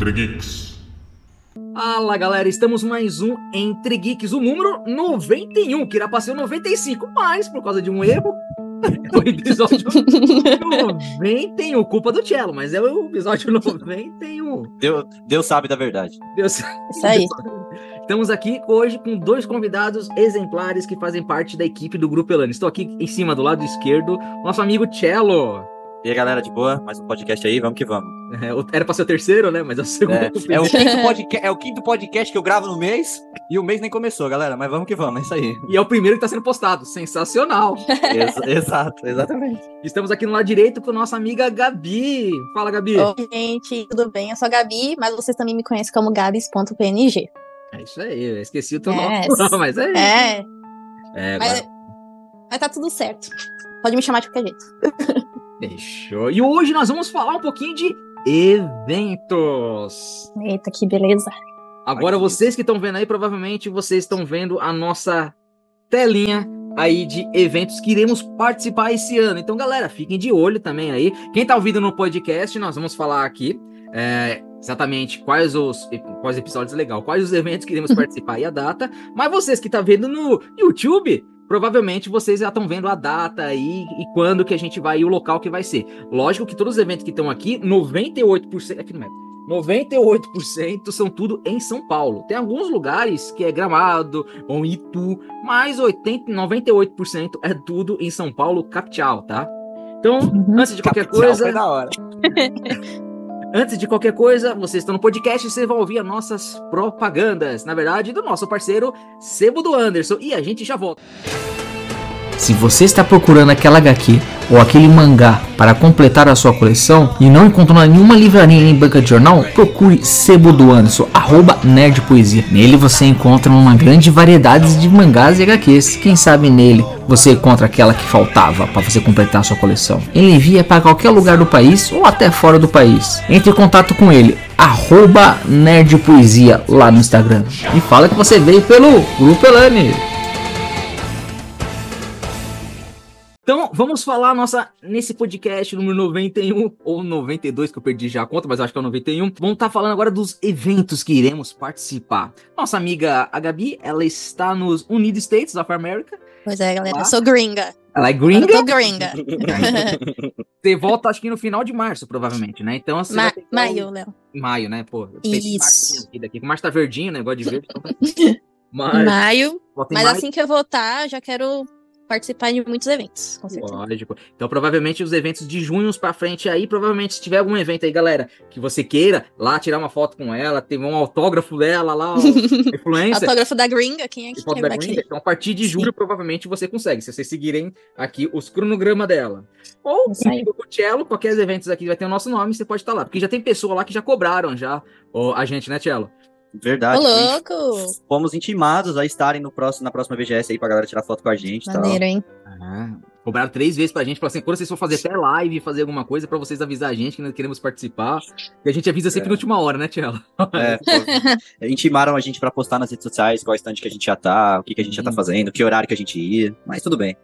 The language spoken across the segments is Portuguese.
Entre Geeks. Fala galera, estamos mais um Entre Geeks, o número 91, que irá passar o 95, mas por causa de um erro, o episódio 91, culpa do Cello, mas é o episódio 91. Deus, Deus sabe da verdade. Deus, Isso aí. Estamos aqui hoje com dois convidados exemplares que fazem parte da equipe do Grupo Elane. Estou aqui em cima do lado esquerdo, nosso amigo Cello. E aí, galera, de boa? Mais um podcast aí, vamos que vamos. É, era pra ser o terceiro, né? Mas é o segundo. É, é o quinto podca- é o quinto podcast que eu gravo no mês e o mês nem começou, galera. Mas vamos que vamos, é isso aí. E é o primeiro que está sendo postado. Sensacional. Ex- exato, exatamente. Estamos aqui no lado direito com nossa amiga Gabi. Fala, Gabi. Oi, gente, tudo bem? Eu sou a Gabi, mas vocês também me conhecem como gabs.png. É isso aí, eu esqueci o teu Yes. nome. Mas é isso. É, É, mas, agora mas tá tudo certo. Pode me chamar de qualquer jeito. Fechou. E hoje nós vamos falar um pouquinho de eventos. Eita, que beleza. Agora, Aqui. vocês que estão vendo aí, provavelmente vocês estão vendo a nossa telinha aí de eventos que iremos participar esse ano. Então, galera, fiquem de olho também aí. Quem tá ouvindo no podcast, nós vamos falar aqui é, exatamente quais os quais episódios legal, quais os eventos que iremos participar e a data. Mas vocês que tá vendo no YouTube, provavelmente vocês já estão vendo a data aí e quando que a gente vai e o local que vai ser. Lógico que todos os eventos que estão aqui, 98% aqui no mapa. 98% são tudo em São Paulo. Tem alguns lugares que é Gramado ou Itu, mas 80, 98% é tudo em São Paulo, capital, tá? Então, Uhum. antes de qualquer Capital coisa, Foi da hora. Antes de qualquer coisa, vocês estão no podcast e vocês vão ouvir as nossas propagandas. Na verdade, do nosso parceiro Sebo do Anderson. E a gente já volta. Se você está procurando aquela HQ ou aquele mangá para completar a sua coleção e não encontrou em nenhuma livraria nem banca de jornal, procure Sebo do Anderson, arroba Nerd Poesia. Nele você encontra uma grande variedade de mangás e HQs. Quem sabe nele você encontra aquela que faltava para você completar a sua coleção. Ele envia para qualquer lugar do país ou até fora do país. Entre em contato com ele, arroba Nerd Poesia lá no Instagram. E fala que você veio pelo Grupo Elane. Então, vamos falar nossa nesse podcast número 91 ou 92, que eu perdi já a conta, mas acho que é o 91. Vamos estar falando agora dos eventos que iremos participar. Nossa amiga a Gabi, ela está nos United States of America. Pois é, galera, Ah. eu sou gringa. Ela é Eu gringa. tô gringa. Você volta, acho que no final de março, provavelmente, né? Então, assim. Ma maio, Léo. Maio, né? Pô, eu março Isso. na vida aqui. O Março tá verdinho, né? Negócio de verde. então tá- Mas, Maio. Mas maio, assim que eu voltar, já quero participar de muitos eventos, com certeza. Lógico. Então, provavelmente, os eventos de junho pra frente aí, provavelmente, se tiver algum evento aí, galera, que você queira lá tirar uma foto com ela, ter um autógrafo dela lá, o influencer. Autógrafo da gringa, quem é que quer da Gringa. Então, a partir de Sim. julho, provavelmente, você consegue, se vocês seguirem aqui os cronogramas dela. Ou, o Cello, qualquer eventos aqui vai ter o nosso nome, você pode estar lá. Porque já tem pessoa lá que já cobraram já ó, a gente, né, Cello? Verdade. Ô, fomos- louco! Fomos intimados a estarem no próximo, na próxima VGS aí pra galera tirar foto com a gente e tal. Maneiro, hein? Ah, cobraram três vezes pra gente, falaram assim, quando vocês for fazer até live, fazer alguma coisa, pra vocês avisar a gente que nós queremos participar. E a gente avisa sempre É. na última hora, né, Cello? É, pô, intimaram a gente pra postar nas redes sociais qual stand que a gente já tá, o que, que a gente já tá Sim. fazendo, que horário que a gente ia. Mas tudo bem.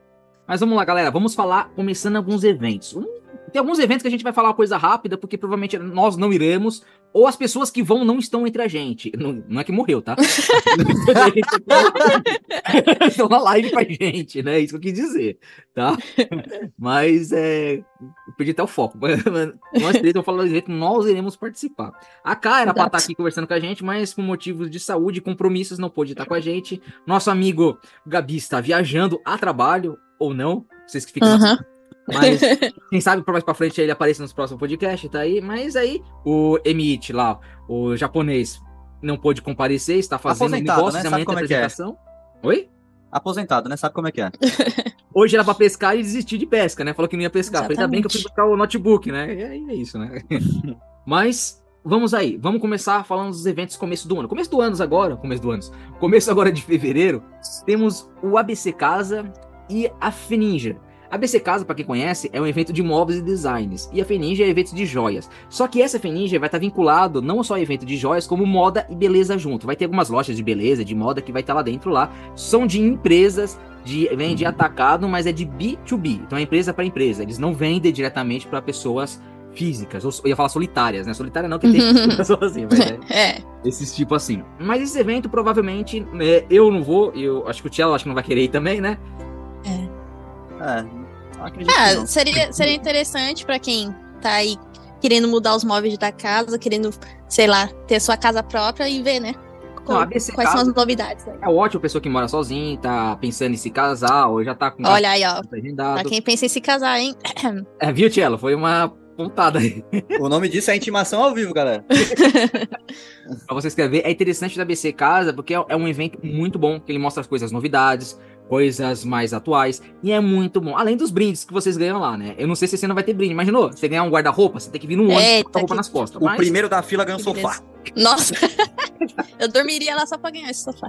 Mas vamos lá, galera, vamos falar, começando alguns eventos. Um- tem alguns eventos que a gente vai falar uma coisa rápida, porque provavelmente nós não iremos, ou as pessoas que vão não estão entre a gente. Não, não é que morreu, tá? estão na live com a gente, né? Isso que eu quis dizer, tá? Mas é. Eu perdi até o foco. Nós três vamos falar do evento, nós iremos participar. A K era pra Exato. estar aqui conversando com a gente, mas por motivos de saúde e compromissos não pôde estar com a gente. Nosso amigo Gabi está viajando a trabalho, ou não, vocês que ficam Aham. Mas quem sabe mais pra frente ele aparece nos próximos podcasts, tá aí. Mas aí o Emit lá, o japonês, não pôde comparecer, está fazendo Aposentado, negócios né? amanhã Sabe tem como é que é? apresentação. Oi? Aposentado, né? Sabe como é que é? Hoje era pra pescar e desistiu de pesca, né? Falou que não ia pescar. Falei, Ainda bem que eu fui buscar o notebook, né? E aí é isso, né? Mas vamos aí, vamos começar falando dos eventos começo do ano. Começo do ano agora, começo do ano, começo agora de fevereiro, temos o ABC Casa e a Feninja. A ABC Casa, para quem conhece, é um evento de móveis e designs, e a Feninja é evento de joias. Só que essa Feninja vai estar vinculado não só a evento de joias, como moda e beleza junto. Vai ter algumas lojas de beleza, de moda que vai estar lá dentro lá. São de empresas de vende atacado, mas é de B2B. Então é empresa para empresa. Eles não vendem diretamente para pessoas físicas, ou eu ia falar solitárias, né? Solitária não, que tem pessoas assim, mas é, É. esses tipo assim. Mas esse evento, provavelmente, né, eu não vou, eu acho que o Cello acho que não vai querer ir também, né? É, acredito que Ah, não. seria, seria interessante pra quem tá aí querendo mudar os móveis da casa, querendo, sei lá, ter sua casa própria e ver, né? Não, quais Casa- são as novidades aí. É ótimo, pessoa que mora sozinha, tá pensando em se casar, ou já tá com Olha aí, ó. agendado. Pra quem pensa em se casar, hein? É, viu, Cello? Foi uma pontada aí. O nome disso é intimação ao vivo, galera. pra você escrever. É interessante da BC Casa, porque é é um evento muito bom, que ele mostra as coisas, novidades, coisas mais atuais, e é muito bom. Além dos brindes que vocês ganham lá, né? Eu não sei se você não vai ter brinde. Imaginou? Você ganhar um guarda-roupa, você tem que vir num ônibus com a roupa que- nas costas. O Mas primeiro da fila ganha um sofá. Nossa! eu dormiria lá só pra ganhar esse sofá.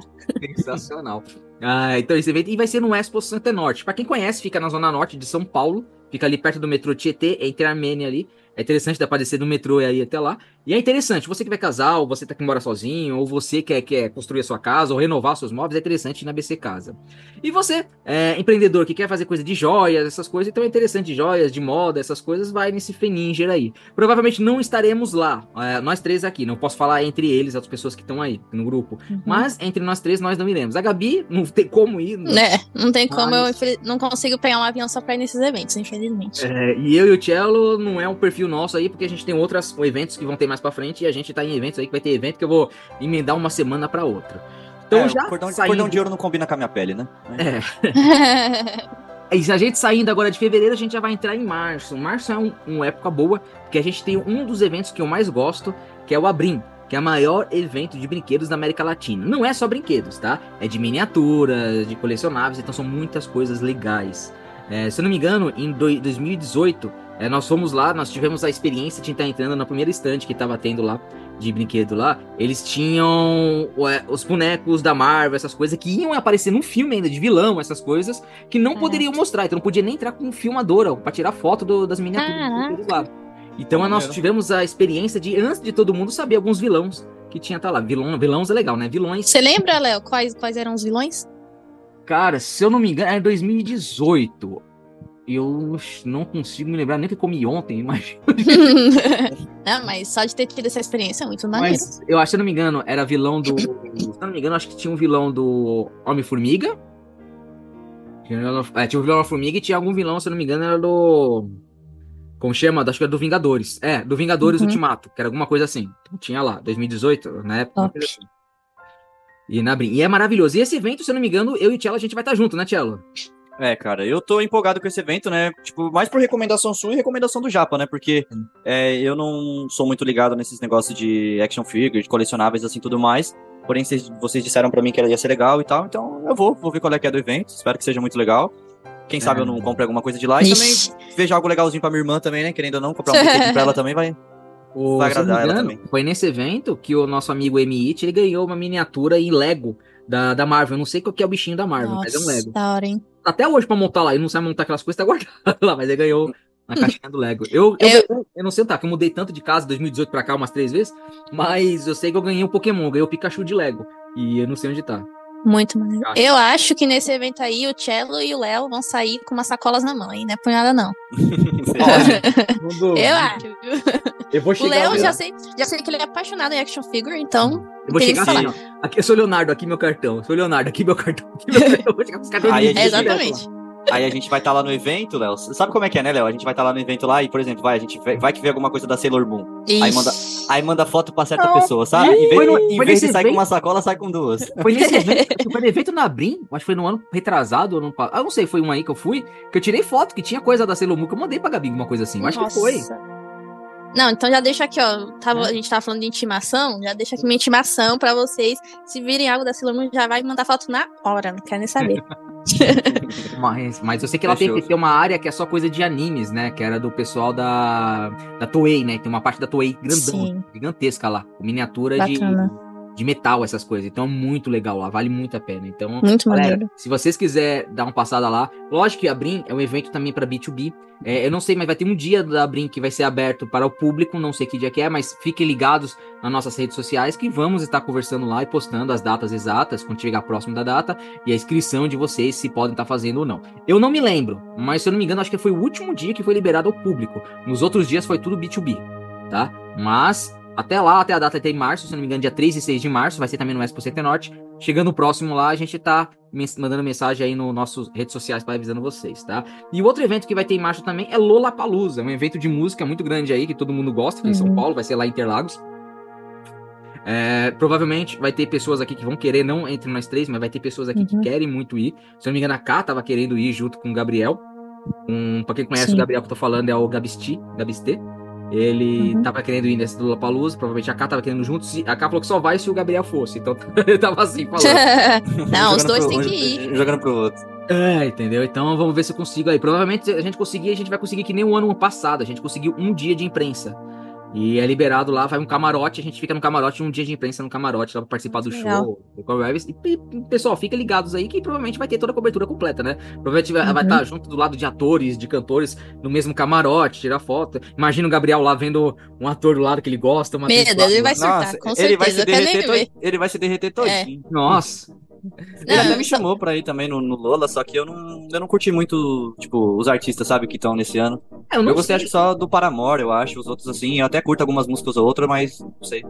sensacional. Ah, então esse evento e vai ser no Expo Santa Norte. Pra quem conhece, fica na zona norte de São Paulo. Fica ali perto do metrô Tietê, entre a Armênia ali. É interessante, dá pra descer do metrô e aí até lá. E é interessante, você que vai casar, ou você tá que mora sozinho, ou você quer, quer construir a sua casa, ou renovar seus móveis, é interessante ir na BC Casa. E você, é, empreendedor que quer fazer coisa de joias, essas coisas, então é interessante, de joias, de moda, essas coisas, vai nesse Feninger aí. Provavelmente não estaremos lá, é, nós três aqui, não posso falar entre eles, as pessoas que estão aí no grupo. Mas entre nós três, nós não iremos. A Gabi não tem como ir. não- Né? Não tem como, eu Mas- infeliz- não consigo pegar um avião só pra ir nesses eventos, infelizmente. É, e eu e o Cello não é um perfil nosso aí, porque a gente tem outros eventos que vão ter mais pra frente e a gente tá em eventos aí que vai ter evento que eu vou emendar uma semana pra outra. Então É, já o cordão, saindo... cordão de ouro não combina com a minha pele, né? E se a gente saindo agora de fevereiro, a gente já vai entrar em março. Março é um- uma época boa, porque a gente tem um dos eventos que eu mais gosto, que é o Abrim, que é o maior evento de brinquedos da América Latina. Não é só brinquedos, tá? É de miniaturas, de colecionáveis, então são muitas coisas legais. É, se eu não me engano, em doi- 2018, é, nós fomos lá, nós tivemos a experiência de estar entrando na primeira estante que estava tendo lá, de brinquedo lá. Eles tinham ué, os bonecos da Marvel, essas coisas, que iam aparecer num filme ainda, de vilão, essas coisas, que não É. poderiam mostrar. Então não podia nem entrar com filmadora pra tirar foto do- das miniaturas lá. Então nós tivemos a experiência de, antes de todo mundo, saber alguns vilões que tinha tá lá. Vilão, vilões é legal, né? Vilões. Você lembra, Léo, quais, quais eram os vilões? Cara, se eu não me engano, é 2018. Eu não consigo me lembrar nem que eu comi ontem, mas, não, mas só de ter tido essa experiência é muito maneiro. mas eu acho, se eu não me engano, era vilão do. Se eu não me engano, acho que tinha um vilão do Homem-Formiga. É, tinha um vilão da Formiga e tinha algum vilão, se eu não me engano, era do. Como chama? Acho que era do Vingadores. É, do Vingadores Uhum. Ultimato, que era alguma coisa assim. Então, tinha lá, 2018, na época. uma assim. E, na, e é maravilhoso. E esse evento, se eu não me engano, eu e o Tchelo, a gente vai estar junto, né, Tchelo? É, cara, eu tô empolgado com esse evento, né? Tipo, mais por recomendação sua e recomendação do Japa, né? Porque é, eu não sou muito ligado nesses negócios de action figure, de colecionáveis assim tudo mais. Porém, vocês, vocês disseram pra mim que ia ser legal e tal, então eu vou, vou ver qual é que é do evento. Espero que seja muito legal. Quem sabe eu não compre alguma coisa de lá e Ixi. também veja algo legalzinho pra minha irmã também, né? Querendo ou não, comprar um brinquedo pra ela também vai. O, Vai agradar ela engano, também. Foi nesse evento que o nosso amigo Emit, ele ganhou uma miniatura em Lego da, da Marvel. Eu não sei qual que é o bichinho da Marvel, mas é um Nossa, Lego. da hora, hein? Até hoje pra montar lá, ele não sabe montar aquelas coisas, tá guardado lá, mas ele ganhou na caixinha do Lego. Eu, eu, Eu- eu, não sei tá, que eu mudei tanto de casa, 2018 pra cá, umas três vezes, mas eu sei que eu ganhei um Pokémon, ganhei o Pikachu de Lego. E eu não sei onde tá. Muito maneiro. Acho. Eu acho que nesse evento aí, o Cello e o Léo vão sair com umas sacolas na mão, hein? Não é por nada, não. Eu acho, viu? Vou O chegar Léo, já sei, já sei que ele é apaixonado em action figure, então. Eu vou chegar assim, ó. Aqui, eu sou o Leonardo, aqui meu cartão. Eu sou o Leonardo, aqui meu cartão. Aqui meu cartão. Eu vou chegar com os cartões Aí lá. Exatamente. Aí a gente vai estar lá no evento, Léo. Sabe como é que é, né, Léo? A gente vai estar lá no evento lá e, por exemplo, vai, a gente vai, vai que vê alguma coisa da Sailor Moon. Aí manda-. Aí manda foto pra certa Não. pessoa, sabe? Em Foi vez, no- em foi vez de sair com uma sacola, sai com duas. Foi nesse evento, foi no evento na Brim, acho que foi no ano retrasado, ano passado. Eu não sei, foi um aí que eu fui, que eu tirei foto, que tinha coisa da Sailor Moon, que eu mandei pra Gabi, uma coisa assim. Acho que foi. Não, então já deixa aqui, ó. Tava, É. A gente tava falando de intimação, já deixa aqui minha intimação pra vocês. Se virem algo da Sailor Moon, já vai mandar foto na hora, não quero nem saber. Mas, mas eu sei que ela tem ter uma área que é só coisa de animes, né? Que era do pessoal da, da Toei, né? Tem uma parte da Toei grandão, Sim. gigantesca lá. com Miniatura Bacana. de metal, essas coisas. Então é muito legal lá, vale muito a pena. Então, Muito galera, maneiro. se vocês quiserem dar uma passada lá, lógico que a Brim é um evento também para B2B. É, eu não sei, mas vai ter um dia da Brim que vai ser aberto para o público, não sei que dia que é, mas fiquem ligados nas nossas redes sociais que vamos estar conversando lá e postando as datas exatas quando chegar próximo da data e a inscrição de vocês se podem estar fazendo ou não. Eu não me lembro, mas se eu não me engano, acho que foi o último dia que foi liberado ao público. Nos outros dias foi tudo B2B, tá? Mas até lá, até a data até em março, se não me engano, dia 3 e 6 de março, vai ser também no Expo Center Norte. Chegando próximo lá, a gente tá mandando mensagem aí nos nossos redes sociais para avisando vocês, tá? E o outro evento que vai ter em março também é Lollapalooza, um evento de música muito grande aí, que todo mundo gosta, que é em São Uhum. Paulo, vai ser lá em Interlagos. É, provavelmente vai ter pessoas aqui que vão querer, não entre nós três, mas vai ter pessoas aqui que Uhum. querem muito ir. Se eu não me engano, a Ká tava querendo ir junto com o Gabriel. Um, pra quem conhece Sim. o Gabriel que eu tô falando, é o Gabisti, Gabistê. Ele Uhum. tava querendo ir nesse do Lollapalooza, provavelmente a Ká tava querendo junto. se- A Ká falou que só vai se o Gabriel fosse, então ele tava assim falando. Não, os dois têm que ir. Jogando pro outro. É, entendeu? Então vamos ver se eu consigo aí. Provavelmente se a gente conseguir, a gente vai conseguir que nem o ano passado. A gente conseguiu um dia de imprensa. E é liberado lá, vai um camarote, a gente fica no camarote, um dia de imprensa no camarote lá pra participar do Legal. show. do Revis. E, e, pessoal, fica ligados aí que provavelmente vai ter toda a cobertura completa, né? Provavelmente vai, vai Uhum. estar junto do lado de atores, de cantores, no mesmo camarote, tirar foto. Imagina o Gabriel lá vendo um ator do lado que ele gosta, uma Medo, ele vai surtar, Nossa, com ele vai certeza. se derreter, ver. to... ele vai se derreter todinho. Nossa. Ele até me chamou pra ir também no, no Lola, só que eu não, eu não curti muito, tipo, os artistas, sabe, que estão nesse ano. É, eu não Eu gostei, sei. acho que só do Paramore, eu acho, os outros assim, eu até curto algumas músicas ou outras, mas não sei.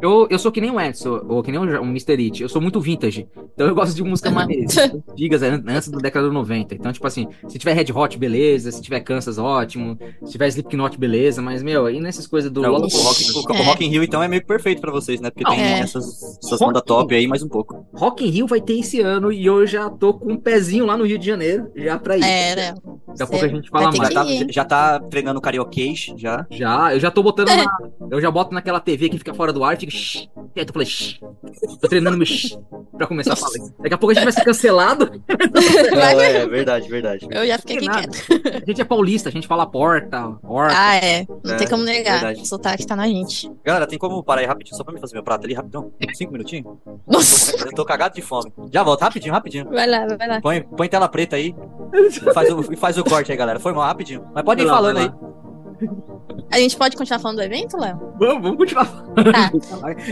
Eu, eu sou que nem o Edson, ou que nem o, o Mr. It. Eu sou muito vintage. Então eu gosto de música maneiras, antigas, an- antes da década de 90. Então, tipo assim, se tiver Red Hot, beleza. Se tiver Kansas, ótimo. Se tiver Slipknot, beleza. Mas, meu, e nessas coisas do Não, o, Lollapalooza- Rock, o, o É. Rock in Rio, então, é meio perfeito pra vocês, né? Porque tem é. essas, essas Rock top aí, mais um pouco. Rock in Rio vai ter esse ano e eu já tô com um pezinho lá no Rio de Janeiro, já pra ir. É, né? Daqui a pouco a gente fala mais. Já tá, já tá treinando carioquês, já. Já, eu já tô botando na. Eu já boto naquela TV que fica fora do ar fica. shh. E aí tu falei, shh. Tô treinando meu shh pra começar a falar. Daqui a pouco a gente vai ser cancelado. Não, é verdade, verdade. Eu já fiquei aqui Nada. quieto. A gente é paulista, a gente fala porta, horta. Ah, é. Não É, tem como negar. verdade. O sotaque tá na gente. Galera, tem como parar aí rapidinho só pra me fazer meu prato ali, rapidão? Cinco minutinhos? Nossa. Eu tô cagado de fome. Já volto, rapidinho, rapidinho. Vai lá, vai lá. Põe, põe tela preta aí. E faz, o, e faz o corte aí, galera. Foi mal, rapidinho. Mas pode ir lá, falando aí. A gente pode continuar falando do evento, Léo? Vamos, vamos continuar. Tá.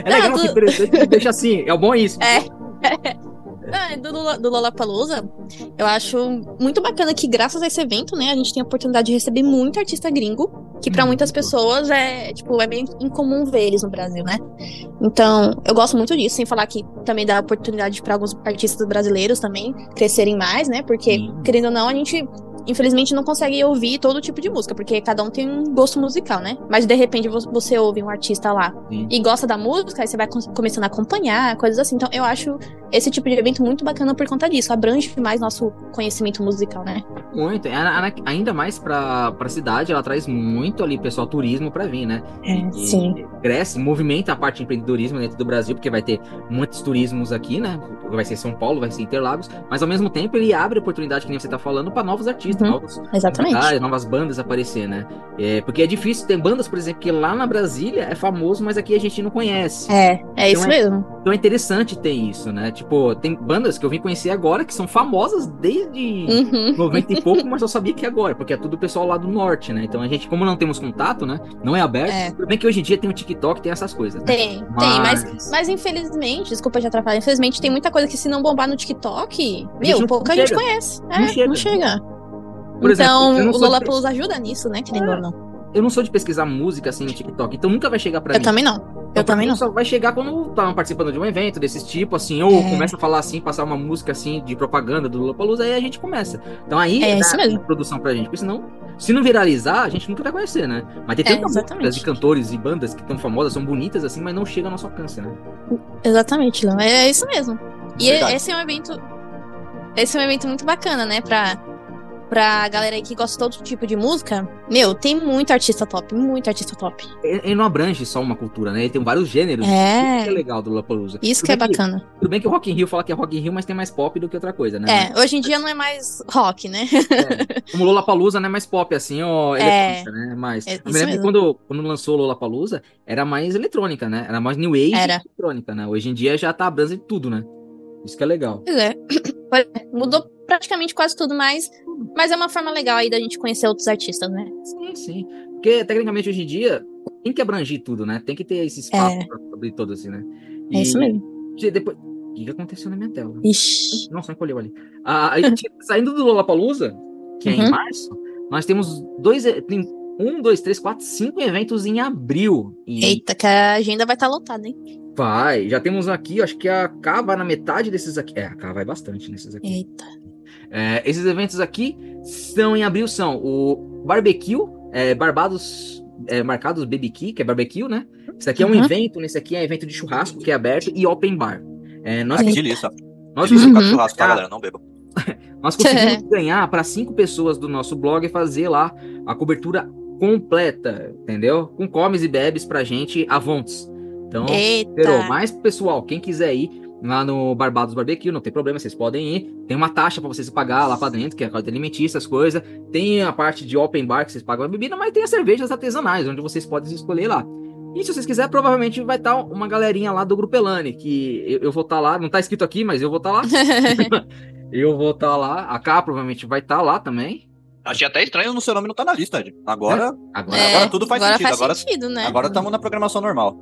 É legal, Não, que deixa assim, é o bom isso. É. Ah, do, Lula- do Lollapalooza, eu acho muito bacana que, graças a esse evento, né, a gente tem a oportunidade de receber muito artista gringo, que Muito. muitas pessoas é, tipo, é meio incomum ver eles no Brasil, né? Então, eu gosto muito disso, sem falar que também dá oportunidade pra alguns artistas brasileiros também crescerem mais, né? Porque, Sim. querendo ou não, a gente infelizmente não consegue ouvir todo tipo de música, porque cada um tem um gosto musical, né? Mas de repente vo- você ouve um artista lá Sim. e gosta da música, aí você vai com- começando a acompanhar, coisas assim. Então eu acho esse tipo de evento muito bacana por conta disso, abrange mais nosso conhecimento musical, né? Muito. É, Ainda mais pra, pra cidade, ela traz muito ali, pessoal, turismo pra vir, né? É, E cresce, movimenta a parte de empreendedorismo dentro do Brasil, porque vai ter muitos turismos aqui, né? Vai ser São Paulo, vai ser Interlagos, mas ao mesmo tempo ele abre oportunidade, que nem você tá falando, pra novos artistas, Uhum. novos Exatamente. novas bandas aparecer, né? É, porque é difícil, tem bandas, por exemplo, que lá na Brasília é famoso, mas aqui a gente não conhece. É, é isso Então é- mesmo. Então é interessante ter isso, né? Tipo, tem bandas que eu vim conhecer agora que são famosas desde Uhum. 90 e pouco, mas eu sabia que agora, porque é tudo pessoal lá do norte, né? Então a gente, como não temos contato, né? Não é aberto. É. Tudo bem que hoje em dia tem o TikTok, tem essas coisas. Né? Tem, tem, mas, mas infelizmente, desculpa te atrapalhar, infelizmente tem muita coisa que se não bombar no TikTok, meu, pouca gente chega. conhece. É, Não não chega. Chega. Por exemplo, então, eu não o sou de- Lollapalooza ajuda nisso, né, querendo ou não. Eu não sou de pesquisar música assim no TikTok, então nunca vai chegar pra Eu mim. também não. Então, Eu também não. Só vai chegar quando tá participando de um evento desse tipo, assim, ou É. começa a falar assim, passar uma música assim de propaganda do Lollapalooza, aí a gente começa. Então aí É dá isso mesmo. produção pra gente, porque senão, se não viralizar, a gente nunca vai conhecer, né? Mas tem É, tantas músicas de cantores e bandas que estão famosas, são bonitas assim, mas não chegam ao nosso alcance, né? Exatamente, Léo. É isso mesmo. E Verdade. esse é um evento. Esse é um evento muito bacana, né? Pra pra galera aí que gosta de todo tipo de música, meu, tem muito artista top, muito artista top. Ele não abrange só uma cultura, né? Ele tem vários gêneros. É. Isso que é legal do Lollapalooza. Isso Tudo que é bacana. Tudo bem que o Rock in Rio fala que é Rock in Rio, mas tem mais pop do que outra coisa, né? É, hoje em dia não é mais rock, né? É. Como Lollapalooza não é mais pop, assim, ó, É. eletrônica, né? Mas É eu me lembro que quando, quando lançou o Lollapalooza, era mais eletrônica, né? Era mais New Age Era. eletrônica, né? Hoje em dia já tá abrangendo tudo, né? Isso que é legal. Pois é. Mudou praticamente quase tudo, mas, mas é uma forma legal aí da gente conhecer outros artistas, né? Sim, sim. Porque, tecnicamente, hoje em dia, tem que abranger tudo, né? Tem que ter esse espaço É. pra abrir todo, assim, né? É isso mesmo. E depois... O que aconteceu na minha tela? Ixi. Nossa, encolheu ali. Ah, aí, saindo do Lollapalooza, que é em Uhum. março, nós temos dois... e- Tem um, dois, três, quatro, cinco eventos em abril. E Eita, que a agenda vai estar lotada, hein? vai. Já temos aqui, acho que a K vai na metade desses aqui. É, a K vai bastante nesses aqui. Eita. É, esses eventos aqui são em abril, são o Barbecue, é, Barbados é, Marcados BBQ, que é barbecue, né? Esse aqui é um Uhum. evento, nesse aqui é evento de churrasco, que é aberto, e open bar. É, nós, Ah, que delícia. nós, Delícia Uhum. churrasco, tá, galera? Não beba. nós conseguimos ganhar para cinco pessoas do nosso blog fazer lá a cobertura completa, entendeu? Com comes e bebes pra gente a vontes. Então, Eita. Pero, mais pessoal, quem quiser ir lá no Barbados Barbecue, não tem problema, vocês podem ir. Tem uma taxa pra vocês pagar lá pra dentro, que é a carta alimentícia, essas coisas. Tem a parte de open bar que vocês pagam a bebida, mas tem as cervejas artesanais, onde vocês podem escolher lá. E se vocês quiserem, provavelmente vai estar uma galerinha lá do Grupo Elane, que eu, eu vou estar lá, não tá escrito aqui, mas eu vou estar lá. eu vou estar lá, a K provavelmente vai estar lá também. Achei até estranho no seu nome não tá na lista, Ed. Agora, Agora É, agora tudo faz agora sentido, Faz agora- sentido, né? agora estamos na programação normal.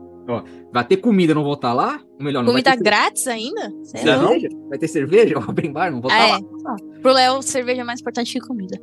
Vai ter comida, não vou estar lá. Ou melhor, não Comida vai ter grátis ainda? Sei Não, cerveja. Vai ter cerveja, open bar, não vou estar Ah, lá. é. Pro Léo, cerveja é mais importante que comida.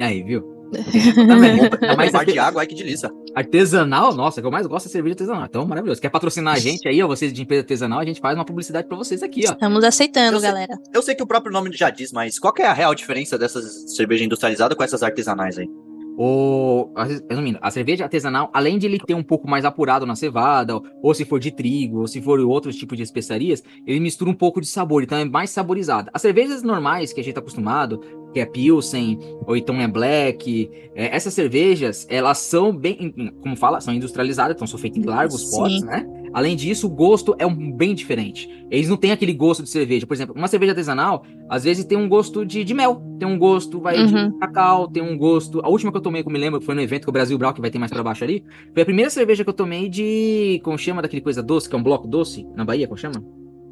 Aí, viu? Também. Ainda mais Mar de água, ai que delícia. Artesanal, nossa, que eu mais gosto é cerveja artesanal. Então, maravilhoso. Quer patrocinar a gente aí, ó, vocês de empresa artesanal, a gente faz uma publicidade pra vocês aqui, ó. Estamos aceitando, Eu sei- galera. Eu sei que o próprio nome já diz, mas qual que é a real diferença dessas cervejas industrializadas com essas artesanais aí? O, resumindo, a cerveja artesanal, além de ele ter um pouco mais apurado na cevada, ou, se for de trigo, ou se for outros tipos de especiarias, ele mistura um pouco de sabor, então é mais saborizada. As cervejas normais que a gente tá acostumado, que é Pilsen, ou então é Black, é, essas cervejas, elas são bem, como fala, são industrializadas, então são feitas em largos Sim. potes, né? Além disso, o gosto é um bem diferente. Eles não têm aquele gosto de cerveja. Por exemplo, uma cerveja artesanal, às vezes tem um gosto de, de mel, tem um gosto, vai, Uhum. de cacau, tem um gosto. A última que eu tomei, que eu me lembro, foi no evento que o Brasil Brau, que vai ter mais pra baixo ali, foi a primeira cerveja que eu tomei de. Como chama daquele coisa doce, que é um bloco doce, na Bahia, como chama?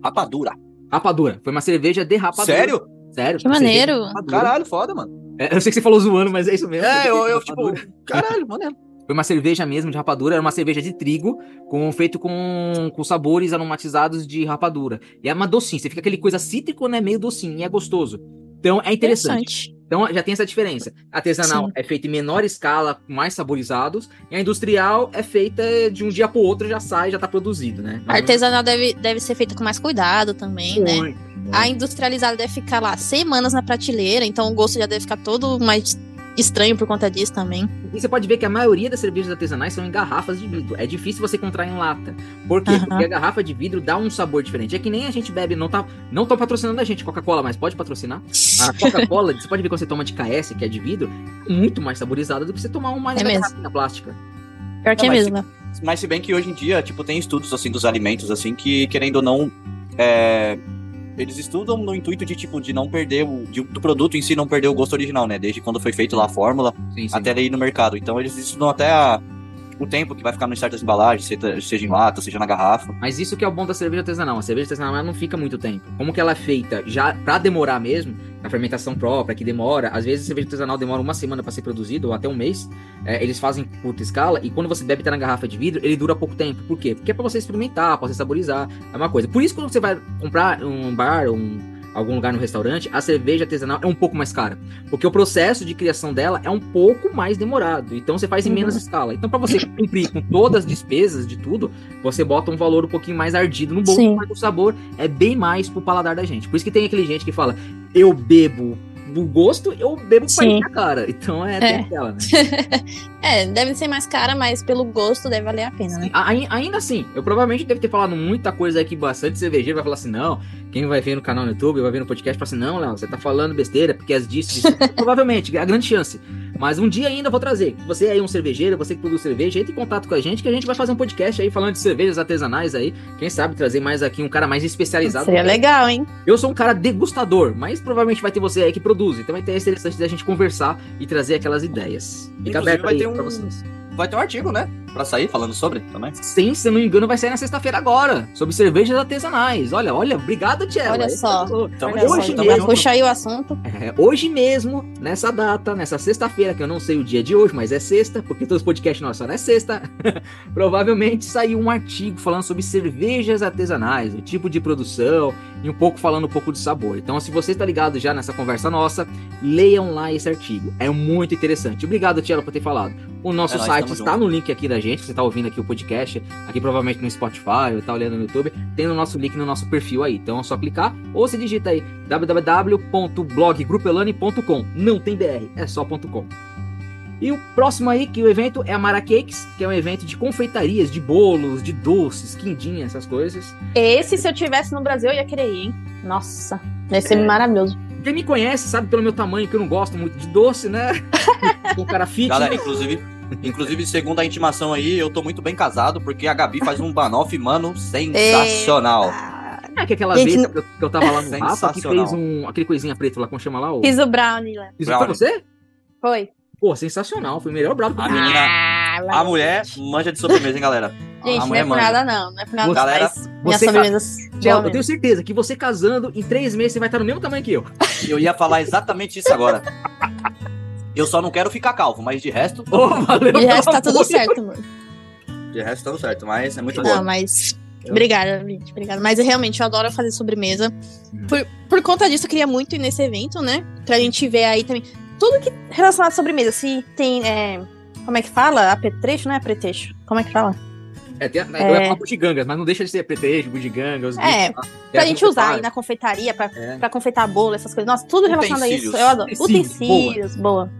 Rapadura. Rapadura. Foi uma cerveja de rapadura. Sério? Sério. Que maneiro. Caralho, foda, mano. É, eu sei que você falou zoando, mas é isso mesmo. É, eu, eu tipo, caralho, maneiro. Foi uma cerveja mesmo de rapadura, era uma cerveja de trigo, com, feito com, com sabores aromatizados de rapadura. E é uma docinha, você fica aquele coisa cítrico, né? Meio docinho, e é gostoso. Então é interessante. Então já tem essa diferença. A artesanal Sim. é feita em menor escala, mais saborizados, e a industrial é feita de um dia pro outro, já sai, já tá produzido, né? A artesanal deve, deve ser feita com mais cuidado também, né? Muito, muito. A industrializada deve ficar lá semanas na prateleira, então o gosto já deve ficar todo mais estranho por conta disso também. E você pode ver que a maioria das cervejas artesanais são em garrafas de vidro. É difícil você encontrar em lata. Por quê? Aham. Porque a garrafa de vidro dá um sabor diferente. É que nem a gente bebe, não tá, não tá patrocinando a gente, Coca-Cola, mas pode patrocinar. A Coca-Cola, você pode ver quando você toma de KS, que é de vidro, é muito mais saborizada do que você tomar uma É garrafinha plástica. Pior que é mesmo, né? Mas se bem que hoje em dia, tipo, tem estudos, assim, dos alimentos, assim, que, querendo ou não, é, eles estudam no intuito de, tipo, de não perder o... de- do produto em si não perder o gosto original, né? Desde quando foi feito lá a fórmula Sim, sim. até ir no mercado. Então eles estudam até a- o tempo que vai ficar em certas embalagens, seja, em lata, seja na garrafa. Mas isso que é o bom da cerveja artesanal. A cerveja artesanal não fica muito tempo. Como que ela é feita já pra demorar mesmo, a fermentação própria, que demora, às vezes a cerveja artesanal demora uma semana pra ser produzida, ou até um mês. É, eles fazem em curta escala, e quando você bebe tá na garrafa de vidro, ele dura pouco tempo. Por quê? Porque é pra você experimentar, pra você saborizar. É uma coisa. Por isso, quando você vai comprar um bar, um. Algum lugar no restaurante, a cerveja artesanal é um pouco mais cara. Porque o processo de criação dela é um pouco mais demorado. Então você faz em Uhum. menos escala. Então, pra você cumprir com todas as despesas de tudo, você bota um valor um pouquinho mais ardido no bolso, Sim. mas o sabor é bem mais pro paladar da gente. Por isso que tem aquele gente que fala, eu bebo do gosto, eu bebo pra Sim. encher a cara. Então é, É. aquela, né? É, deve ser mais cara, mas pelo gosto deve valer a pena, né? Ai- Ainda assim, eu provavelmente devo ter falado muita coisa aqui, bastante cervejeiro vai falar assim, não, quem vai ver no canal no YouTube, vai ver no podcast, fala assim, não, Léo, você tá falando besteira, porque as disso, disso. provavelmente, a grande chance. Mas um dia ainda eu vou trazer. Você aí é um cervejeiro, você que produz cerveja, entre em contato com a gente, que a gente vai fazer um podcast aí falando de cervejas artesanais aí. Quem sabe trazer mais aqui um cara mais especializado. Seria legal, hein? Eu sou um cara degustador, mas provavelmente vai ter você aí que produz. Então vai ter interessante da gente conversar e trazer aquelas ideias. Fica Inclusive, aberto vai aí ter um- pra vocês. Vai ter um artigo, né? Pra sair falando sobre também. Sim, se eu não me engano, vai sair na sexta-feira agora, sobre cervejas artesanais. Olha, olha, obrigado, Tchela. Olha só. Então, Olha só, hoje então mesmo- vai puxar aí o assunto. É, hoje mesmo, nessa data, nessa sexta-feira, que eu não sei o dia de hoje, mas é sexta, porque todos os podcasts nossos só é sexta, provavelmente saiu um artigo falando sobre cervejas artesanais, o tipo de produção e um pouco falando um pouco de sabor. Então, se você está ligado já nessa conversa nossa, leiam lá esse artigo. É muito interessante. Obrigado, Tiela, por ter falado. O nosso É site está junto. no link aqui da gente, você está ouvindo aqui o podcast, aqui provavelmente no Spotify, ou tá olhando no YouTube, tem o nosso link no nosso perfil aí. Então é só clicar ou se digita aí www.bloggrupelane.com. Não tem BR, é só .com. E o próximo aí, que o evento é a Mara Cakes, que é um evento de confeitarias, de bolos, de doces, quindim, essas coisas. Esse, se eu tivesse no Brasil, eu ia querer ir, hein? Nossa, deve ser É. maravilhoso. Quem me conhece sabe pelo meu tamanho que eu não gosto muito de doce, né? Sou um cara fit. Galera, inclusive, inclusive, segundo a intimação aí, eu tô muito bem casado, porque a Gabi faz um banoff, mano, sensacional. Ah, É que aquela Gente, vez que eu, que eu tava lá no Rafa, que fez um, aquele coisinha preto lá, como chama lá? O... Fiz o brownie lá. Foi Brownie. você? Foi. Pô, sensacional, foi o melhor brabo que eu A menina- Ah, A mulher manja de sobremesa, hein, galera? Gente, não é por nada, não. Não é por nada. Galera, mas você ca-. Tchau, boa eu tenho certeza que você casando, em três meses você vai estar no mesmo tamanho que eu. Eu ia falar exatamente isso agora. Eu só não quero ficar calvo, mas de resto, Oh, valeu. De resto, tá tudo amor. certo, amor. de resto tudo certo, mas é muito Não, bom. mas. Obrigada, gente. Obrigada. Mas eu realmente eu adoro fazer sobremesa. Uhum. Por, por conta disso, eu queria muito ir nesse evento, né? Pra gente ver aí também. Tudo que relacionado à sobremesa. Se tem. é, como é que fala? Apetrecho, não é apetrecho? Como é que fala? É, tem, Eu É. ia falar bugigangas, mas não deixa de ser pretexto, bugigangas. É, bichos. Pra É, gente usar aí na confeitaria, pra, É. pra confeitar bolo, essas coisas. Nossa, tudo relacionado a isso. Utensílios. Eu adoro. Utensílios, Utensílios, boa.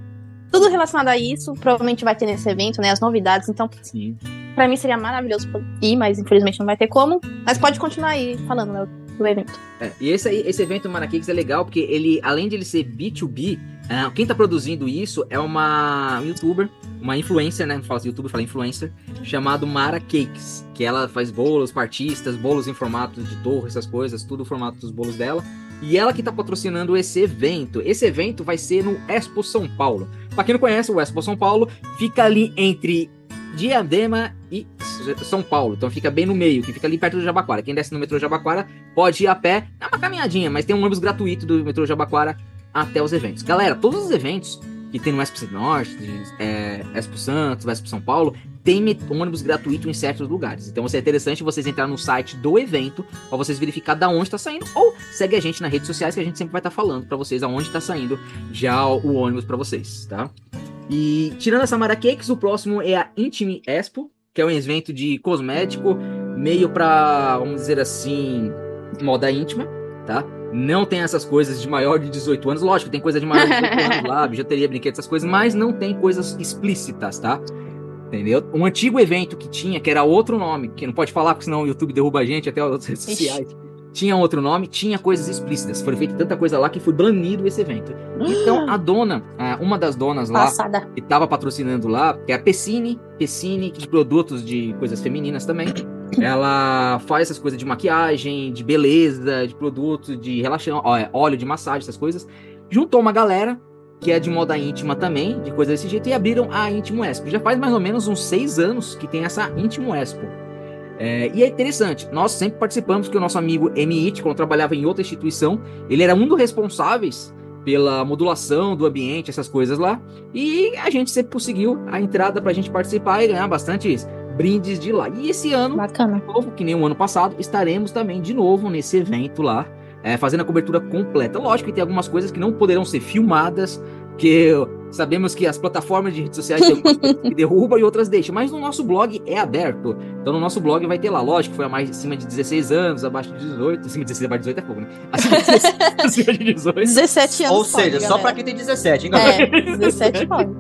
Tudo relacionado a isso, provavelmente vai ter nesse evento, né? As novidades. Então, Sim. pra mim seria maravilhoso ir, mas infelizmente não vai ter como. Mas pode continuar aí falando, Léo, do evento. É, e esse, aí, esse evento Maracakes é legal porque ele, além de ele ser B2B, ah, quem tá produzindo isso é uma youtuber, uma influencer, né? Não fala youtuber, fala influencer, chamado Mara Cakes, que ela faz bolos para artistas, bolos em formato de torre, essas coisas, tudo o formato dos bolos dela. E ela que tá patrocinando esse evento. Esse evento vai ser no Expo São Paulo. Pra quem não conhece, o Expo São Paulo fica ali entre Diadema e São Paulo. Então fica bem no meio, que fica ali perto do Jabaquara. Quem desce no metrô Jabaquara pode ir a pé. É uma caminhadinha, mas tem um ônibus gratuito do metrô Jabaquara até os eventos. Galera, todos os eventos que tem no Expo Norte, é, Expo Santos, Expo São Paulo, tem ônibus gratuito em certos lugares. Então é interessante vocês entrar no site do evento para vocês verificar da onde está saindo ou segue a gente nas redes sociais que a gente sempre vai estar falando para vocês aonde está saindo já o ônibus para vocês, tá? E tirando essa Mara Cakes, o próximo é a Intime Expo, que é um evento de cosmético, meio pra, vamos dizer assim, moda íntima, tá? Não tem essas coisas de maior de 18 anos. Lógico, tem coisa de maior de 18 anos lá, bijuteria, brinquedos, essas coisas, mas não tem coisas explícitas, tá? Entendeu? Um antigo evento que tinha, que era outro nome, que não pode falar, porque senão o YouTube derruba a gente, até as redes Ixi. sociais. Tinha outro nome, tinha coisas explícitas. Foi feita tanta coisa lá que foi banido esse evento. Então, a dona, ah, uma das donas lá, Passada. que tava patrocinando lá, que é a Pessine, Pessine, de produtos de coisas femininas também. Ela faz essas coisas de maquiagem, de beleza, de produtos, de relaxão, é, óleo de massagem, essas coisas. Juntou uma galera que é de moda íntima também, de coisas desse jeito, e abriram a Íntimo Expo. Já faz mais ou menos uns seis anos que tem essa Íntimo Expo. É, e é interessante, nós sempre participamos, que o nosso amigo Emit, quando trabalhava em outra instituição, ele era um dos responsáveis pela modulação do ambiente, essas coisas lá. E a gente sempre conseguiu a entrada pra gente participar e ganhar bastantes brindes de lá. E esse ano, Bacana. de novo, que nem o ano passado, estaremos também de novo nesse evento lá, é, fazendo a cobertura completa. Lógico que tem algumas coisas que não poderão ser filmadas, que Sabemos que as plataformas de redes sociais que derrubam e outras deixam, mas no nosso blog é aberto. Então no nosso blog vai ter lá, lógico, foi a mais acima de 16 anos, abaixo de 18. Acima de 16, abaixo de 18 é fogo, né? Acima de 16, acima de 18. 17 anos. Ou seja, pode, só pra galera. quem tem 17, hein, galera? É, 17 pode.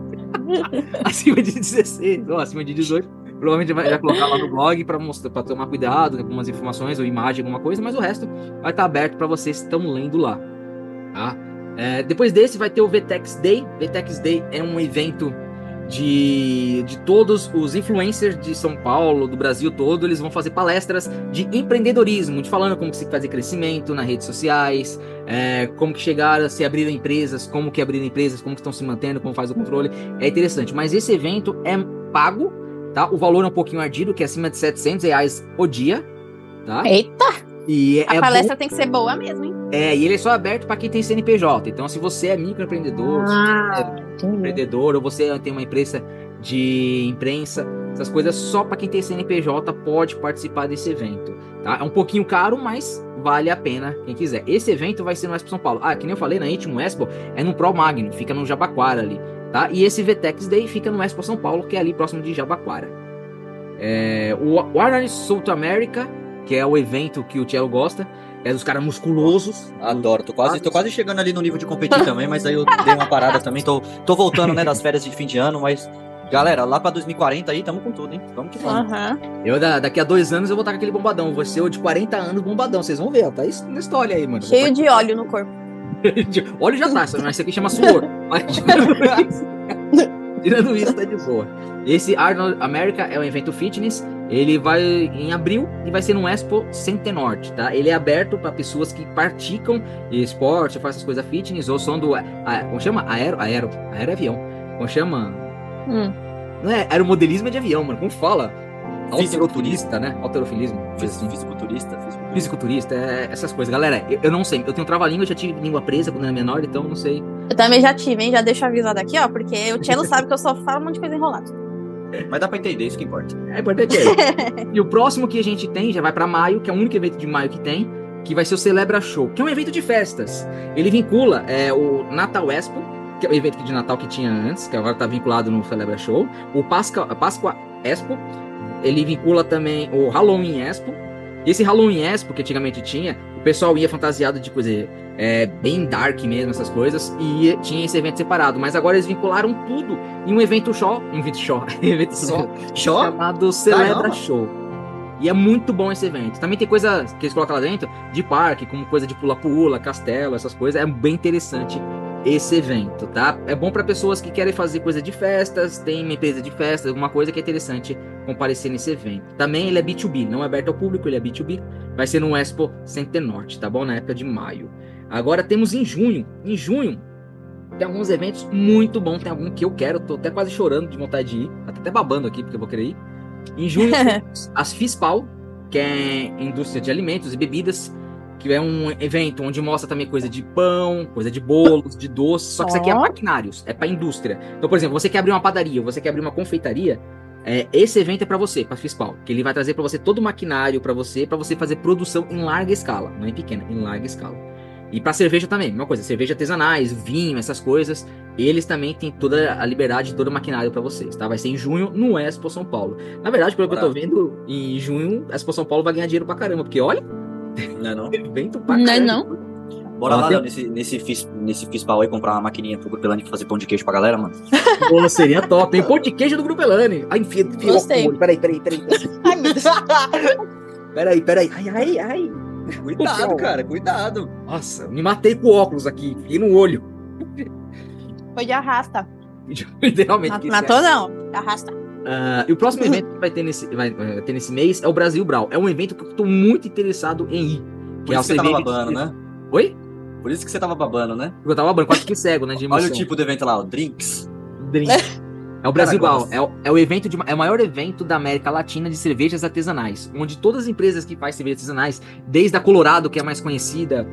acima de 16, ou acima de 18. Provavelmente vai, vai colocar lá no blog para mostrar, para tomar cuidado com algumas informações ou imagem, alguma coisa, mas o resto vai estar aberto para vocês que estão lendo lá, tá? É, depois desse vai ter o VTEX Day. VTEX Day é um evento de, de todos os influencers de São Paulo, do Brasil todo, eles vão fazer palestras de empreendedorismo, de falando como que se faz crescimento nas redes sociais, é, como que chegaram se abrir empresas, como que abrir empresas, como que estão se mantendo, como faz o controle. É interessante, mas esse evento é pago, tá? O valor é um pouquinho ardido, que é acima de 700 reais o dia, tá? Eita, E é, a é palestra tem que ser boa mesmo, hein? bom- é, e ele é só aberto para quem tem CNPJ. Então, se você é microempreendedor, se Ah, você é empreendedor ou você tem uma empresa de imprensa, essas coisas só para quem tem CNPJ pode participar desse evento, tá? É um pouquinho caro, mas vale a pena quem quiser. Esse evento vai ser no Expo São Paulo. Ah, que nem eu falei, na Intimo Expo é no Pro Magno, fica no Jabaquara ali, tá? E esse VTEX Day fica no Expo São Paulo, que é ali próximo de Jabaquara. É, o Warner South America, que é o evento que o Thiago gosta, é dos caras musculosos. Adoro, tô quase, tô quase chegando ali no nível de competir também, mas aí eu dei uma parada também, tô, tô voltando, né, das férias de fim de ano, mas, galera, lá pra 2040 aí, tamo com tudo, hein? Vamos que vamos. Aham. Eu, da- daqui a dois anos, eu vou estar com aquele bombadão. Vou ser o de 40 anos bombadão. Vocês vão ver, ó, tá isso na história aí, mano. Cheio de óleo no corpo. Óleo já tá, mas isso aqui chama suor. Mas tirando isso, tirando isso, tá de boa. Esse Arnold America é um evento fitness. Ele vai em abril e vai ser no Expo Center Norte, tá? Ele é aberto para pessoas que praticam esporte, fazem essas coisas fitness ou são do. A, como chama? Aero? Aero. Aero avião. Como chama? Hum. Não é aeromodelismo é de avião, mano. Como fala? Fisiculturista. Alteroturista, né? Alterofilismo. coisa assim. Fisiculturista, fisiculturista. Fisiculturista, é, essas coisas. Galera, eu, eu não sei. Eu tenho trava-língua, eu já tive língua presa quando era menor, então não sei. Eu também já tive, hein? Já deixo avisado aqui, ó, porque o Tchelo sabe que eu só falo um monte de coisa enrolada. Mas dá pra entender, isso que importa. É importante é. e o próximo que a gente tem já vai pra maio, que é o único evento de maio que tem, que vai ser o Celebra Show, que é um evento de festas. Ele vincula é, o Natal Expo, que é o evento de Natal que tinha antes, que agora tá vinculado no Celebra Show, o Pasca, a Páscoa Expo, ele vincula também o Halloween Expo. Esse Halloween Expo que antigamente tinha, o pessoal ia fantasiado de coisa é, bem dark mesmo, essas coisas, e tinha esse evento separado. Mas agora eles vincularam tudo em um evento show, um evento show, evento só, Show? chamado Celebra Caramba. Show. E é muito bom esse evento. Também tem coisa que eles colocam lá dentro de parque, como coisa de pula-pula, castelo, essas coisas. É bem interessante esse evento, tá? É bom para pessoas que querem fazer coisa de festas, tem uma empresa de festas, alguma coisa que é interessante comparecer nesse evento. Também ele é B2B, não é aberto ao público, ele é B2B. Vai ser no Expo Center Norte, tá bom? Na época de maio. Agora temos em junho. Em junho tem alguns eventos muito bons, tem algum que eu quero, tô até quase chorando de vontade de ir, tô até babando aqui porque eu vou querer ir. Em junho, as FISPAL, que é indústria de alimentos e bebidas, que é um evento onde mostra também coisa de pão, coisa de bolos, de doces, só que isso aqui é maquinários, é para indústria. Então, por exemplo, você quer abrir uma padaria, você quer abrir uma confeitaria, é, esse evento é para você, para FISPAL, que ele vai trazer para você todo o maquinário para você, para você fazer produção em larga escala, não em pequena, em larga escala. E para cerveja também, mesma coisa, cerveja artesanais, vinho, essas coisas, eles também têm toda a liberdade, todo o maquinário para vocês, tá? Vai ser em junho no Expo São Paulo. Na verdade, pelo que eu tô vendo, em junho, a Expo São Paulo vai ganhar dinheiro pra caramba, porque olha, Não é não? evento pra Não é não? Bora lá, Léo, nesse, nesse, fis, nesse Fispal aí, comprar uma maquininha pro Grupelani fazer pão de queijo pra galera, mano. Pô, seria top. Tem pão de queijo do Grupo Elane. Ai, enfia, enfia Gostei. o. Peraí, peraí, peraí. Ai, meu Deus. Peraí, peraí. Ai, ai, ai. Cuidado, cara, cuidado. Nossa, me matei com o óculos aqui. Fiquei no olho. Foi de arrasta. Literalmente. Matou é. não, arrasta. Ah, e o próximo evento que vai ter, nesse, vai, ter nesse mês é o Brasil Brau. É um evento que eu tô muito interessado em ir. Por é o que você tava babando, né? Oi? Por isso que você tava babando, né? Porque eu tava babando, quase que cego, né? Olha o tipo do evento lá, o Drinks. Drink. É o Brasil gosto. É, o- é o evento de, é o maior evento da América Latina de cervejas artesanais, onde todas as empresas que fazem cervejas artesanais, desde a Colorado, que é a mais conhecida,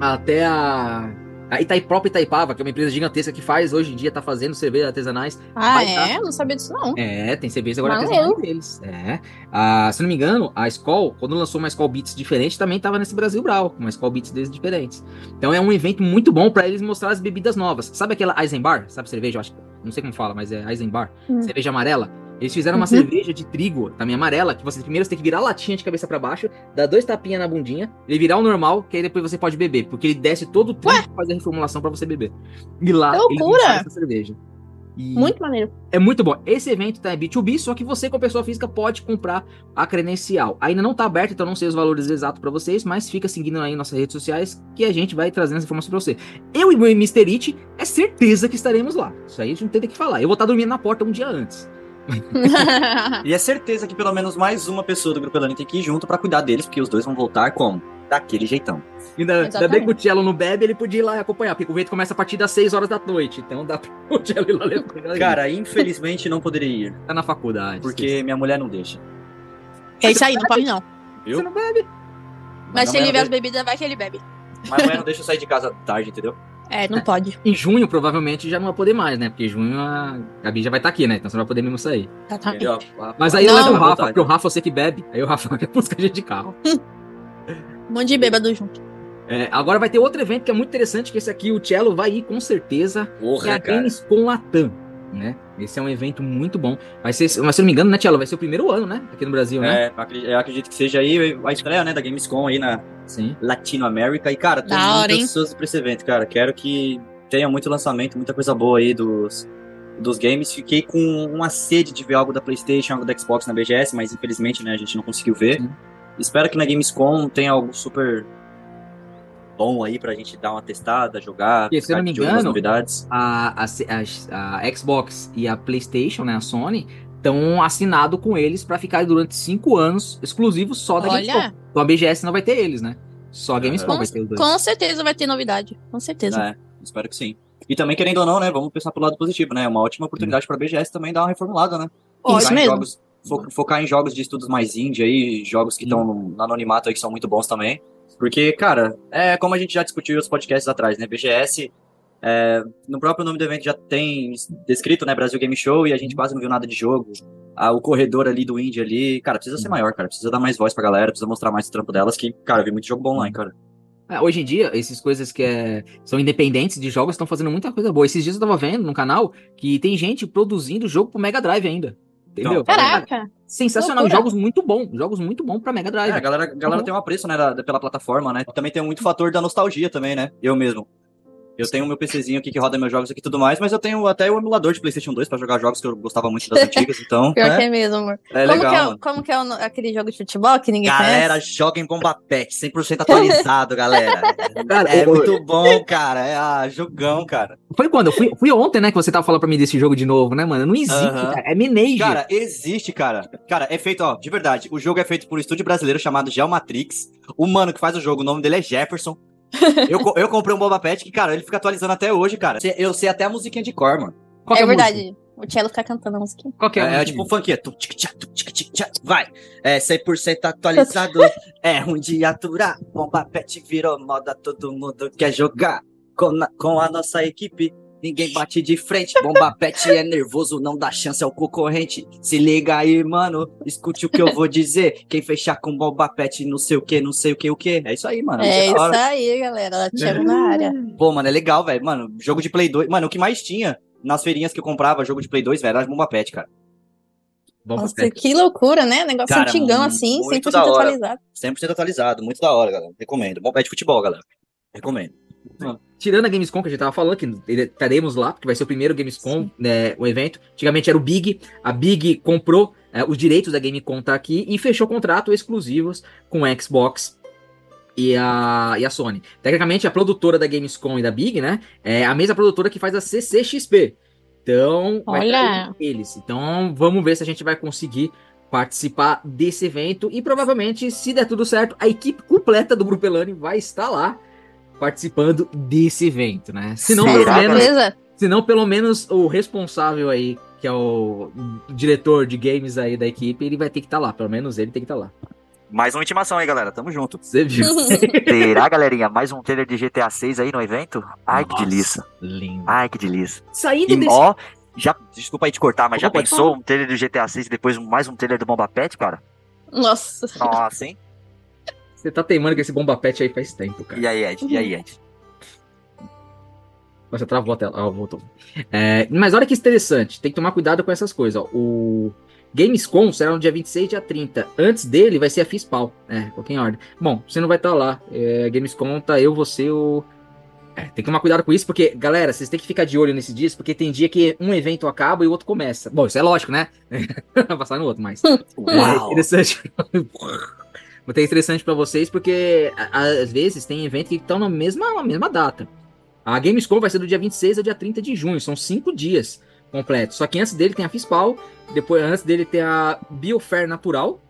até a A própria Itaipava, que é uma empresa gigantesca que faz, hoje em dia, tá fazendo cerveja artesanais. Ah, é? Não sabia disso, não. É, tem cerveja agora artesanal deles. É. Ah, se não me engano, a Skol, quando lançou uma Skol Beats diferente, também tava nesse Brasil Brau, com uma Skol Beats deles diferentes. Então é um evento muito bom pra eles mostrar as bebidas novas. Sabe aquela Eisenbar? Sabe cerveja? Eu acho, não sei como fala, mas é Eisenbar. Hum. Cerveja amarela. Eles fizeram uma Uhum. cerveja de trigo, também amarela, que você primeiro tem que virar a latinha de cabeça pra baixo, dar dois tapinhas na bundinha, ele virar o normal, que aí depois você pode beber, porque ele desce todo o trigo pra fazer a reformulação pra você beber. E lá Que loucura! lançaram essa cerveja. E Muito maneiro. é muito bom. Esse evento tá em B2B, só que você, como pessoa física, pode comprar a credencial. Ainda não tá aberto, então não sei os valores exatos pra vocês, mas fica seguindo aí nossas redes sociais que a gente vai trazendo essa informação pra você. Eu e o Mr. It, é certeza que estaremos lá. Isso aí a gente não tem o que falar. Eu vou estar dormindo na porta um dia antes. E é certeza que pelo menos mais uma pessoa do Grupo Elane tem que ir junto pra cuidar deles, porque os dois vão voltar como? Daquele jeitão. Ainda, ainda bem que o Cello não bebe, ele podia ir lá acompanhar, porque o evento começa a partir das 6 horas da noite. Então dá pro Cello ir lá levar. Cara, infelizmente não poderia ir, tá na faculdade. porque minha mulher não deixa. É isso aí, não pode não. Você não bebe. Mas se minha ele vê as bebidas, vai que ele bebe. Mas a mulher não deixa eu sair de casa tarde, entendeu? É, não pode. Em junho, provavelmente, já não vai poder mais, né? Porque em junho a Gabi já vai estar aqui, né? Então você não vai poder mesmo sair. Exatamente. Mas aí Não. leva o Rafa, vontade. porque o Rafa eu sei que bebe. Aí o Rafa quer buscar a gente de carro. Um monte de bêbado junto. É, agora vai ter outro evento que é muito interessante, que esse aqui o Cello vai ir com certeza. Que é Porra, a cara. Gamescom Latam, né? Esse é um evento muito bom. Vai ser, mas se eu não me engano, né, Cello? Vai ser o primeiro ano, né? Aqui no Brasil, né? É, eu acredito, que seja aí a estreia, né, da Gamescom aí na Sim. Latinoamérica. E, cara, tô Da muito hora, hein? ansioso pra esse evento, cara. Quero que tenha muito lançamento, muita coisa boa aí dos, dos games. Fiquei com uma sede de ver algo da PlayStation, algo da Xbox na BGS, mas infelizmente, né, a gente não conseguiu ver. Sim. Espero que na Gamescom tenha algo super bom aí pra gente dar uma testada, jogar, E, se eu não ficar me engano, novidades. A, a, a- a Xbox e a PlayStation, né? A Sony, estão assinado com eles pra ficar durante cinco anos exclusivos só da Gamescom. Olha, Então a BGS não vai ter eles, né? Só a Gamescom Com- vai ter os dois. com certeza vai ter novidade. Com certeza. É, espero que sim. E também, querendo ou não, né, vamos pensar pro lado positivo, né? É uma ótima oportunidade pra BGS também dar uma reformulada, né? Isso Focar em mesmo. jogos, fo- focar em jogos de estudos mais indie aí, jogos que estão no, no anonimato aí que são muito bons também. Porque, cara, é como a gente já discutiu outros podcasts atrás, né? BGS, é, no próprio nome do evento já tem descrito, né? Brasil Game Show, e a gente quase não viu nada de jogo. Ah, o corredor ali do indie ali, cara, precisa ser maior, cara. Precisa dar mais voz pra galera, precisa mostrar mais o trampo delas, que, cara, vi muito jogo bom online, cara. É, hoje em dia, essas coisas que é- são independentes de jogos estão fazendo muita coisa boa. Esses dias eu tava vendo no canal que tem gente produzindo jogo pro Mega Drive ainda. Entendeu? Então, Caraca. Sensacional. loucura. Jogos muito bons. Jogos muito bons pra Mega Drive. É, a galera, a galera Uhum. tem um apreço, né, da- da- pela plataforma, né? Também tem muito fator da nostalgia também, né? Eu mesmo. Eu tenho meu PCzinho aqui que roda meus jogos aqui e tudo mais, mas eu tenho até o emulador de PlayStation 2 pra jogar jogos que eu gostava muito das antigas, então. Pior é, que é mesmo, amor. é como, legal, que é, mano. como que é o aquele jogo de futebol que ninguém Galera, conhece? joga em Bomba Pet, 100% atualizado, galera. Cara, É muito bom, cara. É ah, jogão, cara. Foi quando? Eu fui, fui ontem, né, que você tava falando pra mim desse jogo de novo, né, mano? Não existe, Aham. cara. É Menage. Cara, existe, cara. Cara, é feito, ó, de verdade. O jogo é feito por um estúdio brasileiro chamado Geomatrix. O mano que faz o jogo, o nome dele é Jefferson. Eu, eu comprei um Boba Pet que, cara, ele fica atualizando até hoje, cara. Eu sei até a musiquinha de cor, mano. Qual É música? verdade. O Cello fica cantando a música. Qual que é, É, é tipo um tchac. Vai. É 100% atualizado. é ruim de aturar. Bomba Pet virou moda. Todo mundo quer jogar. Com, na- com a nossa equipe. Ninguém bate de frente. Bomba Pet é nervoso. Não dá chance ao concorrente. Se liga aí, mano. Escute o que eu vou dizer. Quem fechar com Bomba Pet, não sei o que, não sei o que, o que. É isso aí, mano. É isso hora. aí, galera. Cello na área. Pô, mano, é legal, velho. Mano, jogo de Play 2. Mano, o que mais tinha nas feirinhas que eu comprava jogo de Play 2, velho, era Bomba Pet, cara. Bomba Nossa, Pet. que loucura, né? Negócio Cara, antigão assim, muito 100% da hora. atualizado. 100% atualizado, muito da hora, galera. Recomendo. Bom pé de futebol, galera. Recomendo. Tirando a Gamescom, que a gente tava falando, que estaremos lá, porque vai ser o primeiro Gamescom, né, o evento. Antigamente era o Big, a Big comprou é, os direitos da Gamescom tá aqui e fechou contrato exclusivos com a Xbox e a, e a Sony. Tecnicamente, a produtora da Gamescom e da Big, né, é a mesma produtora que faz a CCXP. Então, vai Olha. eles. Então, vamos ver se a gente vai conseguir participar desse evento e provavelmente, se der tudo certo, a equipe completa do Grupo Elane vai estar lá participando desse evento, né? Se não, pelo menos, se não, pelo menos o responsável aí, que é o diretor de games aí da equipe, ele vai ter que estar lá. Pelo menos ele tem que estar lá. Mais uma intimação aí, galera. Tamo junto. Você viu? Será, galerinha? Mais um trailer de GTA 6 aí no evento? Ai, que Nossa, delícia. Lindo. Ai, que delícia. Saindo E, desse. ó, já, desculpa aí te cortar, mas já Pode pensou falar. um trailer do GTA 6 e depois mais um trailer do Bomba Pet, cara? Nossa. Nossa, hein? Você tá teimando com esse bomba pet aí faz tempo, cara. E aí, Ed? E aí, Ed? Você travou a tela. Ah, voltou. É, mas olha que interessante. Tem que tomar cuidado com essas coisas. Ó. O Gamescom será no dia 26 e dia 30. Antes dele vai ser a FISPAL. É, em ordem. Bom, você não vai estar lá. É, Gamescom tá eu, você, o. É, tem que tomar cuidado com isso, porque, galera, vocês têm que ficar de olho nesses dias, porque tem dia que um evento acaba e o outro começa. Bom, isso é lógico, né? Vai passar no outro, mas. É Uau! interessante. Muito interessante pra vocês, porque às vezes tem eventos que estão na mesma, na mesma data. A Gamescom vai ser do dia 26 ao dia 30 de junho, são cinco dias completos. Só que antes dele tem a FISPAL, depois antes dele tem a Biofair Natural.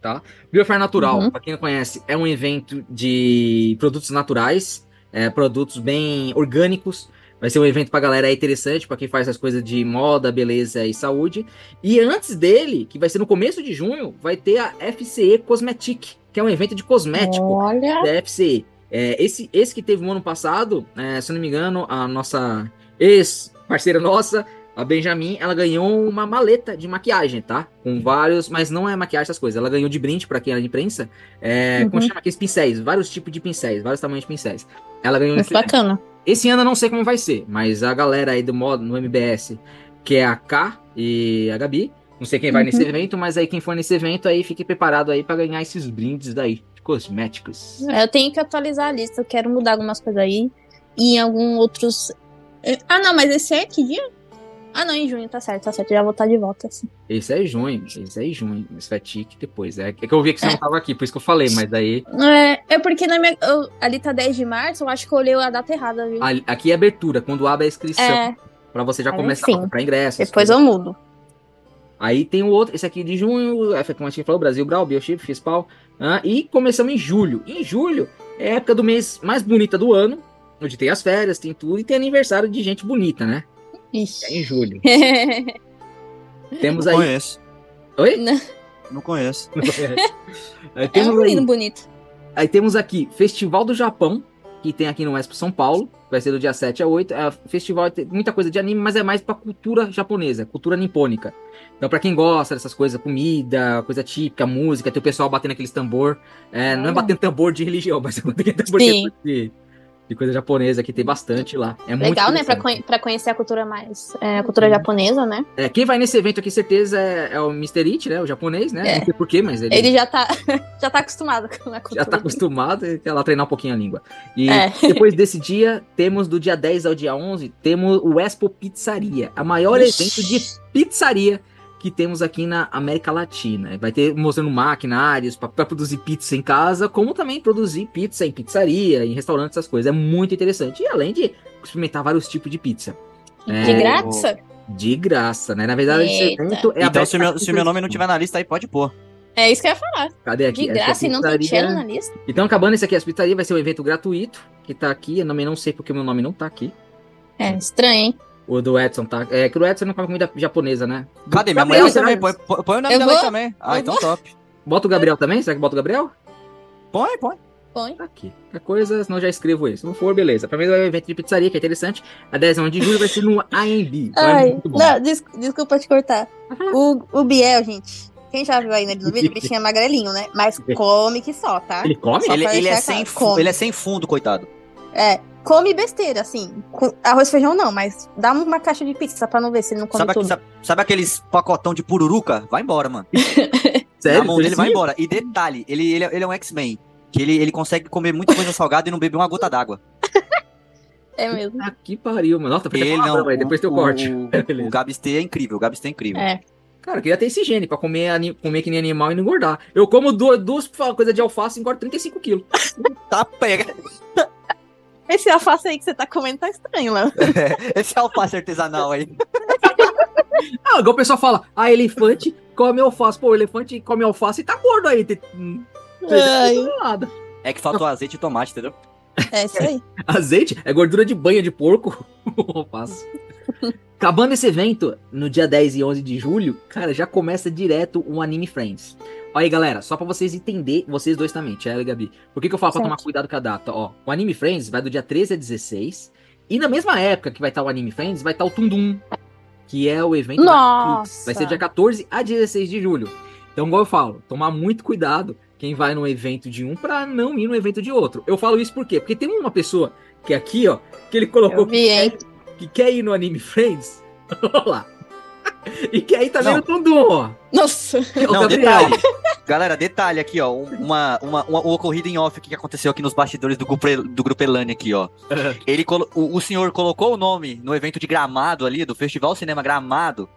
Tá? Biofair Natural, Uhum. pra quem não conhece, é um evento de produtos naturais, é, produtos bem orgânicos. Vai ser um evento pra galera interessante, pra quem faz as coisas de moda, beleza e saúde. E antes dele, que vai ser no começo de junho, vai ter a FCE Cosmetic, que é um evento de cosmético Olha. da FCE. É, esse, esse que teve no ano passado, é, se não me engano, a nossa ex-parceira nossa, a Benjamin, ela ganhou uma maleta de maquiagem, tá? Com vários, mas não é maquiagem essas coisas. Ela ganhou de brinde pra quem era de imprensa. É, Como Uhum. chama aqueles pincéis? Vários tipos de pincéis, vários tamanhos de pincéis. Ela ganhou Muito bacana. Esse ano eu não sei como vai ser, mas a galera aí do modo no MBS, que é a K e a Gabi, não sei quem vai Uhum. nesse evento, mas aí quem for nesse evento aí fique preparado aí pra ganhar esses brindes daí, cosméticos. É, Eu tenho que atualizar a lista, eu quero mudar algumas coisas aí. E em alguns outros. Ah, não, mas esse é que dia? Ah, não, em junho, tá certo, tá certo. Já vou estar de volta, assim. Esse é junho, esse é junho, esse vai tique depois. É, é que eu vi que você É. não tava aqui, por isso que eu falei, mas daí É, é porque na minha, eu- ali tá 10 de março, eu acho que eu olhei a data errada, viu? a- aqui é abertura, quando abre a inscrição, é, pra você já Aí, começar a enfim. comprar ingressos. depois eu mudo. Aí tem o outro, esse aqui de junho, é, como a gente falou, Brasil Brau, Biochip, Fispal. ah, e começamos em julho. Em julho é a época do mês mais bonita do ano, onde tem as férias, tem tudo, e tem aniversário de gente bonita, né? É em Ixi. julho. Temos Não aí. conheço. Oi? Não, Não conheço. Aí é temos um aí, bonito. aí temos aqui Festival do Japão, que tem aqui no Expo São Paulo, vai ser do dia 7 a 8. É, festival tem muita coisa de anime, mas é mais pra cultura japonesa, cultura nipônica. Então, pra quem gosta dessas coisas, comida, coisa típica, música, tem o pessoal batendo aqueles tambor. É, não é Olha. batendo tambor de religião, mas é batendo tambor Sim. de, de coisa japonesa, que tem bastante lá. É muito Legal, né? Pra, conhe- pra conhecer a cultura mais. é, a cultura japonesa, né? É, quem vai nesse evento aqui, certeza, é, é o Mr. It, né? O japonês, né? É. Não sei porquê, mas ele, Ele já tá, já tá acostumado com a cultura. já tá acostumado e quer lá treinar um pouquinho a língua. E É. depois desse dia, temos do dia 10 ao dia 11, temos o Expo Pizzaria, a maior Ixi. evento de pizzaria que temos aqui na América Latina. Vai ter mostrando máquinários para produzir pizza em casa, como também produzir pizza em pizzaria, em restaurantes, essas coisas. É muito interessante. E além de experimentar vários tipos de pizza. De É, graça? De graça, né? Na verdade, esse Eita. evento é então, se o, meu, se o meu nome não tiver na lista aí, pode pôr. É isso que eu ia falar. Cadê aqui? De Essa graça e não tem pizzaria- cello na lista? Então, acabando esse aqui, a pizzaria vai ser um evento gratuito, que tá aqui. Eu também não sei porque o meu nome não tá aqui. É, estranho, hein? O do Edson tá. É que o Edson não come comida japonesa, né? Cadê? Minha Gabriel, mulher também. Põe, põe- o nome Eu dela aí também. Ah, eu então vou. top. Bota o Gabriel também? Será que bota o Gabriel? Põe, põe. Põe. Tá aqui. Qualquer coisa, senão já escrevo isso. Se não for, beleza. Pra mim é um evento de pizzaria, que é interessante. A 10 de julho vai ser no AMB. É Ai, não, des- desculpa te cortar. O, o Biel, gente. Quem já viu aí no vídeo, o bichinho é magrelinho, né? Mas come que só, tá? Ele come? Só Ele, ele é sem ele é sem fundo, coitado. É, come besteira, assim. Com arroz e feijão não, mas dá uma caixa de pizza pra não ver se ele não come Sabe, tudo. sabe, sabe aqueles pacotão de pururuca? Vai embora, mano. Sério? Na mão dele vai embora. E detalhe, ele, ele, é- ele é um X-Men. Que ele, ele consegue comer muita coisa salgada e não beber uma gota d'água. É mesmo. Ah, que pariu, mano. Nossa, Ele falar, não. depois tem o corte. O, o Gabstê é incrível, o Gabstê é incrível. É. Cara, eu queria ter esse gene pra comer, comer que nem animal e não engordar. Eu como duas, duas coisas de alface e engordo 35 quilos. Tá pega. Esse alface aí que você tá comendo tá estranho, Léo. Esse alface artesanal aí. Ah, igual o pessoal fala, ah, elefante come alface. Pô, o elefante come alface e tá gordo aí. Tem- Ai. não tem nada. É que faltou azeite e tomate, entendeu? É isso aí. Azeite é gordura de banha de porco. alface. Acabando esse evento, no dia 10 e 11 de julho, cara, já começa direto o Anime Friends. Olha aí, galera, só pra vocês entenderem, vocês dois também, Tiago e Gabi. Por que, que eu falo pra Certo. tomar cuidado com a data? Ó, o Anime Friends vai do dia 13 a 16. E na mesma época que vai estar o Anime Friends, vai estar o Tundum, que é o evento da Nossa! Netflix. Vai ser dia 14 a 16 de julho. Então, igual eu falo, tomar muito cuidado quem vai no evento de um pra não ir no evento de outro. Eu falo isso por quê? Porque tem uma pessoa que é aqui, ó, que ele colocou vi, hein? que quer ir no Anime Friends. Olha lá. E quer ir também Não. no Tundum, ó. Nossa! Que é o Não, Gabriel. detalhe. Galera, detalhe aqui, ó. um- Uma, uma, uma, uma ocorrida em off aqui que aconteceu aqui nos bastidores do grupo, do grupo Elane aqui, ó. Ele colo- o, o senhor colocou o nome no evento de Gramado ali, do Festival Cinema Gramado.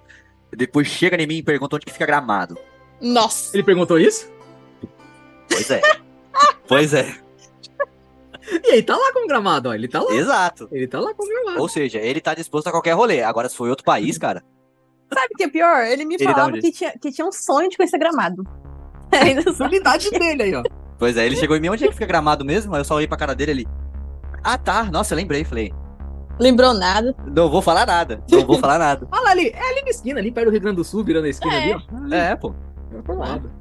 Depois chega em mim e pergunta onde que fica Gramado. Nossa! Ele perguntou isso? Pois é. pois é. E aí, tá lá com o gramado, ó. Ele tá lá. Exato. Ele tá lá com o gramado. Ou seja, ele tá disposto a qualquer rolê. Agora, se foi outro país, cara. Sabe o que é pior? Ele me Ele falava um que tinha, que tinha um sonho de conhecer gramado. Unidade dele aí, ó. Pois é, ele chegou em mim, onde é que fica Gramado mesmo? Aí eu só olhei pra cara dele ali. Ah, tá. Nossa, eu lembrei. Falei, Lembrou nada. não vou falar nada. Não vou falar nada. Olha lá ali. É ali na esquina, ali perto do Rio Grande do Sul, virando a esquina É. ali, ó. É, pô. é por.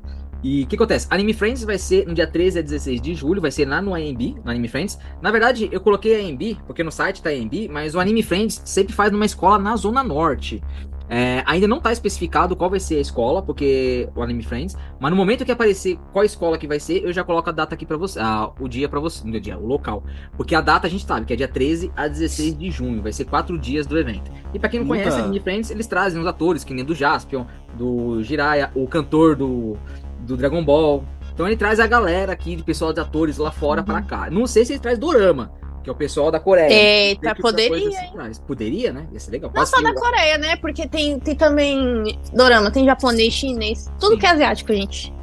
E o que acontece? Anime Friends vai ser no dia 13 a 16 de julho, vai ser lá no AMB, no Anime Friends. Na verdade, eu coloquei AMB, porque no site tá AMB, mas o Anime Friends sempre faz numa escola na Zona Norte. É, ainda não tá especificado qual vai ser a escola, porque o Anime Friends, mas no momento que aparecer qual escola que vai ser, eu já coloco a data aqui pra você, ah, o dia pra você, o dia, o local. Porque a data a gente sabe que é dia 13 a 16 de junho, vai ser quatro dias do evento. E pra quem não Muita- conhece Anime Friends, eles trazem os atores, que nem do Jaspion, do Jiraiya, o cantor do, do Dragon Ball. Então ele traz a galera aqui, de pessoal de atores lá fora pra cá. Não sei se ele traz Dorama, que é o pessoal da Coreia. Eita, Sei que outra poderia, traz. Poderia, né? Ia ser legal. Não só da Coreia, né? Porque tem, tem também dorama, tem japonês, chinês, tudo Sim. que é asiático, gente.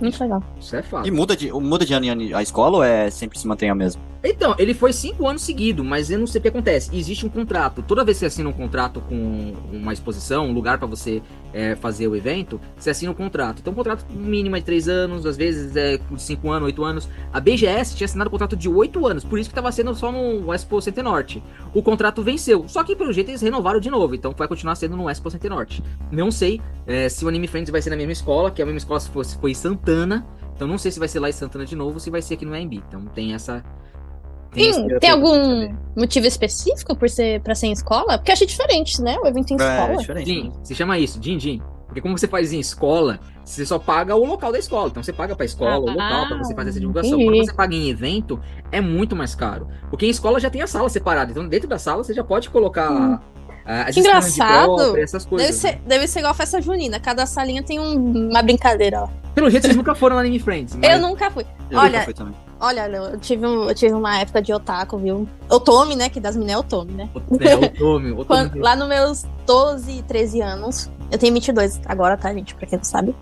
Muito legal. Isso é fato. E muda de, muda de ano em ano a escola ou é sempre se mantém a mesma? Então, ele foi cinco anos seguidos, mas eu não sei o que acontece. Existe um contrato. Toda vez que você assina um contrato com uma exposição, um lugar pra você é, fazer o evento, você assina um contrato. Então, um contrato mínimo é de três anos, às vezes é de cinco anos, oito anos. A BGS tinha assinado um contrato de oito anos, por isso que estava sendo só no Expo Center Norte. O contrato venceu, só que pelo jeito eles renovaram de novo, então vai continuar sendo no Expo Center Norte. Não sei é, se o Anime Friends vai ser na mesma escola, que a mesma escola se foi em Santana. Então não sei se vai ser lá em Santana de novo ou se vai ser aqui no AMB. Então tem essa. Tem, esse- tem algum motivo específico por ser, pra ser em escola? Porque achei diferente, né? O evento em É, escola. diferente. Sim, se chama isso, din din. Porque como você faz em escola, você só paga o local da escola. Então você paga pra escola o local pra você fazer essa divulgação. entendi. Quando você paga em evento, é muito mais caro. Porque em escola já tem a sala separada. Então dentro da sala você já pode colocar Hum. ah, Que engraçado. própria, essas coisas. Deve ser, deve ser igual a festa junina. Cada salinha tem um- uma brincadeira lá. Pelo jeito vocês nunca foram no Anime Friends. mas- Eu nunca fui. Eu Olha, nunca fui também. Olha, eu tive, um- eu tive uma época de otaku, viu? Otome, né? Que das meninas é Otome, né? É, o Tommy, o Quando- lá nos meus 12, 13 anos. Eu tenho 22 agora, tá, gente? Pra quem não sabe.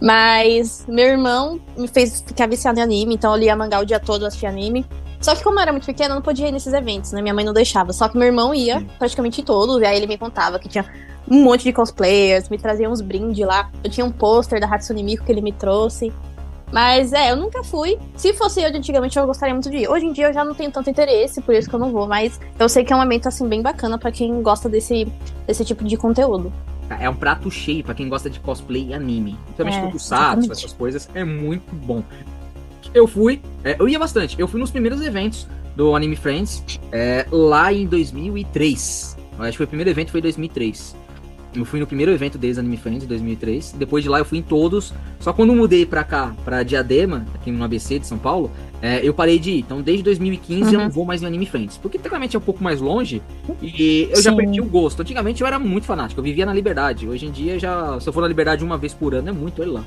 Mas meu irmão me fez ficar viciado em anime, então eu lia mangá o dia todo, assistia anime. Só que como eu era muito pequena, eu não podia ir nesses eventos, né? Minha mãe não deixava. Só que meu irmão ia Sim. praticamente todos, e aí ele me contava que tinha um monte de cosplayers, me trazia uns brindes lá. Eu tinha um pôster da Hatsune Miku que ele me trouxe. Mas é, eu nunca fui. Se fosse eu de antigamente, eu gostaria muito de ir. Hoje em dia eu já não tenho tanto interesse, por isso que eu não vou. Mas eu sei que é um evento, assim, bem bacana pra quem gosta desse, desse tipo de conteúdo. É um prato cheio pra quem gosta de cosplay e anime. Principalmente É, Tokusatsu, essas coisas. É muito bom. Eu fui, é, eu ia bastante. Eu fui nos primeiros eventos do Anime Friends é, lá em 2003. Eu acho que foi o primeiro evento foi em 2003. Eu fui no primeiro evento deles, Anime Friends, em 2003. Depois de lá eu fui em todos. Só quando eu mudei pra cá, pra Diadema, aqui no ABC de São Paulo, é, eu parei de ir. Então desde 2015 eu Uhum. não vou mais no Anime Friends. Porque tecnicamente é um pouco mais longe e eu já Sim. perdi o gosto. Antigamente eu era muito fanático, eu vivia na Liberdade. Hoje em dia já, se eu for na Liberdade uma vez por ano é muito, olha lá.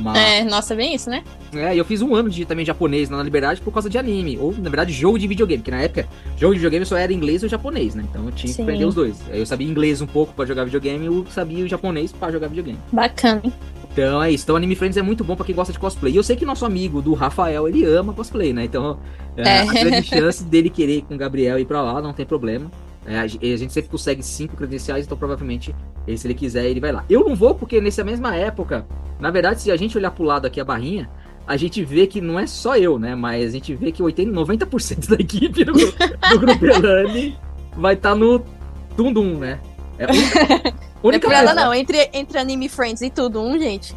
Mas, É, nossa, é bem isso, né? é, e eu fiz um ano de também japonês na Liberdade por causa de anime. Ou, na verdade, jogo de videogame. Que na época, jogo de videogame só era inglês ou japonês, né? Então eu tinha que Sim. aprender os dois. Eu sabia inglês um pouco pra jogar videogame e eu sabia o japonês pra jogar videogame. Bacana. Então é isso. Então Anime Friends é muito bom pra quem gosta de cosplay. E eu sei que nosso amigo do Rafael, ele ama cosplay, né? Então, é, É. a grande chance dele querer ir com o Gabriel ir pra lá não tem problema. É, a ge- a gente sempre consegue cinco credenciais, então provavelmente, ele, se ele quiser, ele vai lá. Eu não vou porque nessa mesma época, na verdade, se a gente olhar pro lado aqui a barrinha, a gente vê que não é só eu, né? Mas a gente vê que 80, 90% da equipe do, do Grupo Elane vai estar no Tundum, né? É única, Não é única por ela, não. Entre, entre anime friends e tudo, um, gente.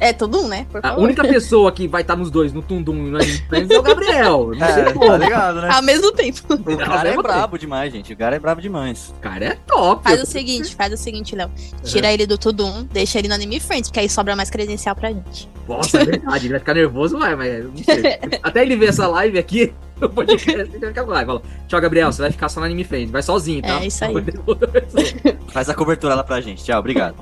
É, todo um, né? Por A única pessoa que vai estar nos dois, no Tundum e no Anime Friends, é o Gabriel. Não É, tá ligado, né? Ao mesmo tempo. O cara é brabo demais, gente. O cara é brabo demais. O cara é top. Faz o seguinte, faz o seguinte, Léo. Tira ele do Tudum, deixa ele no Anime Friends, porque aí sobra mais credencial pra gente. Nossa, é verdade. Ele vai ficar nervoso, vai, mas não sei. Até ele ver essa live aqui, no podcast, ele vai ficar live. Fala, Tchau, Gabriel, você vai ficar só no Anime Friends. Vai sozinho, tá? É, isso aí. Faz a cobertura lá pra gente. Tchau, obrigado.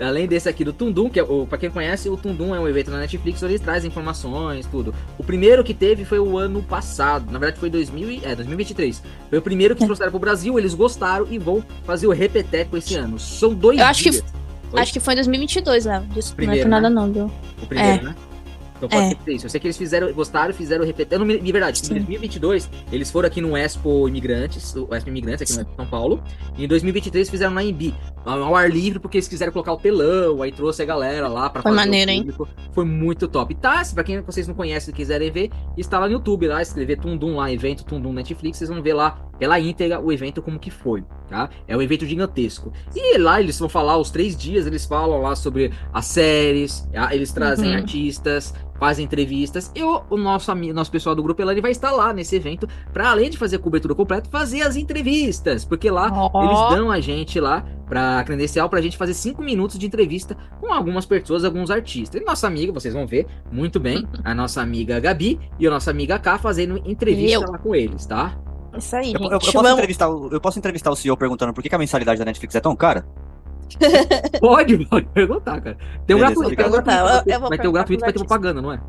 Além desse aqui do Tundum, que é, o, pra quem conhece, o Tundum é um evento na Netflix onde eles trazem informações, tudo. O primeiro que teve foi o ano passado, na verdade foi 2000 e, é, 2023. Foi o primeiro que trouxeram pro Brasil, eles gostaram e vão fazer o repeteco esse ano. São dois Eu acho que- dias. Oi? Acho que foi em 2022, Léo. Primeiro, não é por né? nada não, viu? O primeiro, É. né? Então pode É. ser isso. Eu sei que eles fizeram, gostaram, fizeram repetir. De verdade, em Sim. 2022, eles foram aqui no Expo Imigrantes, o Expo Imigrantes aqui em São Paulo. E em 2023 fizeram na Embi, ao ar livre, porque eles quiseram colocar o telão, aí trouxe a galera lá pra Foi maneiro, hein? Foi muito top. E tá, pra quem vocês não conhecem e quiserem ver, está lá no YouTube, lá, escrever Tundum lá, evento Tundum Netflix, vocês vão ver lá pela íntegra o evento como que foi, tá? É um evento gigantesco. E lá eles vão falar os três dias, eles falam lá sobre as séries, eles trazem Uhum. artistas, fazem entrevistas. E o, o nosso amigo, nosso pessoal do grupo ele vai estar lá nesse evento para além de fazer a cobertura completa, fazer as entrevistas, porque lá Ó. eles dão a gente lá para credencial pra gente fazer cinco minutos de entrevista com algumas pessoas, alguns artistas. E nossa amiga, vocês vão ver muito bem, a nossa amiga Gabi e a nossa amiga K fazendo entrevista Eu. lá com eles, tá? Isso aí, Eu, gente. eu- eu posso entrevistar, o- eu posso entrevistar o CEO perguntando por que, que a mensalidade da Netflix é tão cara? Pode, pode perguntar, cara. Tem o Beleza, gratuito, tem gratuito, Eu- eu vai ter o perguntar gratuito, vai ter pros propaganda, não é?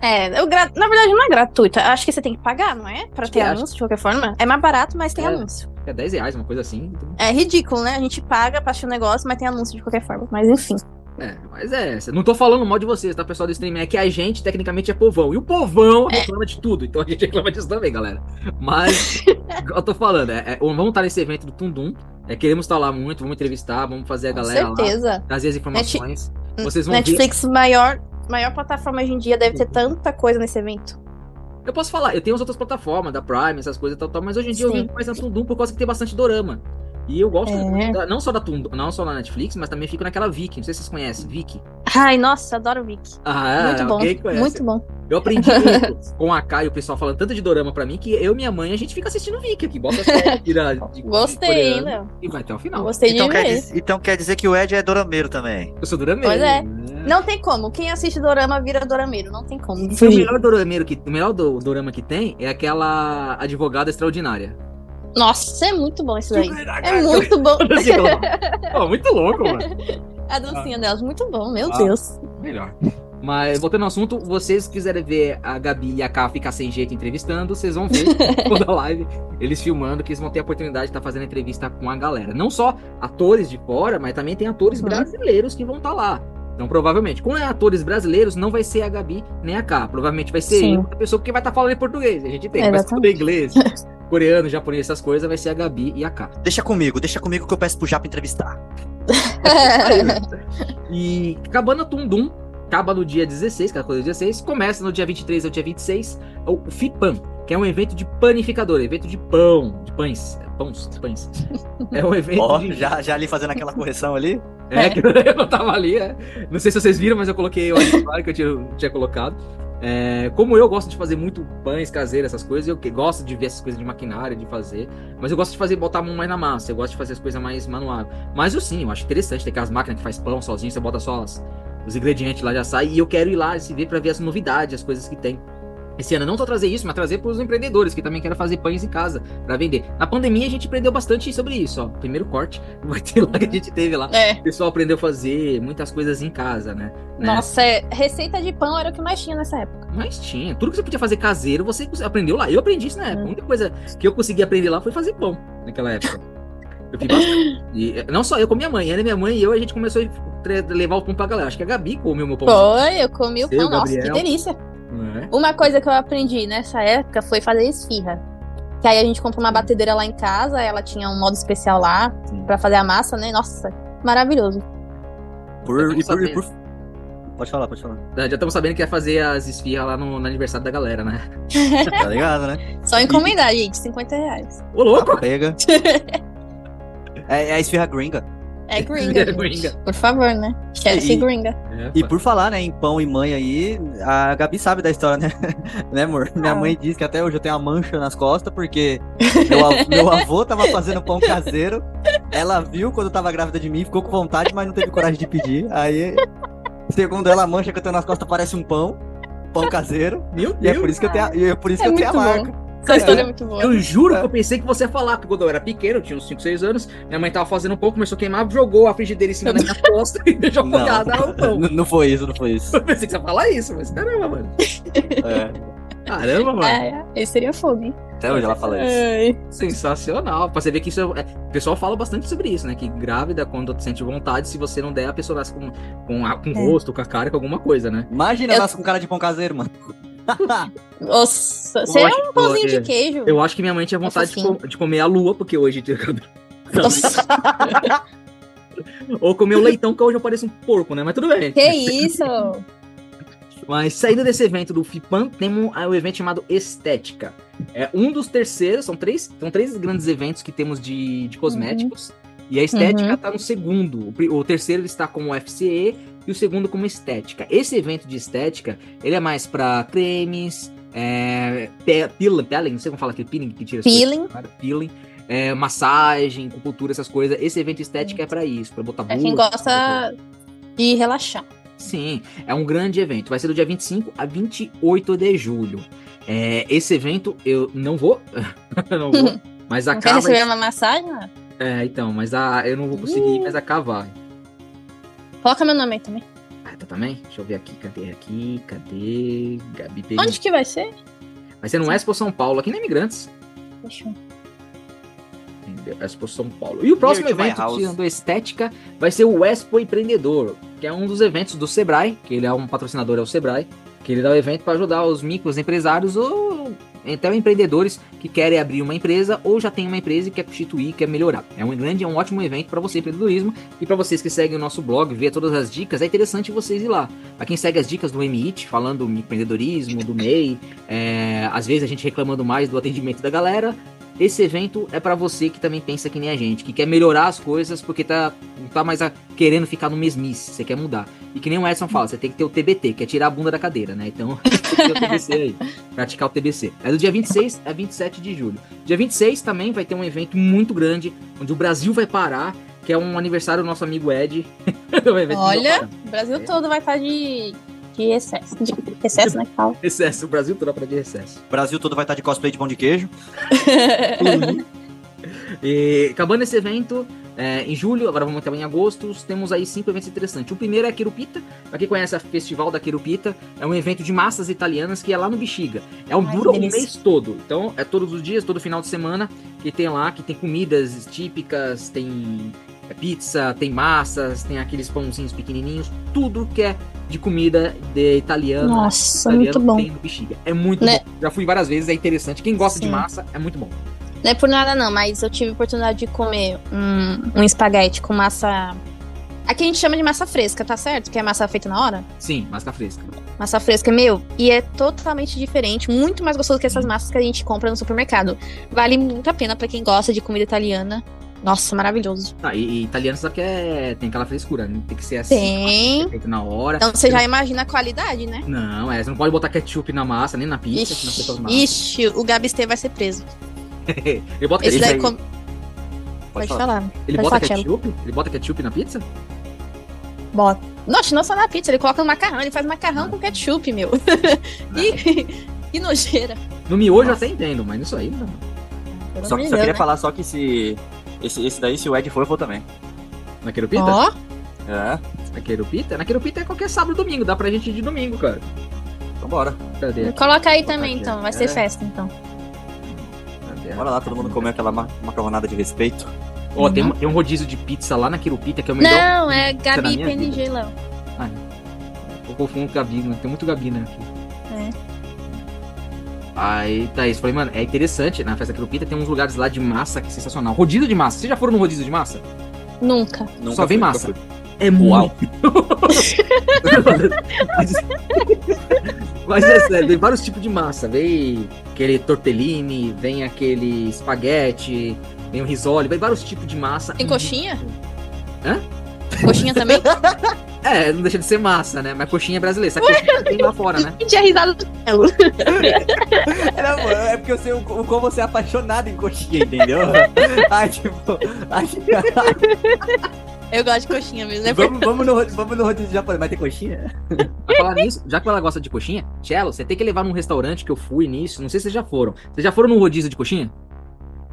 É, o gra- na verdade não é gratuito. Acho que você tem que pagar, não é? Pra Acho ter é, anúncio, de qualquer forma. É mais barato, mas tem É. anúncio. É 10 reais, uma coisa assim. então- É ridículo, né? A gente paga pra assistir o negócio, mas tem anúncio de qualquer forma. Mas enfim. É, mas é essa. Não tô falando mal de vocês, tá, pessoal do stream? É que a gente, tecnicamente, é povão. E o povão É. reclama de tudo. Então a gente reclama disso também, galera. Mas, eu tô falando, é, é, vamos estar nesse evento do Tundum. É, queremos estar lá muito, vamos entrevistar, vamos fazer a Com galera lá, certeza. trazer as informações. Vocês vão ver. Netflix, maior, maior plataforma hoje em dia, deve ter tanta coisa nesse evento. Eu posso falar, eu tenho as outras plataformas, da Prime, essas coisas e tal, tal, mas hoje em dia eu Sim. vejo mais na Tundum por causa que tem bastante dorama. E eu gosto É. da- não só da Tundum, não só na Netflix, mas também fico naquela Viki. Não sei se vocês conhecem, Viki. Ai, nossa, adoro o Vicky. Ah, muito bom. Muito bom. Eu aprendi muito com a Kai e o pessoal falando tanto de dorama pra mim que eu e minha mãe a gente fica assistindo Viki aqui. Bota a série, tira de, de Gostei, coreano Léo? E vai até o final. Gostei Então de quer, diz- então quer dizer que o Ed é dorameiro também. Eu sou dorameiro. Pois é. né? Não tem como. Quem assiste Dorama vira Dorameiro. Não tem como. O melhor dorameiro que, o melhor do, dorama que tem é aquela advogada extraordinária. Nossa, é muito bom isso daí. É muito bom. Pô, muito louco, mano. A dancinha delas, muito bom, meu Ah. Deus. Melhor. Mas voltando ao assunto, vocês quiserem ver a Gabi e a K ficar sem jeito entrevistando, vocês vão ver toda a live, eles filmando, que eles vão ter a oportunidade de estar fazendo entrevista com a galera. Não só atores de fora, mas também tem atores Uhum. brasileiros que vão estar lá. Então, provavelmente, quando é atores brasileiros, não vai ser a Gabi nem a K. Provavelmente vai ser eu, outra pessoa que vai estar falando em português. A gente tem, mas tudo em inglês, coreano, japonês, essas coisas, vai ser a Gabi e a K. Deixa comigo, deixa comigo que eu peço pro Japa entrevistar. E acabando a Tundum, acaba no dia 16, que é a coisa do 16, começa no dia 23 ao dia 26, o FIPAM, que é um evento de panificador, evento de pão, de pães, é, pães, pães. É um evento Ó, de... já, já ali fazendo aquela correção ali. É, que eu não tava ali, é. Não sei se vocês viram, mas eu coloquei o claro que eu tinha, tinha colocado. É, como eu gosto de fazer muito pães caseiros, essas coisas, eu que- gosto de ver essas coisas de maquinária, de fazer. Mas eu gosto de fazer, botar a mão mais na massa, eu gosto de fazer as coisas mais manual. Mas eu sim, eu acho interessante, tem aquelas máquinas que faz pão sozinho, você bota só as- os ingredientes lá, já sai. E eu quero ir lá se ver pra ver as novidades, as coisas que tem. Esse ano, não só trazer isso, mas trazer para os empreendedores que também querem fazer pães em casa para vender. Na pandemia, a gente aprendeu bastante sobre isso, ó. Primeiro corte, vai ter lá que a gente teve lá. É. O pessoal aprendeu a fazer muitas coisas em casa, né? Né? Nossa, é, receita de pão era o que mais tinha nessa época. Mas tinha. Tudo que você podia fazer caseiro, você aprendeu lá. Eu aprendi isso na época. A única coisa que eu consegui aprender lá foi fazer pão naquela época. Eu fiz bastante. E, eh, não só eu, com minha mãe. Ela, minha mãe e eu, a gente começou a levar o pão pra galera. Acho que a Gabi comeu meu pão. Foi, eu comi o Seu pão. Nossa, que Gabriel. delícia. Né? Uma coisa que eu aprendi nessa época foi fazer esfirra. Que aí a gente comprou uma batedeira lá em casa, ela tinha um modo especial lá pra fazer a massa, né? Nossa, maravilhoso. Por, e por, e por- Pode falar, pode falar. Já estamos sabendo que ia fazer as esfirras lá no, no aniversário da galera, né? Tá ligado, né? Só encomendar, gente, 50 reais. Ô, louco! Pega. É, é a esfirra gringa. É gringa, É gente. gringa. Por favor, né? Chefe E- gringa. É, E por falar, né, em pão e mãe aí, a Gabi sabe da história, né? né, amor? Minha Ah. mãe diz que até hoje eu tenho uma mancha nas costas, porque meu, av- meu avô tava fazendo pão caseiro. Ela viu quando eu tava grávida de mim, ficou com vontade, mas não teve coragem de pedir. Aí, segundo ela, a mancha que eu tenho nas costas parece um pão. Pão caseiro. Meu E é Deus. por isso que eu tenho a, e é por isso É que eu tenho a marca. bom. Essa história é muito boa. Eu juro que eu pensei que você ia falar, porque quando eu era pequeno, eu tinha uns 5, 6 anos, minha mãe tava fazendo um pão, começou a queimar, jogou a frigideira em cima da minha costa e deixou Não. focada no pão. N- Não foi isso, não foi isso. Eu pensei que você ia falar isso, mas caramba, mano. É, Caramba, mano. É, esse seria fogo, hein? até hoje ela fala isso. Ai. Sensacional. Pra você ver que isso é... O pessoal fala bastante sobre isso, né? Que grávida, quando sente vontade, se você não der, a pessoa nasce com, com, a- com o É. rosto, com a cara, com alguma coisa, né? Imagina Eu- nasce com cara de pão caseiro, mano. Nossa, você é um pãozinho de queijo. Eu acho que minha mãe tinha vontade de, com- de comer a lua, porque hoje tinha Nossa, Ou comer o leitão, que hoje eu pareço um porco, né? Mas tudo bem. que isso? Mas saindo desse evento do FIPAM, temos o evento chamado Estética. É um dos terceiros, são três, são três grandes eventos que temos de, de cosméticos. E a estética Uhum. está no segundo. O, o terceiro está como FCE e o segundo como estética. Esse evento de estética, ele é mais para cremes, é, pe- peeling, peeling, não sei como fala aquele peeling que tira as Peeling. coisas, peeling, é, massagem, acupuntura, essas coisas. Esse evento estética é para isso, para botar É quem gosta de relaxar. Sim, é um grande evento. Vai ser do dia 25 a 28 de julho. É, esse evento eu não vou. não vou. Mas a Não quer receber uma massagem? É, então, mas a... eu não vou conseguir, Ih. mas a vai. Coloca meu nome aí também. Ah, tá também? Deixa eu ver aqui, cadê aqui? Cadê? Gabi Perim. Onde que vai ser? Vai ser no Expo São Paulo, aqui na Imigrantes. Deixa eu... Entendeu? Expo São Paulo. E o próximo evento, tirando estética, vai ser o Expo Empreendedor, que é um dos eventos do Sebrae, que ele é um patrocinador, é o Sebrae, que ele dá o evento para ajudar os micros empresários ou até empreendedores que querem abrir uma empresa ou já tem uma empresa e quer constituir, quer melhorar. É um grande, é um ótimo evento para você empreendedorismo e para vocês que seguem o nosso blog, ver todas as dicas, é interessante vocês ir lá. Para quem segue as dicas do MIT, falando do empreendedorismo, do MEI, é, às vezes a gente reclamando mais do atendimento da galera, esse evento é pra você que também pensa que nem a gente, que quer melhorar as coisas porque tá, não tá mais a- querendo ficar no mesmice, você quer mudar. E que nem o Edson fala, você tem que ter o TBT, que é tirar a bunda da cadeira, né? Então, tem que ter o TBC aí, praticar o TBC. É do dia 26 a 27 de julho. Dia 26 também vai ter um evento muito grande, onde o Brasil vai parar, que é um aniversário do nosso amigo Ed. É Olha, o Brasil todo vai estar de, de excesso. De excesso, né? que fala? Recesso, o Brasil todo para de recesso. O Brasil todo vai estar de cosplay de pão de queijo. E, acabando esse evento, é, em julho, agora vamos até em agosto, temos aí cinco eventos interessantes. O primeiro é a Querupita, pra quem conhece o Festival da Querupita, é um evento de massas italianas que é lá no Bexiga. É um Ai, dura que o mês todo. Então, é todos os dias, todo final de semana, que tem lá, que tem comidas típicas, tem é, pizza, tem massas, tem aqueles pãozinhos pequenininhos, tudo que é de comida de italiano. Nossa, italiano muito bom. tem no Bexiga. É muito Né? bom. Já fui várias vezes, é interessante. Quem gosta de Sim. massa, é muito bom. Não é por nada não, mas eu tive a oportunidade de comer um, um espaguete com massa... Aqui a gente chama de massa fresca, tá certo? Que é massa feita na hora. Sim, massa fresca. Massa fresca, meu, e é totalmente diferente, muito mais gostoso que essas massas que a gente compra no supermercado. Vale muito a pena pra quem gosta de comida italiana. Nossa, maravilhoso. Ah, e, e italiano só que é, tem aquela frescura, né? Tem que ser assim, Tem. feito na hora. Então você já imagina a qualidade, né? Não, é, você não pode botar ketchup na massa, nem na pizza, Ixi, pessoas matam. ixi, o Gabistê vai ser preso. Ele bota Esse ketchup, com... Pode, Pode falar. falar. ele pode bota falar, ketchup? Ele bota ketchup na pizza? Bota. Nossa, não só na pizza, ele coloca no macarrão, ele faz macarrão com ketchup, meu. que, que nojeira. No miojo eu Nossa. até entendo, mas isso aí não. Pelo Só, que, só queria né? falar só que se. Esse, esse daí, se o Ed for, eu vou também. Na querupita? Ó, É, Na querupita? Na querupita é qualquer sábado e domingo, dá pra gente ir de domingo, cara. então bora. Cadê? coloca aí também, aqui, então. Vai é. ser festa, então. Cadê? Bora lá, todo mundo comer aquela ma macarronada de respeito. Ó, tem, um- tem um rodízio de pizza lá na querupita que é o melhor. Não, é Gabi PNG, Léo. Eu confundo com Gabi, né? Tem muito Gabi, né? Aqui. É. Aí, tá isso. Falei, mano, é interessante. Na festa Querupita tem uns lugares lá de massa que é sensacional. Rodízio de massa. Vocês já foram no rodízio de massa? Nunca. Nunca Só vem massa. É Uau. mas, mas é sério, vem vários tipos de massa. Vem aquele tortellini, vem aquele espaguete, vem o risole, vem vários tipos de massa. Tem coxinha? Coxinha também? É, não deixa de ser massa, né? Mas coxinha é brasileira. Essa coxinha tem lá fora, né? Entendi a risada do Telo. É, não, é porque eu sei o, o como você é apaixonado em coxinha, entendeu? Aí, tipo, aí, Eu gosto de coxinha mesmo. É vamos, vamos, no, vamos no rodízio japonês, vai ter coxinha? Pra falar nisso, já que ela gosta de coxinha, Cello, você tem que levar num restaurante que eu fui nisso. Não sei se vocês já foram. Vocês já foram num rodízio de coxinha?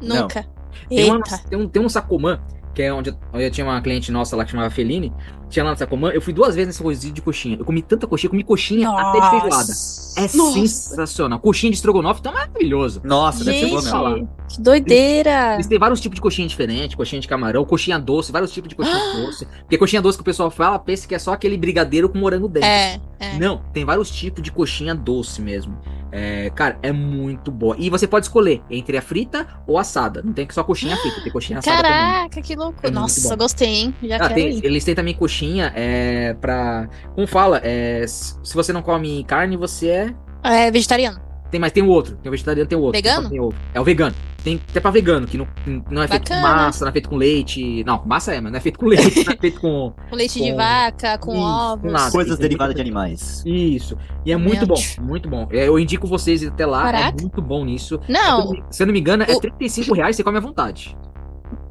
Nunca. Tem, uma, tem, um, tem um Sacomã, que é onde eu, onde eu tinha uma cliente nossa lá que chamava Feline. Tinha lá no Sacomã. Eu fui duas vezes nesse rodízio de coxinha. Eu comi tanta coxinha, eu comi coxinha até de feijoada. É Nossa. sensacional. Coxinha de estrogonofe tá maravilhoso. Nossa, deve ser bom mesmo. Gente, que doideira. Eles têm vários tipos de coxinha diferentes, coxinha de camarão, coxinha doce, vários tipos de coxinha doce. Porque coxinha doce que o pessoal fala, pensa que é só aquele brigadeiro com morango dentro. É, é. Não, tem vários tipos de coxinha doce mesmo. É, cara, é muito boa. E você pode escolher entre a frita ou assada. Não tem só coxinha frita, tem coxinha assada também. Caraca, que louco. É Nossa, gostei, hein? Já Ah, tem- eles têm também coxinha é, pra. Como fala? É, se você não come carne, você é. É vegetariano. Tem, mas tem o outro. Tem o vegetariano, tem o outro. Vegano? Tem o- É o vegano. Tem até pra vegano, que não, não é feito com Bacana. massa, não é feito com leite. Não, massa é, mas não é feito com leite, não é feito com. Com leite de Com- vaca, com Isso, com ovos. nada. Coisas é derivadas muito- de animais. Isso. E é muito bom, muito bom. É, Eu indico vocês ir até lá, Caraca. é muito bom nisso. Não, Se eu não me engano, é O- 35 reais, você come à vontade.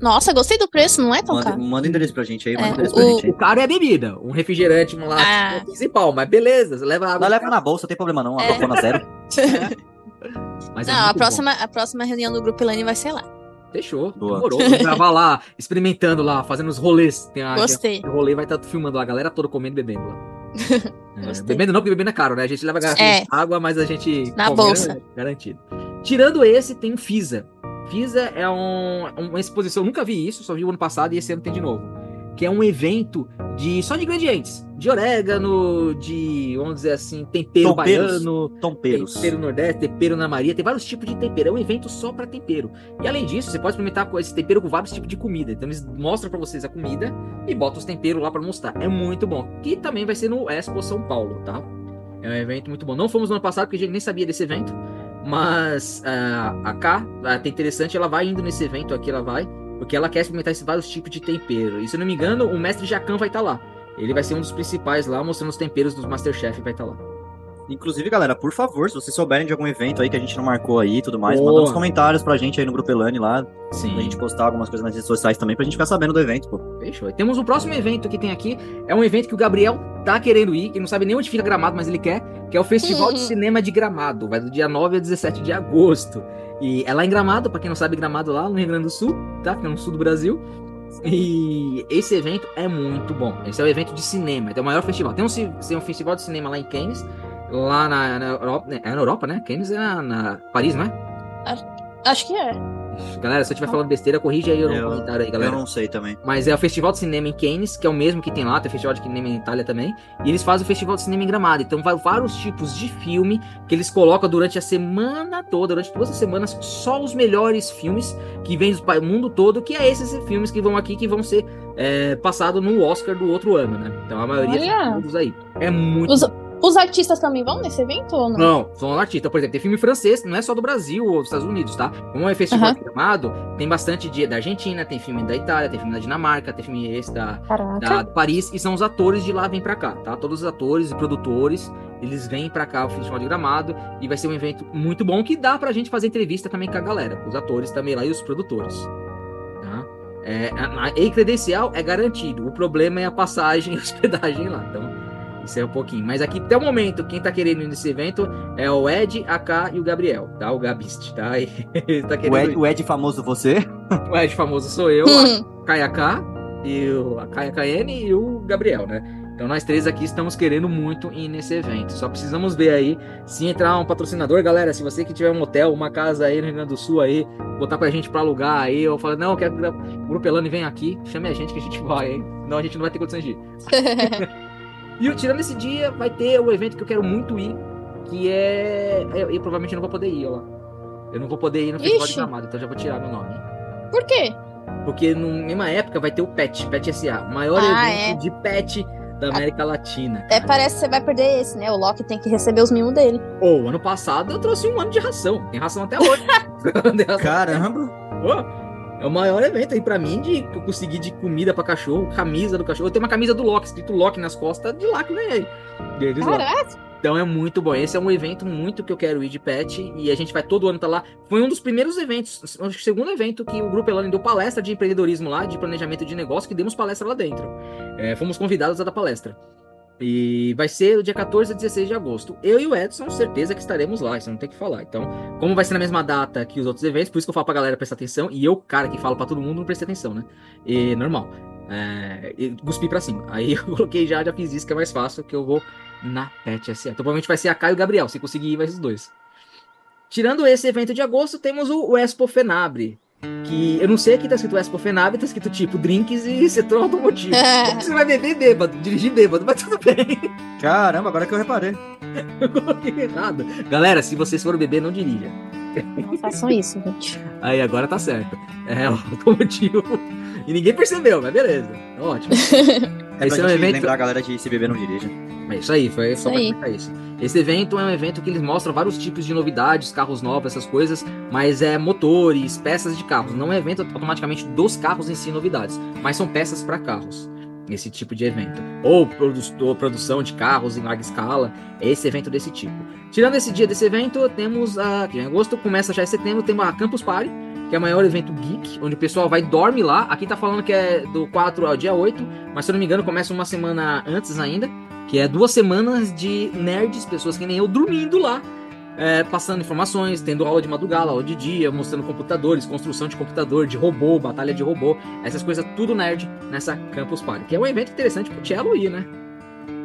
Nossa, gostei do preço, não é tão Manda, caro. manda endereço pra gente aí, manda É, o endereço pra o- gente aí. O caro é a bebida. Um refrigerante, um lá, Ah. 15 pau, mas beleza, você leva água. De leva na bolsa, não tem problema não, a É. zero. Mas é Não, a muito próxima, a próxima reunião do Grupo Elane vai ser lá. Fechou. Boa. Demorou. Vamos gravar lá, experimentando lá, fazendo os rolês. Tem a, Gostei. tem- o rolê vai estar filmando lá, a galera toda comendo e bebendo lá. É, bebendo não, porque bebendo é caro, né? A gente leva garrafa É. de água, mas a gente. Na come, bolsa. né? Garantido. Tirando esse, tem o FISA. FISA é um- uma exposição, nunca vi isso, só vi o ano passado e esse ano tem de novo. Que é um evento de só de ingredientes. De orégano, de, vamos dizer assim, tempero Tomperos. baiano, Tomperos. Tempero nordeste, tempero na Maria, tem vários tipos de tempero. É um evento só pra tempero. E além disso, você pode experimentar esse tempero com vários tipos de comida. Então eles mostram pra vocês a comida e botam os temperos lá pra mostrar. É muito bom. Que também vai ser no Expo São Paulo, tá? É um evento muito bom. Não fomos no ano passado porque a gente nem sabia desse evento. Mas ah, a K, até interessante, ela vai indo nesse evento aqui, ela vai. Porque ela quer experimentar esses vários tipos de tempero. E se eu não me engano, o mestre Jacan vai estar lá. Ele vai ser um dos principais lá, mostrando os temperos dos Masterchef, vai estar lá. Inclusive, galera, por favor, se vocês souberem de algum evento aí que a gente não marcou aí e tudo mais, Boa. manda uns comentários pra gente aí no Grupo Elane lá, Sim. pra gente postar algumas coisas nas redes sociais também, pra gente ficar sabendo do evento, pô. Fechou. E temos o próximo evento que tem aqui. É um evento que o Gabriel tá querendo ir, que não sabe nem onde fica Gramado, mas ele quer, que é o Festival de Cinema de Gramado. Vai do dia 9 a 17 de agosto. E é lá em Gramado, pra quem não sabe, Gramado lá no Rio Grande do Sul, tá? Fica no sul do Brasil. E esse evento é muito bom. Esse é o evento de cinema, é o maior festival. Tem um, tem um festival de cinema lá em Cannes, lá na, na Europa, né? é na Europa, né? Cannes é na, na Paris, não é? Acho que é. Galera, se eu estiver falando besteira, corrige aí no Eu- comentário aí, Eu galera. não sei também. Mas é o Festival de Cinema em Cannes, que é o mesmo que tem lá, tem o Festival de Cinema em Itália também. E eles fazem o Festival de Cinema em Gramado. Então vai vários tipos de filme que eles colocam durante a semana toda, durante duas semanas, só os melhores filmes que vêm do mundo todo, que é esses filmes que vão aqui, que vão ser é, passados no Oscar do outro ano, né? Então a maioria Olha! são todos aí. É muito Os, os artistas também vão nesse evento ou não? não, são artistas. Por exemplo, tem filme francês, não é só do Brasil ou dos Estados Unidos, tá? Como é festival de gramado, tem bastante de, da Argentina, tem filme da Itália, tem filme da Dinamarca, tem filme esse da, da Paris, e são os atores de lá vêm pra cá, tá? Todos os atores e produtores, eles vêm pra cá, o Festival de Gramado, e vai ser um evento muito bom que dá pra gente fazer entrevista também com a galera, os atores também lá e os produtores, tá? É, a, a e credencial é garantido, o problema é a passagem e hospedagem lá, então isso é um pouquinho. Mas aqui, até o momento, quem tá querendo ir nesse evento é o Ed, a K e o Gabriel, tá? O Gabist, tá? Tá querendo O Ed, o Ed famoso você? O Ed famoso sou eu, Hum, a Kaya K, e o, a Kaya KN e o Gabriel, né? Então nós três aqui estamos querendo muito ir nesse evento. Só precisamos ver aí se entrar um patrocinador, galera. Se você que tiver um hotel, uma casa aí no Rio Grande do Sul aí, botar pra gente pra alugar aí, ou falar, não, eu quero que o Grupo Elane vem aqui, chame a gente que a gente vai, hein? Senão a gente não vai ter condições de ir. E tirando esse dia, vai ter o evento que eu quero muito ir, que é. Eu, eu provavelmente não vou poder ir, ó lá. Eu não vou poder ir no Festival de Ixi. Gramado, então já vou tirar meu nome. Por quê? Porque na mesma época vai ter o PET, PET SA, o maior Ah, evento é. de PET da América Latina. Até cara. parece que você vai perder esse, né? O Loki tem que receber os mimos dele. Ô, ano passado eu trouxe um ano de ração. Tem ração até hoje. Ração Caramba! Ô, É o maior evento aí pra mim de que eu consegui de comida pra cachorro, camisa do cachorro. Eu tenho uma camisa do Loki, escrito Loki nas costas, de lá que eu ganhei. Caraca, Então é muito bom. Esse é um evento muito que eu quero ir de pet e a gente vai todo ano tá lá. Foi um dos primeiros eventos, acho que o segundo evento que o Grupo Elane deu palestra de empreendedorismo lá, de planejamento de negócio, que demos palestra lá dentro. É, fomos convidados a dar palestra. E vai ser o dia 14 a 16 de agosto. Eu e o Edson, certeza que estaremos lá, isso não tem que falar. Então, como vai ser na mesma data que os outros eventos, por isso que eu falo pra galera prestar atenção. E eu, cara, que falo pra todo mundo, não prestei atenção, né? E normal. É, e cuspi pra cima. Aí eu coloquei já, já fiz isso, que é mais fácil, que eu vou na Pet SA. Então, provavelmente vai ser a Caio e o Gabriel. Se conseguir ir, vai os dois. Tirando esse evento de agosto, temos o Expo Fenabre. Que eu não sei aqui tá escrito Expo Fenabre, tá escrito tipo drinks e setor automotivo. Você vai beber bêbado, dirigir bêbado, mas tudo bem. Caramba, agora que eu reparei. Eu coloquei errado. Galera, se vocês forem beber, não dirija. não façam isso, gente. Aí agora tá certo. É o automotivo. E ninguém percebeu, mas beleza. Ótimo. É Esse pra é um evento- lembrar a galera de se beber não dirige. É isso aí, foi só Isso pra aí. isso. Esse evento é um evento que eles mostram vários tipos de novidades, carros novos, essas coisas, mas é motores, peças de carros. Não é evento automaticamente dos carros em si novidades, mas são peças para carros. Esse tipo de evento. Ou, produ ou produção de carros em larga escala. É esse evento desse tipo. Tirando esse dia desse evento, temos a. Que em agosto, começa já em setembro, temos a Campus Party, que é o maior evento geek, onde o pessoal vai e dorme lá. Aqui tá falando que é do 4 ao dia 8, mas se eu não me engano, começa uma semana antes ainda. Que é duas semanas de nerds, pessoas que nem eu, dormindo lá. é, passando informações, tendo aula de madrugada, aula de dia, mostrando computadores, construção de computador, de robô, batalha de robô, essas coisas tudo nerd nessa Campus Party. Que é um evento interessante pro Cello ir, né?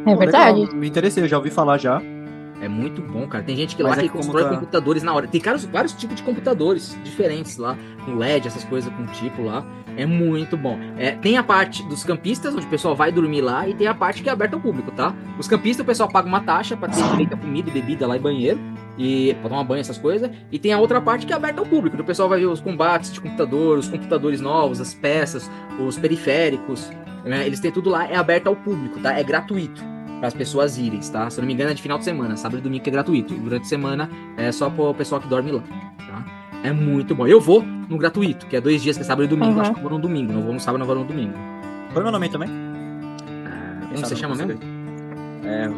É Pô, verdade. legal, Me interessei, eu já ouvi falar já. É muito bom, cara. Tem gente que Mas lá é que constrói tá- computadores na hora. Tem caras, vários tipos de computadores diferentes lá, com LED, essas coisas com tipo lá. É muito bom. É, tem a parte dos campistas, onde o pessoal vai dormir lá, e tem a parte que é aberta ao público, tá? Os campistas, o pessoal paga uma taxa pra ter direito a comida e bebida lá e banheiro, e pra tomar banho, essas coisas. E tem a outra parte que é aberta ao público, onde o pessoal vai ver os combates de computador, os computadores novos, as peças, os periféricos. né? Eles têm tudo lá, é aberto ao público, tá? É gratuito para as pessoas irem, tá? Se eu não me engano, é de final de semana, sábado e domingo que é gratuito. Durante a semana é só para o pessoal que dorme lá, tá? É muito bom. Eu vou no gratuito, que é dois dias, que é sábado e domingo. Uhum. Acho que eu vou no domingo, não vou no sábado, não vou no domingo. Põe meu nome também. Ah, como você chama mesmo? É,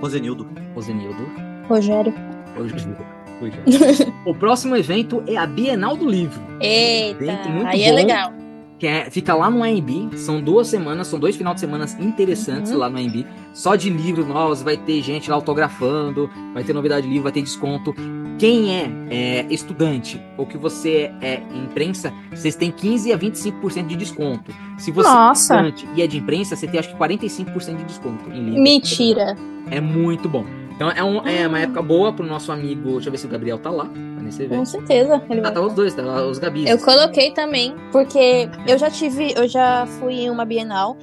Rosenildo. Rosenildo. Rogério. Oi, já. o próximo evento é a Bienal do Livro. Eita, muito aí é bom. legal. Que é, fica lá no AMB. São duas semanas, são dois final de semana interessantes Uhum. lá no AMB. Só de livros novos, vai ter gente lá autografando, vai ter novidade de livro, vai ter desconto. Quem é, é, estudante ou que você é imprensa, vocês têm 15 a 25% de desconto. Se você Nossa. é estudante e é de imprensa, você tem acho que 45% de desconto em livro. Mentira. É muito bom. Então é, um- é uma época boa pro nosso amigo. Deixa eu ver se o Gabriel tá lá. Tá Com certeza. Ele Ah, tá os dois, tá os Gabis. Eu coloquei também, porque eu já tive, eu já fui em uma Bienal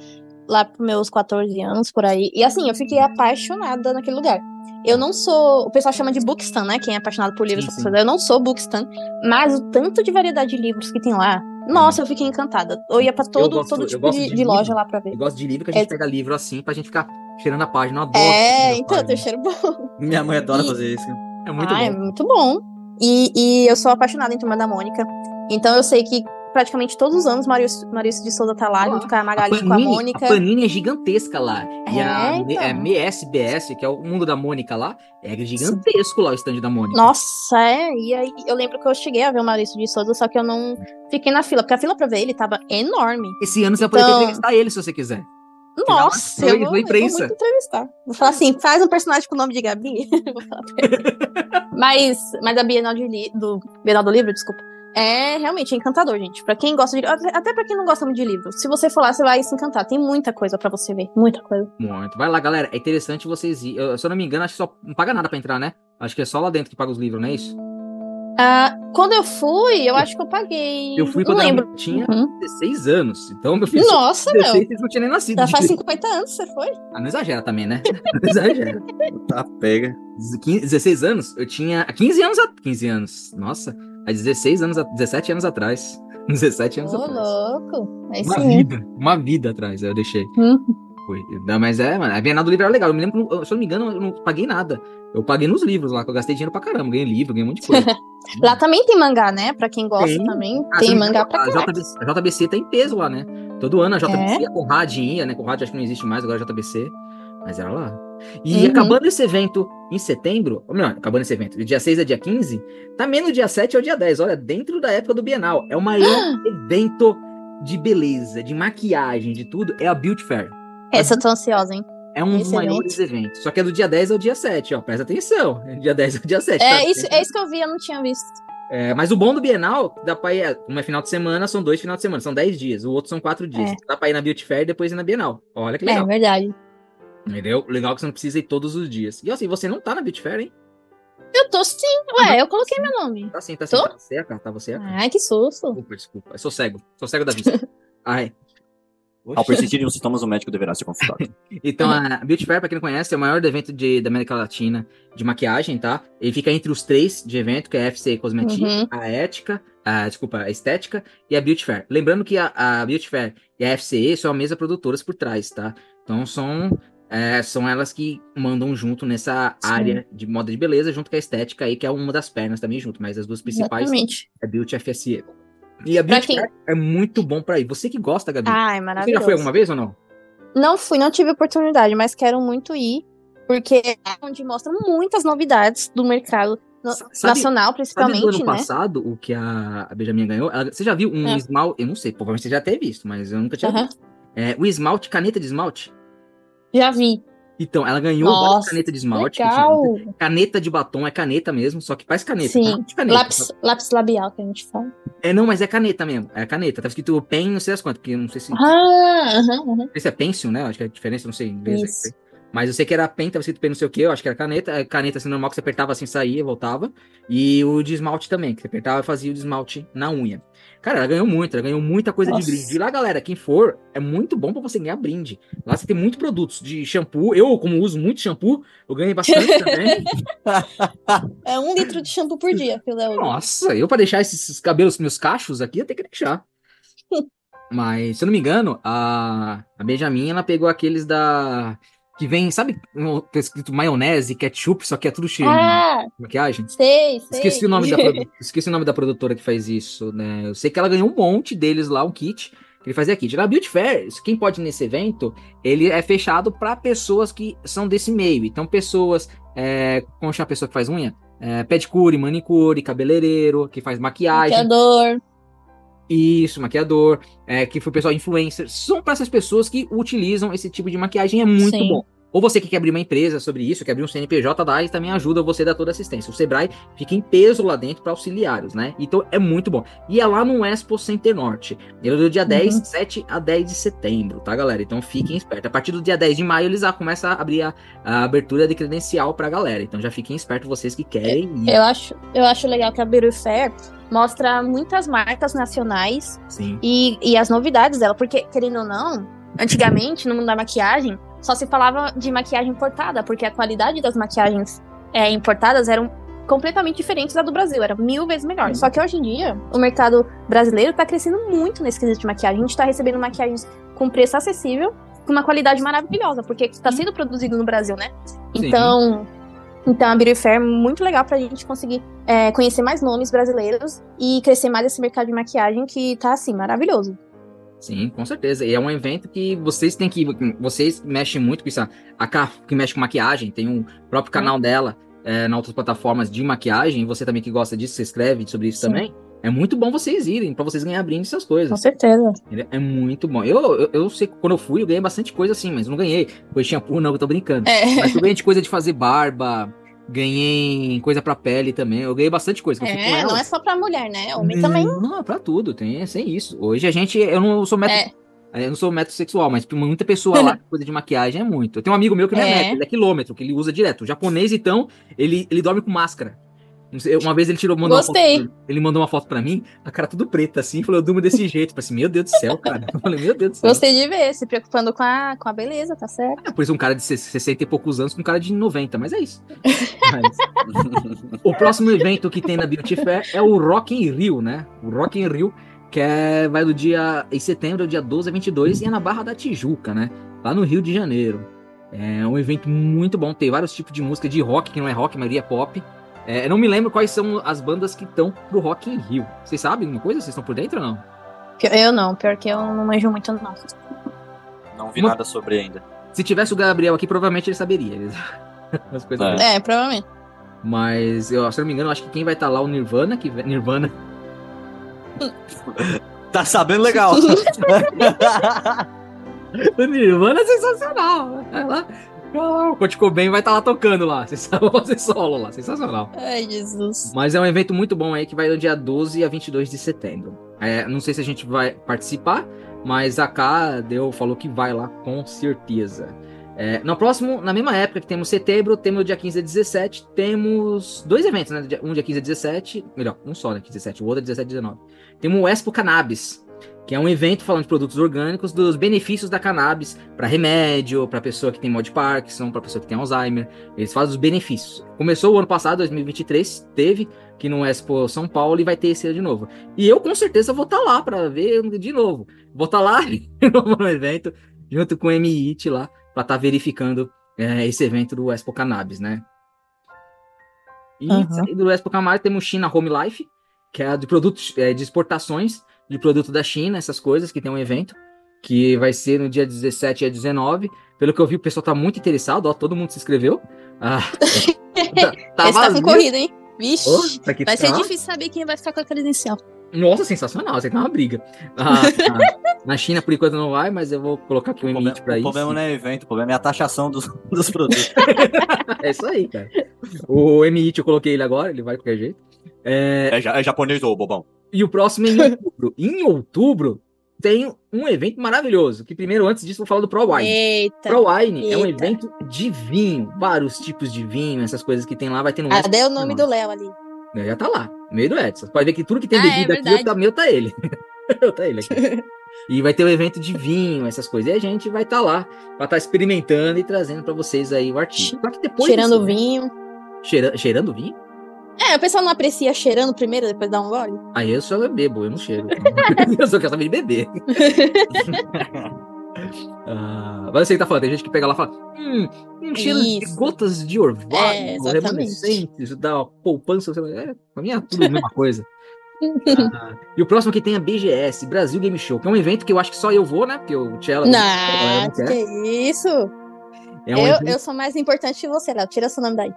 lá pros meus 14 anos por aí. E assim, eu fiquei apaixonada naquele lugar. Eu não sou. O pessoal chama de bookstan, né? Quem é apaixonado por livros, Sim, sim. Eu não sou bookstan, mas o tanto de variedade de livros que tem lá. Nossa, eu fiquei encantada. Eu ia pra todo, gosto- todo tipo de, de de loja lá pra ver. Eu gosto de livro que a gente É- pega livro assim pra gente ficar cheirando a página. Eu adoro É, então, página. tem cheiro bom. Minha mãe adora E- fazer isso. É muito ah, é bom. muito bom. E, e eu sou apaixonada em Turma da Mônica. Então eu sei que praticamente todos os anos Maurício, Maurício de Souza tá lá, junto com a A Magali e com a Mônica. a Panini é gigantesca lá. E É, a então. é, MSBS, que é o mundo da Mônica lá, é gigantesco lá o stand da Mônica. Nossa, é. E aí eu lembro que eu cheguei a ver o Maurício de Souza, só que eu não fiquei na fila, porque a fila pra ver ele tava enorme. Esse ano você vai poder Então- entrevistar ele se você quiser. Nossa, foi- eu vou, eu vou entrevistar. Vou falar assim, faz um personagem com o nome de Gabi. Mas, mas a Bienal, de li- do, Bienal do Livro, desculpa, é realmente encantador, gente. Pra quem gosta de... Até pra quem não gosta muito de livro. Se você for lá, você vai se encantar. Tem muita coisa pra você ver. Muita coisa. Muito. Vai lá, galera. É interessante vocês ir. Eu, se eu não me engano, acho que só não paga nada pra entrar, né? Acho que é só lá dentro que paga os livros, não é isso? Ah, quando eu fui, eu acho que eu paguei. Eu fui não quando lembro. eu tinha Uhum. 16 anos. Então, meu filho, Nossa, 16, meu. vocês não tinham nem nascido. Já faz direito. 50 anos que você foi? Ah, não exagera também, né? Não exagera. Tá, pega. 15, 16 anos, eu tinha. 15 anos. A, 15 anos. Nossa, há 16 anos, a- 17 anos atrás. 17 anos Ô, atrás. louco. Aí Uma sim. vida, uma vida atrás, eu deixei. Hum. Não, mas é, mano, a Bienal do Livro era legal. Eu me lembro, se eu não me engano, eu não paguei nada. Eu paguei nos livros lá, que eu gastei dinheiro pra caramba. Ganhei livro, ganhei um monte de coisa. Lá também tem mangá, né? Pra quem gosta Tem. também. Ah, tem mangá pra a caralho. JBC, a JBC tá em peso lá, né? Todo ano a JBC, É? a Conrad ia, né? Conrad acho que não existe mais, agora é JBC. Mas era lá. E Uhum. acabando esse evento em setembro, ou melhor, acabando esse evento, dia 6 a dia 15, também no dia 7 ao dia 10. Olha, dentro da época do Bienal. É o maior evento de beleza, de maquiagem, de tudo. É a Beauty Fair. Essa eu tô ansiosa, hein? É um dos Esse maiores eventos. Só que é do dia 10 ao dia 7, ó. Presta atenção. É dia 10 ao dia 7. É tá? isso, é isso que eu vi, eu não tinha visto. É, mas o bom do Bienal, dá pra ir. Como é final de semana, são dois final de semana, são 10 dias. O outro são 4 dias. É. Dá pra ir na Beauty Fair e depois ir na Bienal. Olha que É legal. verdade. Entendeu? Legal que você não precisa ir todos os dias. E assim, você não tá na Beauty Fair, hein? Eu tô sim. Ué, eu coloquei meu nome. Tá sim, tá sim. Tô? Tá você, cara. Tá você, cara. Ai, que susto. Desculpa, desculpa. Eu sou cego. Sou cego da vista. Ai. Ao persistirem os sintomas, o médico deverá ser consultado. Então, a Beauty Fair, pra quem não conhece, é o maior evento de, da América Latina de maquiagem, tá? Ele fica entre os três de evento, que é a FC Cosmetic, Uhum. a Ética, a, desculpa, a Estética e a Beauty Fair. Lembrando que a, a Beauty Fair e a FCE são a mesma produtoras por trás, tá? Então, são, é, são elas que mandam junto nessa Sim. área de moda de beleza, junto com a Estética aí, que é uma das pernas também junto, mas as duas principais Exatamente. é Beauty FSE. E a Beauty quem- é muito bom pra ir. Você que gosta, Gabi. Ai, você já maravilhoso. foi alguma vez ou não? Não fui, não tive oportunidade, mas quero muito ir, porque é onde mostra muitas novidades do mercado no- Sabe- nacional, Sabe principalmente, do ano né? passado, o que a, a Benjamin ganhou? Ela- você já viu um É. esmalte? Eu não sei, provavelmente você já teve visto, mas eu nunca tinha Aham. visto. É, o esmalte, caneta de esmalte. Já vi. Então, ela ganhou Nossa, canetas de esmalte. Legal. Caneta de batom é caneta mesmo, só que faz caneta. Sim. tá? De caneta. Lápis, lápis labial que a gente fala. É, não, mas é caneta mesmo. É caneta. Tá escrito pen, não sei as quantas, porque não sei se. Ah, aham, aham. Não sei se é pencil, né? Acho que é a diferença, não sei em inglês. Isso. aí. Mas eu sei que era pen, tava escrito pen não sei o que, eu acho que era caneta. É caneta assim normal que você apertava assim, saía, voltava. E o de esmalte também, que você apertava e fazia o de esmalte na unha. Cara, ela ganhou muito, ela ganhou muita coisa Nossa. de brinde. E lá, galera, quem for, é muito bom pra você ganhar brinde. Lá você tem muitos produtos de shampoo. Eu, como uso muito shampoo, eu ganhei bastante também. É um litro de shampoo por dia usa. Nossa, eu pra deixar esses, esses cabelos, meus cachos aqui, eu tenho que deixar. Mas, se eu não me engano, a, a Benjamin, ela pegou aqueles da. Que vem, sabe, tá escrito maionese, ketchup, só que é tudo cheio Ah, de maquiagem? sei, sei. Esqueci o, nome da, esqueci o nome da produtora que faz isso, né? Eu sei que ela ganhou um monte deles lá, um kit, que ele fazia kit. Na Beauty Fair, quem pode ir nesse evento, ele é fechado para pessoas que são desse meio. Então, pessoas, é, como chama a pessoa que faz unha? É, pedicure, manicure, cabeleireiro, que faz maquiagem. Maquiador. Isso, maquiador, é, que foi pessoal influencer. São para essas pessoas que utilizam esse tipo de maquiagem, é muito Sim. bom. Ou você que quer abrir uma empresa sobre isso, quer abrir um CNPJ, dá e também ajuda você a dar toda a assistência. O Sebrae fica em peso lá dentro para auxiliares, né? Então é muito bom. E é lá no Expo Center Norte. Ele é do dia 10, Uhum. 7 a 10 de setembro, tá, galera? Então fiquem espertos. A partir do dia 10 de maio, eles já começam a abrir a, a abertura de credencial pra galera. Então já fiquem espertos vocês que querem ir. Eu acho, eu acho legal que a Beauty Fair mostra muitas marcas nacionais Sim. e, e as novidades dela, porque, querendo ou não, antigamente, no mundo da maquiagem, só se falava de maquiagem importada, porque a qualidade das maquiagens é, importadas eram completamente diferentes da do Brasil, era mil vezes melhor. Só que hoje em dia, o mercado brasileiro tá crescendo muito nesse quesito de maquiagem. A gente tá recebendo maquiagens com preço acessível, com uma qualidade maravilhosa, porque tá sendo produzido no Brasil, né? Sim. Então, a Beauty Fair é muito legal pra gente conseguir é, conhecer mais nomes brasileiros e crescer mais esse mercado de maquiagem que tá assim, maravilhoso. Sim, com certeza. E é um evento que vocês têm que. Vocês mexem muito com isso. A K, que mexe com maquiagem, tem um próprio canal dela é, na outras plataformas de maquiagem. Você também que gosta disso, você escreve sobre isso Sim. também. É muito bom vocês irem, pra vocês ganhar brinde essas Com coisas. certeza. Entendeu? É muito bom. Eu, eu, eu sei que quando eu fui, eu ganhei bastante coisa assim, mas não ganhei de shampoo, não, eu tô brincando. Mas eu ganhei de coisa de fazer barba, ganhei coisa pra pele também. Eu ganhei bastante coisa. com É, não é só pra mulher, né? Homem também. Não, é pra tudo, tem sem isso. Hoje a gente, eu não sou método, É. eu não sou metrosexual, mas muita pessoa lá, coisa de maquiagem é muito. Eu tenho um amigo meu que não é, É. metro, ele é quilômetro, que ele usa direto. O japonês, então, ele, ele dorme com máscara. Sei, uma vez ele tirou, mandou uma Gostei. foto, ele mandou uma foto pra mim, a cara tudo preta assim, falou, eu durmo desse jeito. Falei assim, meu Deus do céu, cara. Eu falei, meu Deus do céu. Gostei de ver, se preocupando com a, com a beleza, tá certo? É, por isso um cara de 60 e poucos anos com um cara de 90, mas é isso. Mas- o próximo evento que tem na Beauty Fair é o Rock in Rio, né? O Rock in Rio, que é, vai do dia em setembro, dia 12 a 22, e é na Barra da Tijuca, né? lá no Rio de Janeiro. É um evento muito bom, tem vários tipos de música de rock, que não é rock, a maioria é pop. É, eu não me lembro quais são as bandas que estão pro Rock in Rio. Vocês sabem alguma coisa? Vocês estão por dentro ou não? Eu não, pior que eu não manjo muito, não. Não vi Uma- nada sobre ainda. Se tivesse o Gabriel aqui, provavelmente ele saberia. Ele- As coisas É. É, provavelmente. Mas, eu, se eu não me engano, eu acho que quem vai estar lá é o Nirvana, que vai- Nirvana. Tá sabendo legal. O Nirvana é sensacional. Lá. O Kurt Cobain vai estar lá tocando lá. Vocês sabem fazer solo lá. Sensacional. Ai, Jesus. Mas é um evento muito bom aí que vai do dia 12 a 22 de setembro. É, não sei se a gente vai participar, mas a K deu, falou que vai lá com certeza. É, no próximo, na mesma época que temos setembro, temos dia 15 a 17, temos dois eventos, né? Um dia 15 a 17, melhor, um só, né? 17, o outro é 17 a 19. Temos o Expo Cannabis, que é um evento falando de produtos orgânicos, dos benefícios da cannabis para remédio, para pessoa que tem mal de Parkinson, para pessoa que tem Alzheimer. Eles fazem os benefícios. Começou o ano passado, 2023, teve aqui no Expo São Paulo e vai ter esse ano de novo. E eu com certeza vou estar lá para ver de novo. Vou estar lá no evento junto com o MIT lá para estar verificando é, esse evento do Expo Cannabis, né? E Uhum. do Expo Cannabis temos China Home Life, que é de produtos é, de exportações de produto da China, essas coisas, que tem um evento que vai ser no dia 17 a 19. Pelo que eu vi, o pessoal tá muito interessado, ó, todo mundo se inscreveu. Ah, tá, tá Esse tá concorrido, hein? Vixe. Isso aqui vai ser tá- difícil saber quem vai ficar com a credencial. Nossa, sensacional, isso aqui é uma briga. Ah, ah, na China, por enquanto, não vai, mas eu vou colocar aqui um O limite pra o isso. problema não é evento, o problema é a taxação dos, dos produtos. É isso aí, cara. O MIT eu coloquei ele agora, ele vai de qualquer jeito. É, É, é japonês, ô bobão. E o próximo é em outubro. em outubro tem um evento maravilhoso. Que primeiro, antes disso, vou falar do Pro Wine. Eita. Pro Wine é um Eita. evento de vinho, vários tipos de vinho, essas coisas que tem lá, vai ter no Ah, o nome do Léo ali? Léo? Já tá lá, no meio do Edson. Pode ver que tudo que tem Ah, bebida é aqui, tá, meu tá ele. Eu tá ele aqui. E vai ter um evento de vinho, essas coisas. E a gente vai estar lá pra estar experimentando e trazendo pra vocês aí o artigo. Só que depois Cheirando desse- vinho. Cheira- cheirando vinho? É, o pessoal não aprecia cheirando primeiro, depois dá um gole? Aí eu só bebo, eu não cheiro. eu só quero saber de beber. Ah, mas você que tá falando, tem gente que pega lá e fala: Hum, um cheiro de gotas de orvalho, É, remanescentes, da poupança. sei lá. É, pra mim é tudo a mesma coisa. Ah, e o próximo que tem é a BGS, Brasil Game Show, que é um evento que eu acho que só eu vou, né? Porque o Tchela. Não, não que isso? É um, eu, evento, eu sou mais importante que você, Léo. Tira seu nome daí.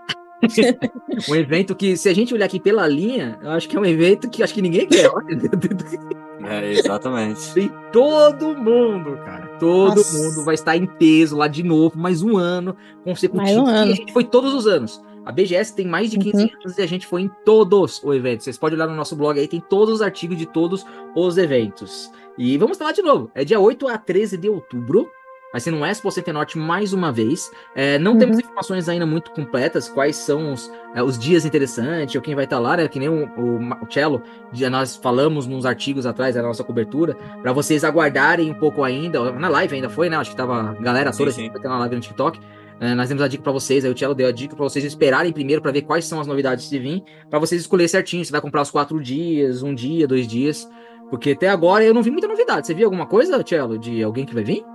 um evento que, se a gente olhar aqui pela linha, eu acho que é um evento que acho que ninguém quer. Olha, É, exatamente. Tem todo mundo, cara. Todo Nossa. mundo vai estar em peso lá de novo, mais um ano consecutivo. Mais um ano. E a gente foi todos os anos. A BGS tem mais de 15 Uhum. anos e a gente foi em todos os eventos. Vocês podem olhar no nosso blog aí, tem todos os artigos de todos os eventos. E vamos falar de novo. É dia 8 a 13 de outubro. Vai ser no Expo Center Norte mais uma vez. É, não Uhum. temos informações ainda muito completas, quais são os, é, os dias interessantes, ou quem vai estar lá, né? Que nem o, o, Cello, já nós falamos nos artigos atrás da nossa cobertura, para vocês aguardarem um pouco ainda. Na live ainda foi, né? Acho que tava a galera toda Sim, que na live no TikTok. É, nós demos a dica para vocês, aí o Cello deu a dica para vocês esperarem primeiro para ver quais são as novidades de vir, para vocês escolher certinho se vai comprar os quatro dias, um dia, dois dias. Porque até agora eu não vi muita novidade. Você viu alguma coisa, Cello, de alguém que vai vir?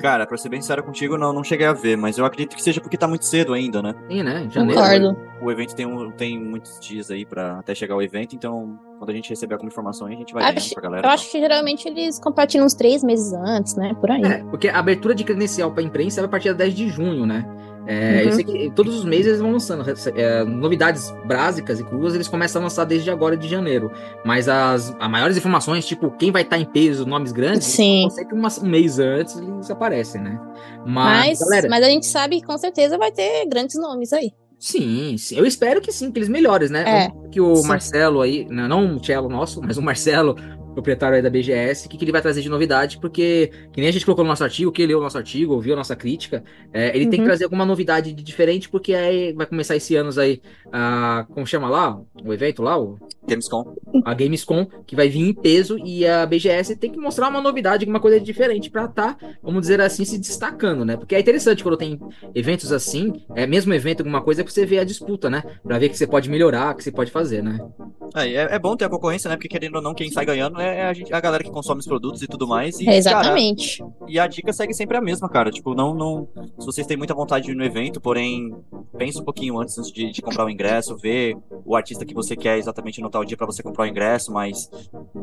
Cara, pra ser bem sincero contigo, não, não cheguei a ver, mas eu acredito que seja porque tá muito cedo ainda, né? Sim, né? Janeiro. Concordo. O evento tem, um, tem muitos dias aí pra até chegar o evento, então quando a gente receber alguma informação aí, a gente vai Acho- vendo pra galera. Eu acho que geralmente eles compartilham uns três meses antes, né? Por aí. É, porque a abertura de credencial para imprensa vai a partir da 10 de junho, né? É, Uhum. eu sei que todos os meses eles vão lançando é, novidades básicas e cruas, eles começam a lançar desde agora de janeiro. Mas as, as maiores informações, tipo quem vai estar em peso, nomes grandes, Sim. sempre uma- um mês antes eles aparecem, né? Mas, Mas, galera, mas a gente sabe que com certeza vai ter grandes nomes aí. sim, sim, eu espero que sim, que eles melhores, né? É, que o sim. Marcelo aí, não, não o Cello nosso, mas o Marcelo, proprietário aí da BGS, o que, que ele vai trazer de novidade, porque, que nem a gente colocou no nosso artigo, que leu o nosso artigo, ouviu a nossa crítica, é, ele tem que Uhum. trazer alguma novidade de diferente, porque aí vai começar esse ano aí, a, como chama lá, o evento lá, o, Gamescom. a Gamescom, que vai vir em peso, e a BGS tem que mostrar uma novidade, alguma coisa diferente pra tá, vamos dizer assim, se destacando, né? Porque é interessante quando tem eventos assim, é mesmo evento, alguma coisa, é pra você ver a disputa, né? Pra ver o que você pode melhorar, o que você pode fazer, né? É, é, é bom ter a concorrência, né? Porque querendo ou não, quem sai ganhando é a, gente, a galera que consome os produtos e tudo mais. E, É, exatamente. Cara, e a dica segue sempre a mesma, cara. Tipo, não, não. Se vocês têm muita vontade de ir no evento, porém, pensa um pouquinho antes, antes de, de comprar o ingresso, vê o artista que você quer exatamente no tal dia pra você comprar o ingresso, mas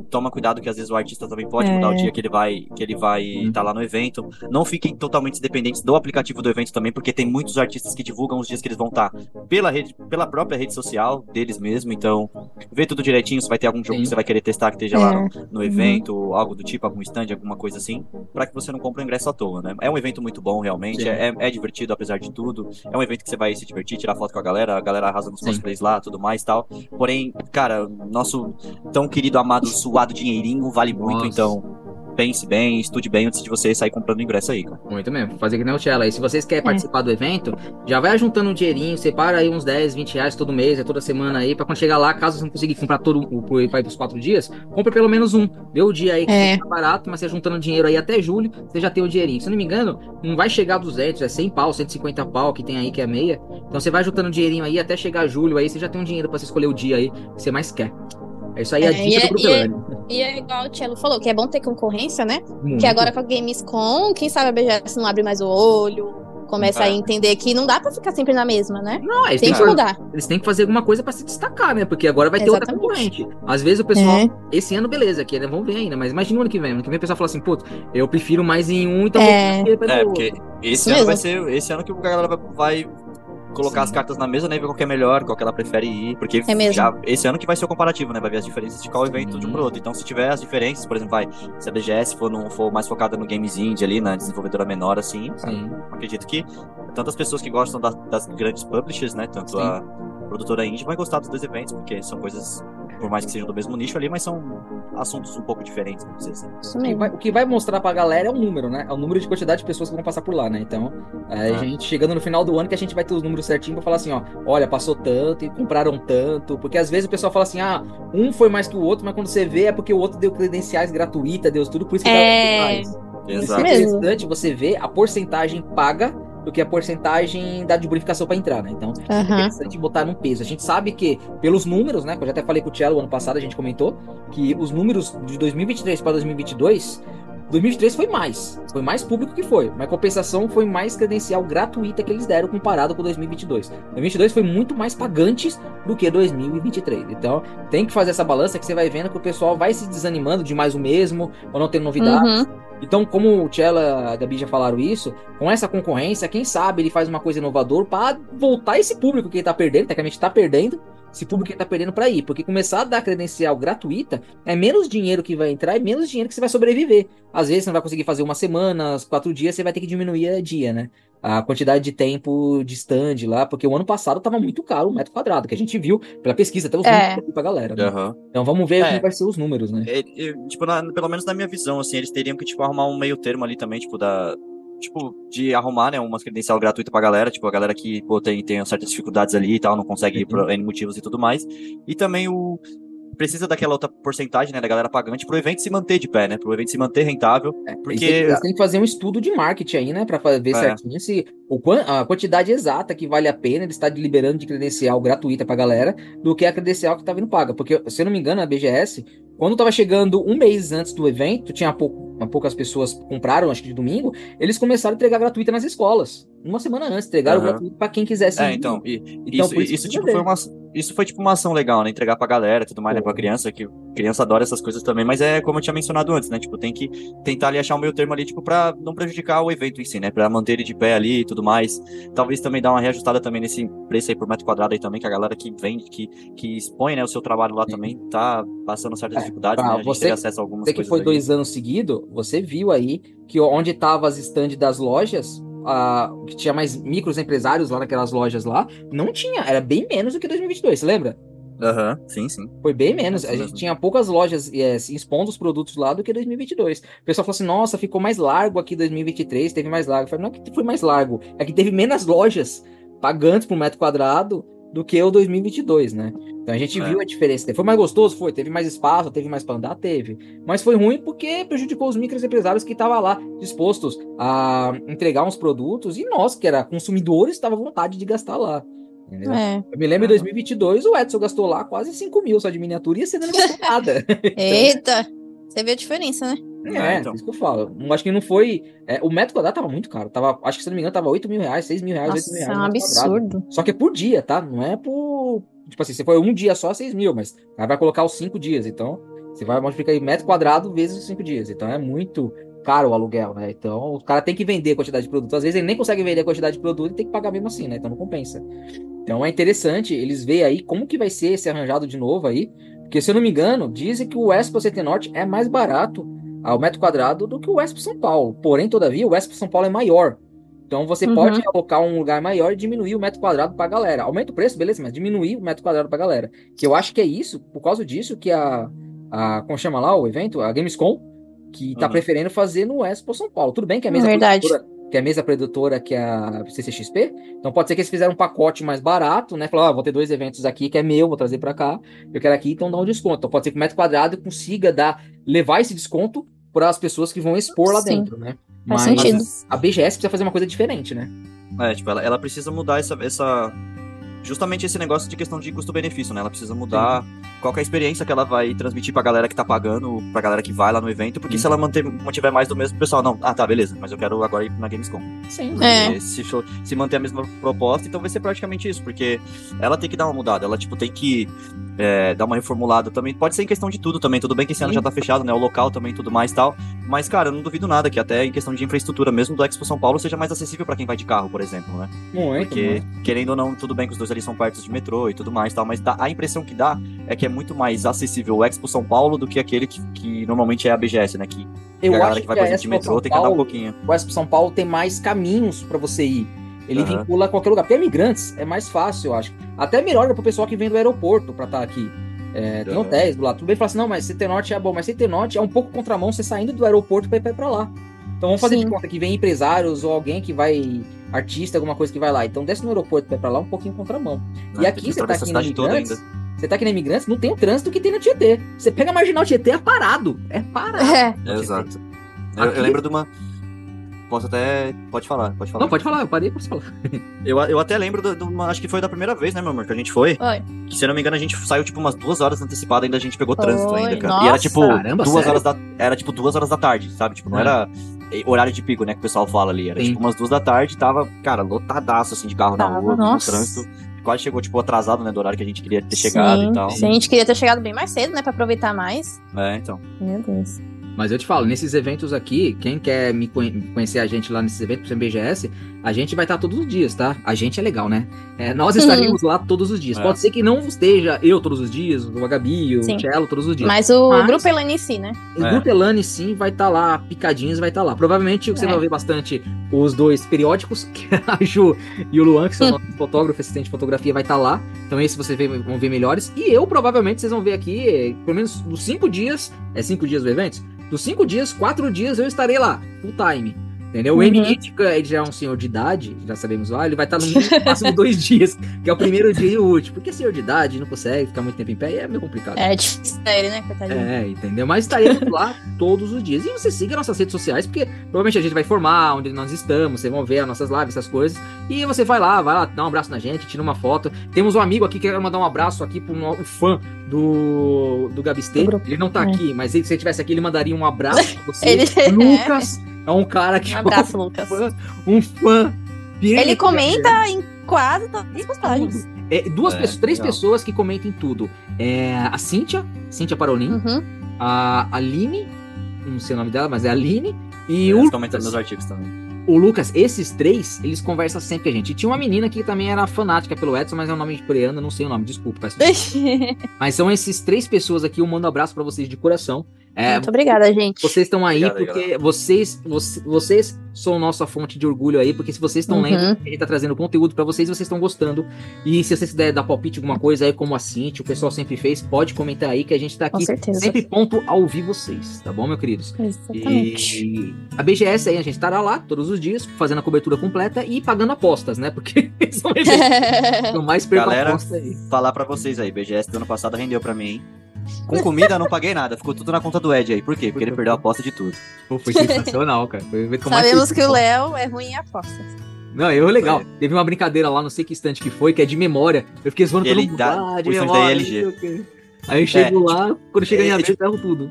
toma cuidado que às vezes o artista também pode É. mudar o dia que ele vai que ele vai estar lá no evento. Não fiquem totalmente dependentes do aplicativo do evento também, porque tem muitos artistas que divulgam os dias que eles vão estar pela rede, pela própria rede social deles mesmo. Então, vê tudo direitinho. Se vai ter algum jogo Sim. que você vai querer testar que esteja É. lá no, no evento, algo do tipo, algum stand, alguma coisa assim, pra que você não compre o ingresso à toa, né? É um evento muito bom, realmente. É, é divertido, apesar de tudo. É um evento que você vai se divertir, tirar foto com a galera, a galera arrasa nos Sim. cosplays lá, tudo mais e tal. Porém, cara, nosso tão querido, amado, suado dinheirinho vale muito, Nossa. então pense bem, estude bem antes de você sair comprando ingresso aí, cara. Muito mesmo. Fazer que nem o Tchela aí. Se vocês É. querem participar do evento, já vai juntando um dinheirinho, separa aí uns 10, 20 reais todo mês, é toda semana aí, pra quando chegar lá, caso você não conseguir comprar todo o pro- pros quatro dias, compra pelo menos um. Vê o dia aí que É. tá barato, mas você juntando dinheiro aí até julho, você já tem o dinheirinho. Se eu não me engano, não vai chegar a 200, é 100 pau, 150 pau que tem aí, que é meia. Então você vai juntando dinheirinho aí até chegar julho aí, você já tem um dinheiro pra você escolher o dia aí que você mais quer. É isso aí, a É, dica e é- do e é-. E é igual o Tchelo falou, que é bom ter concorrência, né? Muito. Que agora com a Gamescom, quem sabe a BGS não abre mais o olho, começa É. a entender que não dá pra ficar sempre na mesma, né? Não, eles Tem têm que que mudar. eles têm que fazer alguma coisa pra se destacar, né? Porque agora vai ter outra Exatamente. concorrente. Às vezes o pessoal, É. esse ano, beleza, aqui, né? Vamos ver ainda, mas imagina o ano que vem. Ano que vem o pessoal fala assim, putz, eu prefiro mais em um, então É. vou É, outro. porque esse Isso ano mesmo. vai ser esse ano que a galera vai colocar as cartas na mesa, né, e ver qual que é melhor, qual que ela prefere ir, porque É mesmo. já esse ano que vai ser o comparativo, né, vai ver as diferenças de qual evento de um pro outro. Então, se tiver as diferenças, por exemplo, vai, se a BGS for, no, for mais focada no games indie ali, na desenvolvedora menor, assim, Sim. acredito que tantas pessoas que gostam das, das grandes publishers, né, tanto Sim. a produtora indie vai gostar dos dois eventos, porque são coisas, por mais que sejam do mesmo nicho ali, mas são assuntos um pouco diferentes, vamos dizer assim. Isso O que, mesmo. vai, o que vai mostrar pra galera é o número, né? É o número de quantidade de pessoas que vão passar por lá, né? Então, é, a Ah. gente chegando no final do ano que a gente vai ter os números certinhos pra falar assim, ó, olha, passou tanto e compraram tanto. Porque às vezes o pessoal fala assim, ah, um foi mais que o outro, mas quando você vê é porque o outro deu credenciais gratuitas, deu tudo, por isso que É. dá mais. Isso Exato. é mesmo. interessante você ver a porcentagem paga do que a porcentagem da de bonificação para entrar, né? Então, é Aham. interessante botar num peso. A gente sabe que, pelos números, né? Que eu já até falei com o Tchelo ano passado, a gente comentou, que os números de 2023 para 2022. 2023 foi mais, foi mais público que foi, mas compensação foi mais credencial gratuita que eles deram comparado com 2022. 2022 foi muito mais pagantes do que 2023. Então, tem que fazer essa balança que você vai vendo que o pessoal vai se desanimando de mais o mesmo, ou não tem novidade. Uhum. Então, como o Tchela e a Gabi já falaram isso, com essa concorrência, quem sabe ele faz uma coisa inovadora para voltar esse público que ele tá perdendo, tecnicamente tá perdendo, esse público que tá perdendo para ir. Porque começar a dar credencial gratuita é menos dinheiro que vai entrar e menos dinheiro que você vai sobreviver. Às vezes você não vai conseguir fazer uma semana, quatro dias, você vai ter que diminuir a dia, né? A quantidade de tempo de stand lá, porque o ano passado tava muito caro o metro quadrado, que a gente viu pela pesquisa, até os É. números aqui pra galera. né? Aham. Então vamos ver É. como vai ser os números, né? É, é, tipo, na- pelo menos na minha visão, assim, eles teriam que, tipo, arrumar um meio termo ali também, tipo, da. Tipo, de arrumar, né, uma credencial gratuita pra galera, tipo, a galera que, pô, tem, tem certas dificuldades ali e tal, não consegue ir por N motivos e tudo mais. E também o. Precisa daquela outra porcentagem, né, da galera pagante pro evento se manter de pé, né, pro evento se manter rentável. Porque- Eles têm, eles que fazer um estudo de marketing aí, né? Pra fa- ver É. certinho se o, a quantidade exata que vale a pena ele estar liberando de credencial gratuita pra galera do que a credencial que tá vindo paga. Porque, se eu não me engano, a BGS, quando tava chegando um mês antes do evento, tinha pou- poucas pessoas compraram, acho que de domingo, eles começaram a entregar gratuita nas escolas. Uma semana antes, entregaram Aham. gratuito pra quem quisesse. É, ir. então, e- Então, isso, isso isso, tipo, foi uma, isso foi tipo uma ação legal, né? Entregar pra galera e tudo mais, né? Pra Pô. criança, que criança adora essas coisas também, mas é como eu tinha mencionado antes, né? Tipo, tem que tentar ali achar um meio termo ali, tipo, pra não prejudicar o evento em si, né? Pra manter ele de pé ali e tudo mais. Talvez também dar uma reajustada também nesse preço aí por metro quadrado aí também, que a galera que vende, que, que expõe, né, o seu trabalho lá também, tá passando certas É, dificuldades, pra né? A gente você- acesso a algumas Você que coisas foi aí. dois anos seguidos, você viu aí que onde tava as stands das lojas, a- que tinha mais micros empresários lá naquelas lojas lá, não tinha, era bem menos do que 2022, você lembra? Aham, sim, sim. Foi bem menos. A gente mesmo. tinha poucas lojas é, assim, expondo os produtos lá do que 2022. O pessoal falou assim: nossa, ficou mais largo aqui 2023, teve mais largo. Eu falei, não é que foi mais largo, é que teve menos lojas pagantes por metro quadrado do que o 2022, né? Então a gente É. viu a diferença. Foi mais gostoso? Foi. Teve mais espaço, teve mais pra andar? Teve. Mas foi ruim porque prejudicou os microempresários que estavam lá dispostos a entregar uns produtos e nós, que era consumidores, tava à vontade de gastar lá. Entendeu? É. Eu me lembro em 2022, o Edson gastou lá quase 5 mil só de miniatura e você não gastou nada. Eita! Você vê a diferença, né? É, É, então. isso que eu falo. Acho que não foi. é, o metro quadrado tava muito caro. Tava, acho que se não me engano, tava 8 mil reais, 6 mil reais, 8 Nossa, mil é reais. um no metro quadrado. absurdo. Só que é por dia, tá? Não é por. Tipo assim, se for um dia só, 6 mil, mas vai colocar os 5 dias. Então, você vai multiplicar aí metro quadrado vezes os 5 dias. Então é muito caro o aluguel, né? Então o cara tem que vender a quantidade de produto. Às vezes ele nem consegue vender a quantidade de produto e tem que pagar mesmo assim, né? Então não compensa. Então é interessante eles verem aí como que vai ser esse arranjado de novo aí. Porque se eu não me engano, dizem que o Expo CT Norte é mais barato ao metro quadrado do que o Expo São Paulo. Porém, todavia, o Expo São Paulo é maior. Então você Uhum. pode alocar um lugar maior e diminuir o metro quadrado pra galera. Aumenta o preço, beleza, mas diminuir o metro quadrado pra galera. Que eu acho que é isso, por causa disso, que a. a como chama lá o evento? A Gamescom, que tá Uhum. preferindo fazer no Expo São Paulo. Tudo bem que a mesa Verdade. produtora, que é a mesa produtora que é a CCXP. Então pode ser que eles fizeram um pacote mais barato, né? Falaram, ah, vou ter dois eventos aqui que é meu, vou trazer pra cá. Eu quero aqui, então dá um desconto. Então pode ser que o metro quadrado consiga dar, levar esse desconto para as pessoas que vão expor lá Sim. dentro, né? Faz Mas sentido. a BGS precisa fazer uma coisa diferente, né? É, tipo, ela, ela precisa mudar essa, essa. Justamente esse negócio de questão de custo-benefício, né? Ela precisa mudar qual que é a experiência que ela vai transmitir pra galera que tá pagando, pra galera que vai lá no evento, porque Sim. se ela manter, mantiver mais do mesmo pessoal, não, ah, tá, beleza, mas eu quero agora ir na Gamescom. Sim. É. Se, se manter a mesma proposta, então vai ser praticamente isso, porque ela tem que dar uma mudada, ela, tipo, tem que é, dar uma reformulada também. Pode ser em questão de tudo também, tudo bem que esse ano Sim. já tá fechado, né? O local também, tudo mais e tal. Mas, cara, eu não duvido nada que até em questão de infraestrutura, mesmo do Expo São Paulo, seja mais acessível pra quem vai de carro, por exemplo, né? Muito, Porque, muito. querendo ou não, tudo bem que os dois ali são perto de metrô e tudo mais tal, mas dá- a impressão que dá é que é muito mais acessível o Expo São Paulo do que aquele que, que normalmente é a BGS, né? Que Eu a galera acho que vai, que por a exemplo, de metrô São tem que andar um Paulo, pouquinho. o Expo São Paulo tem mais caminhos para você ir. Ele Aham. vincula a qualquer lugar. Porque imigrantes é mais fácil, eu acho. Até melhor pro pessoal que vem do aeroporto para estar aqui. É, tem hotéis do lado. Tudo bem, fala assim, não, mas CT Norte é bom. Mas CT Norte é um pouco contramão você saindo do aeroporto para ir para lá. Então vamos fazer de Sim. conta que vem empresários ou alguém que vai, artista, alguma coisa que vai lá. Então desce no aeroporto para ir para lá um pouquinho contramão. E né? aqui você tá aqui na Imigrantes, você tá aqui na Imigrantes, não tem o trânsito que tem no Tietê. Você pega a Marginal Tietê, é parado. É parado. É. Exato. Eu, Aqui- eu lembro de uma. Posso até. Pode falar, pode falar. Não, pode falar, eu parei você falar. Eu, eu até lembro de uma. Acho que foi da primeira vez, né, meu amor, que a gente foi. Oi. Que se eu não me engano, a gente saiu tipo umas duas horas antecipada, ainda a gente pegou Foi, trânsito ainda, cara. E era nossa. tipo Caramba, duas sério? horas da. Era tipo duas horas da tarde, sabe? Tipo, não Ah. era eh, horário de pico, né? Que o pessoal fala ali. Era Sim. tipo umas duas da tarde, tava, cara, lotadaço assim de carro na Tava, rua, no nossa. trânsito. Quase chegou, tipo, atrasado, né? Do horário que a gente queria ter chegado Sim, e tal. sim, a gente queria ter chegado bem mais cedo, né? Pra aproveitar mais. É, então. Meu Deus. Mas eu te falo, nesses eventos aqui, quem quer me conhe- conhecer a gente lá nesses eventos, pro BGS, a gente vai estar todos os dias, tá? A gente é legal, né? É, nós estaremos lá todos os dias. É. Pode ser que não esteja eu todos os dias, o Gabi, o Sim. Cello todos os dias. Mas o Mas- grupo Elane em si, né? O É. Grupo Elane, sim, vai estar lá, picadinhos vai estar lá. Provavelmente você É. vai ver bastante os dois periódicos, que é a Ju e o Luan, que são nossos fotógrafos, assistente de fotografia, vai estar lá. Então esse vocês vão ver melhores. E eu, provavelmente, vocês vão ver aqui, pelo menos dos cinco dias, é cinco dias do evento? Dos cinco dias, quatro dias eu estarei lá, full time. Entendeu? O Uhum. Emítica, ele já é um senhor de idade, já sabemos lá, ele vai estar no mínimo, no máximo dois dias, que é o primeiro dia e o último. Porque senhor de idade não consegue ficar muito tempo em pé e é meio complicado. É difícil ele, né, coitadinho? É, entendeu? Mas estaremos lá todos os dias. E você siga nossas redes sociais, porque provavelmente a gente vai informar onde nós estamos, vocês vão ver as nossas lives, essas coisas. E você vai lá, vai lá, dá um abraço na gente, tira uma foto. Temos um amigo aqui que quer mandar um abraço aqui pro no- o fã do, do Gabistê. Ele não tá É. aqui, mas se ele estivesse aqui, ele mandaria um abraço pra você. Ele- Lucas é um cara que Um abraço, Lucas. fã, um fã. Ele comenta em quase todas as postagens. É, duas É, pessoas, três legal. pessoas que comentam em tudo. É a Cíntia, Cíntia Parolin, Uhum. a Aline, não sei o nome dela, mas é a Aline, e Eles o comentam Lucas. nos artigos também. O Lucas, esses três, eles conversam sempre com a gente. E tinha uma menina que também era fanática pelo Edson, mas é um nome de coreano, não sei o nome, desculpa. peço desculpa. Mas são esses três pessoas aqui, eu mando um abraço pra vocês de coração. É, Muito obrigada, gente. vocês estão aí Obrigado, porque vocês, vocês, vocês são nossa fonte de orgulho aí, porque se vocês estão Uhum. lendo, a gente tá trazendo conteúdo pra vocês, vocês estão gostando. E se vocês quiserem dar palpite alguma coisa aí, como a Cintia, o pessoal sempre fez, pode comentar aí que a gente tá aqui sempre ponto a ouvir vocês, tá bom, meus queridos? Exatamente. E a BGS aí, a gente estará lá todos os dias, fazendo a cobertura completa e pagando apostas, né? Porque são eventos que eu mais aposta aí. Falar pra vocês aí, BGS do ano passado rendeu pra mim, hein? Com comida eu não paguei nada, ficou tudo na conta do Ed aí. Por quê? Porque ele perdeu a aposta de tudo. Pô, foi sensacional, cara. Foi o evento Sabemos que o. Léo é ruim em apostas. Não, eu legal. Teve uma brincadeira lá, não sei que instante que foi, que é de memória. Eu fiquei zoando Ele todo mundo. dá- Ah, de memória, da ILG. Aí eu chego lá, quando chega em é, abril, eu ferro tudo.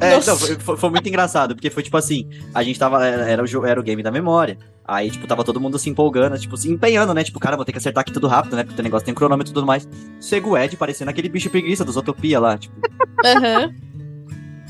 É, não, foi, foi- muito engraçado, porque foi tipo assim, a gente tava, era, o, era o game da memória, aí, tipo, tava todo mundo se empolgando, tipo, se empenhando, né, tipo, cara, vou ter que acertar aqui tudo rápido, né, porque o negócio tem cronômetro e tudo mais. Chega o Ed parecendo aquele bicho preguiça dos Utopia lá, tipo, Aham.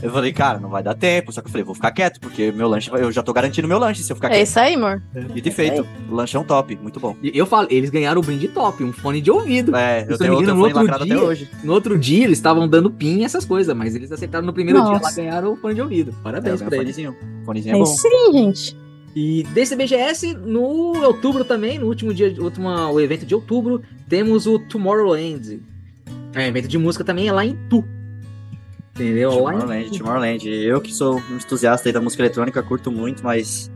Eu falei, cara, não vai dar tempo, só que eu falei, vou ficar quieto, porque meu lanche, eu já tô garantindo meu lanche se eu ficar É quieto. isso aí, amor. Dito e feito, lanchão top, muito bom. E eu falo, eles ganharam o brinde top, um fone de ouvido. É, eu eu tenho outro engano, fone no outro lacrado até dia- hoje. No outro dia, eles estavam dando pin e essas coisas, mas eles acertaram no primeiro dia, lá Nossa. ganharam o fone de ouvido. É, Parabéns ganho pra um eles. fonezinho. Fonezinho é É bom. isso aí, gente. E desse BGS, no outubro também, no último dia, último, o evento de outubro, temos o Tomorrowland. É, evento de música também é lá em Tu. Entendeu? Tomorrowland. Tomorrowland. Eu que sou um entusiasta aí da música eletrônica, curto muito, mas.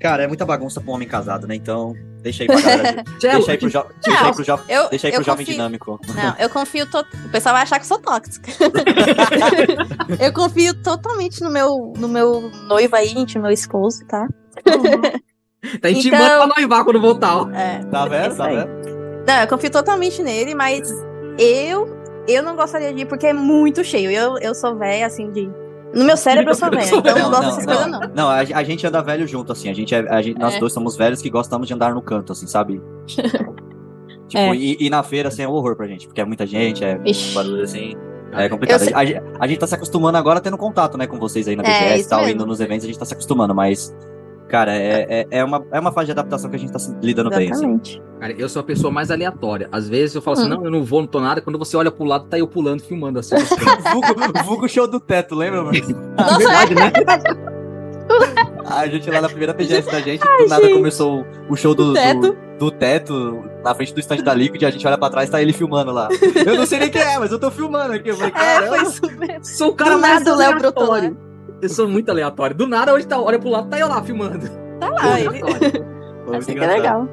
Cara, é muita bagunça pra um homem casado, né? Então, deixa aí pra galera. Cello, deixa aí pro, jo... deixa aí pro, jo... Eu, deixa aí eu pro jovem confio- dinâmico. Não, eu confio. To... O pessoal vai achar que eu sou tóxica. eu confio totalmente no meu, no meu noivo aí, gente, meu esposo, tá? Tá intimando Então- pra noivar quando voltar. ó. É. Tá é vendo? isso Tá vendo? Não, eu confio totalmente nele, mas eu eu não gostaria de ir porque é muito cheio. Eu, eu sou velha, assim, de. No meu cérebro eu sou velha, então eu não gosto dessas coisas, não. Não, a, a gente anda velho junto, assim. A gente é, a gente, nós É. dois somos velhos que gostamos de andar no canto, assim, sabe? tipo, É. e, e na feira, assim, é um horror pra gente, porque é muita gente, é Ixi. barulho, assim. É complicado. A, gente- a gente tá se acostumando agora tendo contato, né, com vocês aí na É, BGS e isso tal, mesmo. indo nos eventos, a gente tá se acostumando, mas. Cara, é, é, é, uma, é uma fase de adaptação que a gente tá lidando bem, assim. Exatamente. Cara, eu sou a pessoa mais aleatória. Às vezes eu falo assim, Hum. não, eu não vou, não tô nada. Quando você olha pro lado, tá eu pulando, filmando assim. Vulgo, vulgo show do teto, lembra, mano? Nossa, Verdade, né? A gente lá na primeira BGS da gente, do nada gente. começou o show do, Do do teto. do teto, na frente do stand da Liquid, a gente olha pra trás e tá ele filmando lá. Eu não sei nem quem é, mas eu tô filmando aqui. Eu falei, É, super. Sou o cara Do mais nada Léo. Eu sou muito aleatório. Do nada, hoje tá, olha pro lado, tá eu lá filmando. Tá lá, ele. Essa aqui é legal.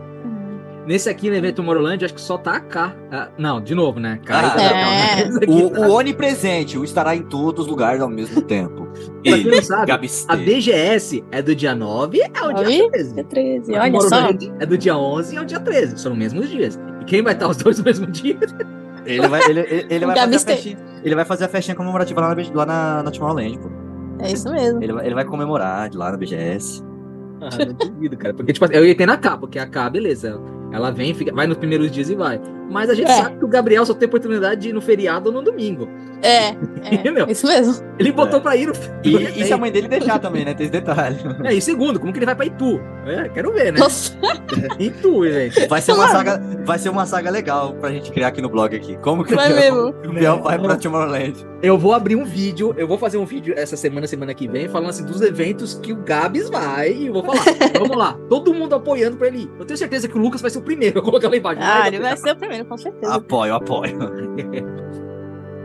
Nesse aqui, no evento Tomorrowland, acho que só tá a K. Ah, não, de novo, né? K Ah, tá legal, né? é. Aqui O, tá- o onipresente, o estará em todos os lugares ao mesmo tempo. Pra quem não sabe, Gabi A. BGS é do dia 9 ao dia Oi? 13. Dia 13, A olha só. É do dia 11 ao dia 13. São os mesmos dias. E quem vai estar os dois no mesmo dia? Ele vai, ele, ele, ele vai fazer a festinha. Ele vai fazer a festinha comemorativa lá na, lá na, na Tomorrowland, pô. É isso mesmo. Ele, vai- ele vai comemorar de lá na BGS. Ah, não duvido, cara. Porque, tipo, eu ia ter na K, porque a K, beleza. Ela vem, fica, vai nos primeiros dias e vai. Mas a gente É. sabe que o Gabriel só tem oportunidade de ir no feriado ou no domingo. É, Entendeu? é. Isso mesmo. Ele botou pra ir no. E, e se a mãe dele deixar também, né? Tem esse detalhe. É, e segundo, como que ele vai pra Itu? É, quero ver, né? Nossa, Itu, gente. Vai ser uma saga, vai ser uma saga legal pra gente criar aqui no blog aqui. Como que Vai mesmo. o Biel vai pra Tomorrowland? Eu vou abrir um vídeo, eu vou fazer um vídeo essa semana, semana que vem, falando assim dos eventos que o Gabs vai e eu vou falar. Vamos lá, todo mundo apoiando pra ele ir. Eu tenho certeza que o Lucas vai ser o primeiro a colocar lá embaixo. ah, ele vai ser o primeiro, com certeza. Apoio, apoio.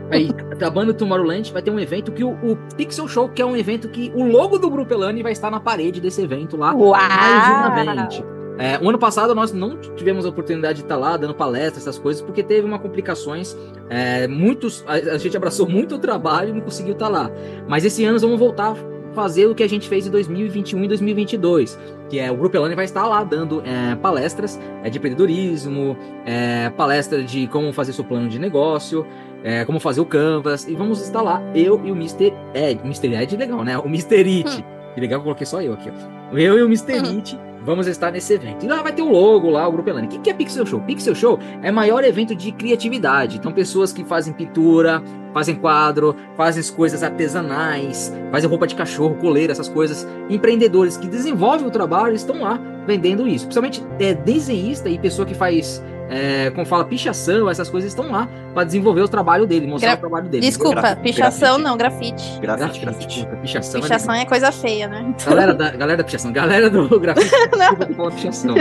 Aí, acabando o Tomorrowland, vai ter um evento que o, o Pixel Show, que é um evento que o logo do Grupo Elane vai estar na parede desse evento lá. Uau! Mais uma vez. É, o ano passado nós não tivemos a oportunidade de estar lá dando palestras, essas coisas, porque teve uma complicações. é, muitos, a, a gente abraçou muito o trabalho e não conseguiu estar lá. Mas esse ano nós vamos voltar a fazer o que a gente fez em 2021 e 2022, que é o Grupo Elane vai estar lá dando é, palestras é, de empreendedorismo, é, palestra de como fazer seu plano de negócio, é, como fazer o Canvas, e vamos estar lá, eu e o Mr. Ed. Mr. Ed é legal, né? O Mr. It. Que legal, eu coloquei só eu aqui, ó. Eu e o Mr. Uhum. It vamos estar nesse evento. E lá vai ter o logo lá, o Grupo Elane. O que que é Pixel Show? Pixel Show é maior evento de criatividade. Então, pessoas que fazem pintura, fazem quadro, fazem as coisas artesanais, fazem roupa de cachorro, coleira, essas coisas. Empreendedores que desenvolvem o trabalho estão lá vendendo isso. Principalmente é, desenhista e pessoa que faz, é, como fala, pichação, essas coisas estão lá para desenvolver o trabalho dele, mostrar Gra- o trabalho dele. Desculpa, Grafite, pichação grafite. não, grafite. Grafite, Grafite, grafite. puta, pichação. é Pichação é coisa feia, né? Então, Galera da, galera da pichação, galera do grafite, desculpa de falar pichação.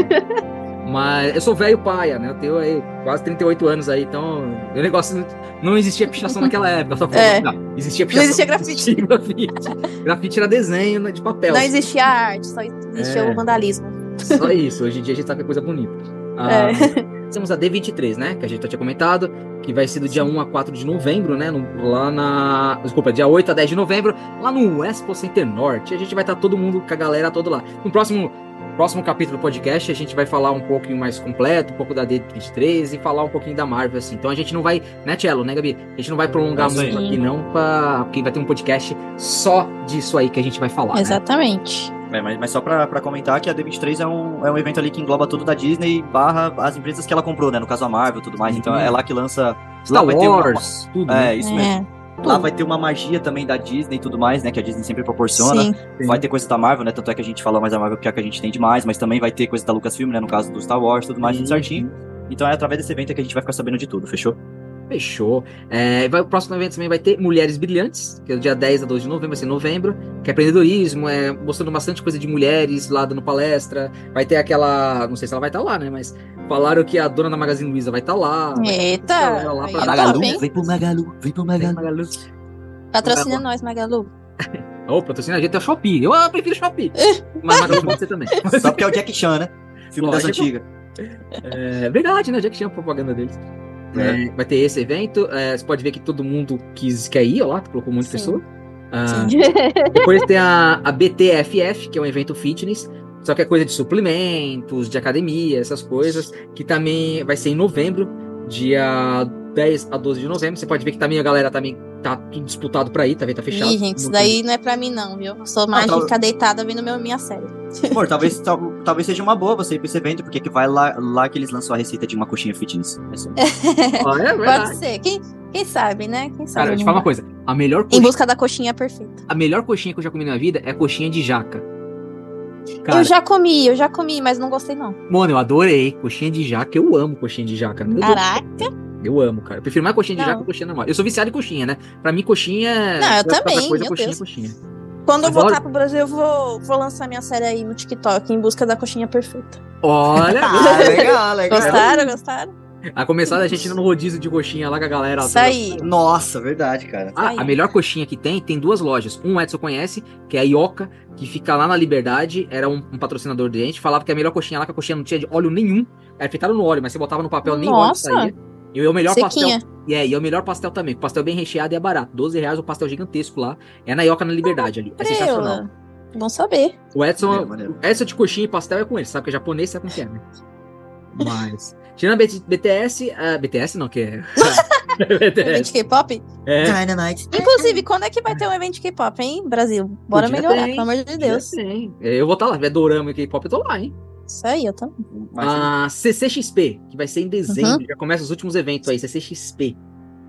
Mas eu sou velho paia, né? Eu tenho aí quase 38 anos aí, então o negócio não, não existia pichação naquela época. Só É. não, existia pichação. existia grafite. existia grafite. Grafite era desenho né, de papel. não existia arte, só existia É. o vandalismo. Só isso. Hoje em dia a gente sabe que é coisa bonita. Ah, Temos a D23, né? Que a gente já tinha comentado, que vai ser do dia 1 a 4 de novembro, né? no- lá na. Desculpa, dia 8 a 10 de novembro, lá no Expo Center Norte. A gente vai estar todo mundo com a galera toda lá. No próximo. Próximo capítulo do podcast, a gente vai falar um pouquinho mais completo, um pouco da D23 e falar um pouquinho da Marvel, assim. Então a gente não vai, né, Cello, né, Gabi? A gente não vai prolongar É muito aqui, não, pra... porque vai ter um podcast só disso aí que a gente vai falar. né? É, mas, mas só pra, pra comentar que a D23 é um, é um evento ali que engloba tudo da Disney barra as empresas que ela comprou, né? No caso a Marvel e tudo mais. Então Uhum. é lá que lança. Star lá vai ter uma- Wars, tudo. né? É, isso mesmo. É, Lá vai ter uma magia também da Disney e tudo mais, né? Que a Disney sempre proporciona. sim. Vai ter coisa da Marvel, né? Tanto é que a gente fala mais da Marvel porque é a que a gente tem demais, mas também vai ter coisa da Lucasfilm, né? No caso do Star Wars, tudo mais, tudo Uhum. certinho. Então é através desse evento que a gente vai ficar sabendo de tudo, fechou? Fechou. É, vai- o próximo evento também vai ter Mulheres Brilhantes, que é do dia 10 a 12 de novembro, vai ser em novembro, que é empreendedorismo, é mostrando bastante coisa de mulheres lá dando palestra. Vai ter aquela. Não sei se ela vai estar lá, né? Mas falaram que a dona da Magazine Luiza vai estar lá. vai ter Eita, galera lá pra é Magalu, hein? vem pro Magalu, vem pro Magalu. Patrocina nós, Magalu. Ô, patrocina a gente é o Shopee. Eu ah, prefiro Shopee. Mas Magalu pode ser também. Só porque é o Jack Chan, né? Filme das antigas. É verdade, né? Que tinha propaganda deles. É, vai ter esse evento. é, você pode ver que todo mundo quis, quer ir, ó lá, colocou muita pessoa. Ah. Depois tem a, a BTFF, que é um evento fitness, só que é coisa de suplementos, de academia, essas coisas, que também vai ser em novembro, dia 10 a 12 de novembro. Você pode ver que também a galera também tá tudo disputado pra ir, tá, vendo? tá fechado. Ih, gente, isso daí não é pra mim, não, viu? Eu sou mais tá- de ficar deitada vendo meu, minha série. Amor, talvez, tal- talvez seja uma boa você ir pra esse evento, porque que vai lá, lá que eles lançam a receita de uma coxinha fitness. É Ah, é verdade. Pode ser. Quem, quem sabe, né? Quem sabe. Cara, eu te falo uma coisa, a melhor Em coxinha, busca da coxinha perfeita. a melhor coxinha que eu já comi na minha vida é coxinha de jaca. Cara, Eu já comi, eu já comi, mas não gostei, não. mano, eu adorei coxinha de jaca, eu amo coxinha de jaca. Caraca. Eu amo, cara. Eu prefiro mais coxinha de Não. jaca que coxinha normal. Eu sou viciado em coxinha, né? Pra mim, coxinha. é- Não, eu é também, Coisa, meu coxinha, Deus. coxinha. Quando eu voltar pro Brasil, eu vou, vou lançar minha série aí no TikTok, em busca da coxinha perfeita. Olha, Ah, legal, legal. Gostaram? Gostaram? a começar a gente indo no rodízio de coxinha lá com a galera. Isso aí. Nossa, verdade, cara. Ah, Aí. a melhor coxinha que tem, tem duas lojas. Um o Edson conhece, que é a Ioca, que fica lá na Liberdade, era um, um patrocinador de gente, falava que a melhor coxinha lá, que a coxinha não tinha de óleo nenhum, era fritada no óleo, mas você botava no papel, nem óleo Nossa. saía. E é o melhor Sequinha. pastel. E é, e é o melhor pastel também. O pastel bem recheado e é barato. 12 reais o pastel gigantesco lá. É na Ioca na Liberdade ali. É sensacional. Bom saber. O Edson, maneiro. essa de coxinha e pastel é com ele, sabe que é japonês, sabe como que é, né? Mas. Tirando BTS, ah, BTS não, que é. Evento BTS. de K-pop? É. Dynamite. Inclusive, quando é que vai ter um evento de K-pop, hein, Brasil? Bora melhorar, ter, pelo amor de Deus. Tem. Eu vou estar lá, se tiver dorama e K-pop, eu tô lá, hein? Isso aí, eu também. A CCXP, que vai ser em dezembro, Uhum. já começa os últimos eventos aí, CCXP.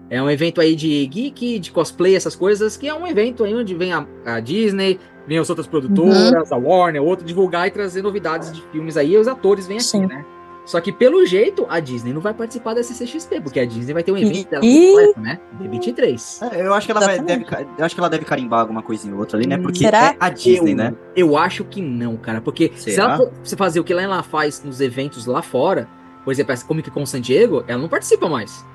É um evento aí de geek, de cosplay, essas coisas, que é um evento aí onde vem a, a Disney, vem as outras produtoras, a Warner, outro, divulgar e trazer novidades de filmes aí, e os atores vêm aqui, Sim. né? Só que, pelo jeito, a Disney não vai participar da CCXP, porque a Disney vai ter um evento dela completo, né? De 23. É, eu acho que ela vai, deve, eu acho que ela deve carimbar alguma coisinha ou outra ali, né? Porque será? é a Disney, eu, né? Eu acho que não, cara. Porque se Será? ela for se fazer o que ela faz nos eventos lá fora, por exemplo, essa Comic Con San Diego, ela não participa mais.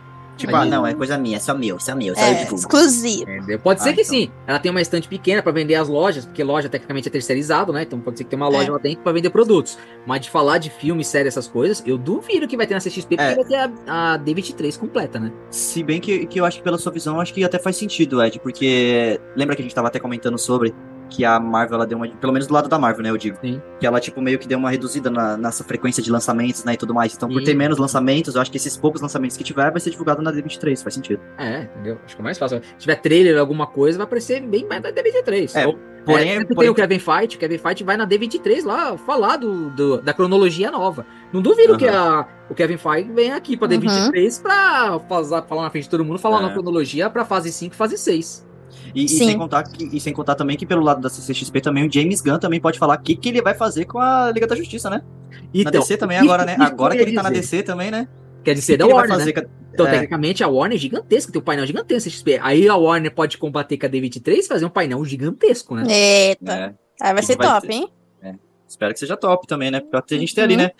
Tipo, ah, não, é coisa minha, é só meu, só meu, só eu É, divulgo. exclusivo. Entendeu? Pode Ah, ser que então. sim. Ela tem uma estante pequena pra vender as lojas, porque loja tecnicamente é terceirizado, né? Então pode ser que tenha uma loja É. lá dentro pra vender produtos. Mas de falar de filme, série, essas coisas, eu duvido que vai ter na CXP, porque É. vai ter a, a D23 completa, né? Se bem que, que eu acho que pela sua visão, eu acho que até faz sentido, Ed, porque lembra que a gente tava até comentando sobre que a Marvel, ela deu uma, pelo menos do lado da Marvel, né, eu digo, Sim. que ela, tipo, meio que deu uma reduzida na, nessa frequência de lançamentos, né, e tudo mais. Então, por Sim. ter menos lançamentos, eu acho que esses poucos lançamentos que tiver vai ser divulgado na D23, faz sentido. É, entendeu? Acho que é mais fácil. Se tiver trailer, alguma coisa, vai aparecer bem mais na D23. É, Ou- Porém, é, sempre porém- tem o Kevin Fight, o Kevin Fight vai na D23 lá falar do, do- da cronologia nova. Não duvido Aham. que a, o Kevin Fight venha aqui pra Uhum. D23 pra fazer, falar na frente de todo mundo, falar É. na cronologia pra fase 5 e fase 6. E, e sem contar que, e sem contar também que pelo lado da CCXP também o James Gunn também pode falar o que, que ele vai fazer com a Liga da Justiça, né? na DC também isso- agora, né? Agora que ele tá na. DC também, né? Quer dizer, O que da que Warner, né? Então, é. tecnicamente, a Warner é gigantesca, tem um painel gigantesco XP. Aí a Warner pode combater com a D23 e fazer um painel gigantesco, né? Eita. É, Aí vai ser vai top, ter. hein? espero que seja top também, né? Pra ter- a gente ter ali, Uhum. né?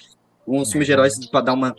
Uns filmes de heróis pra dar uma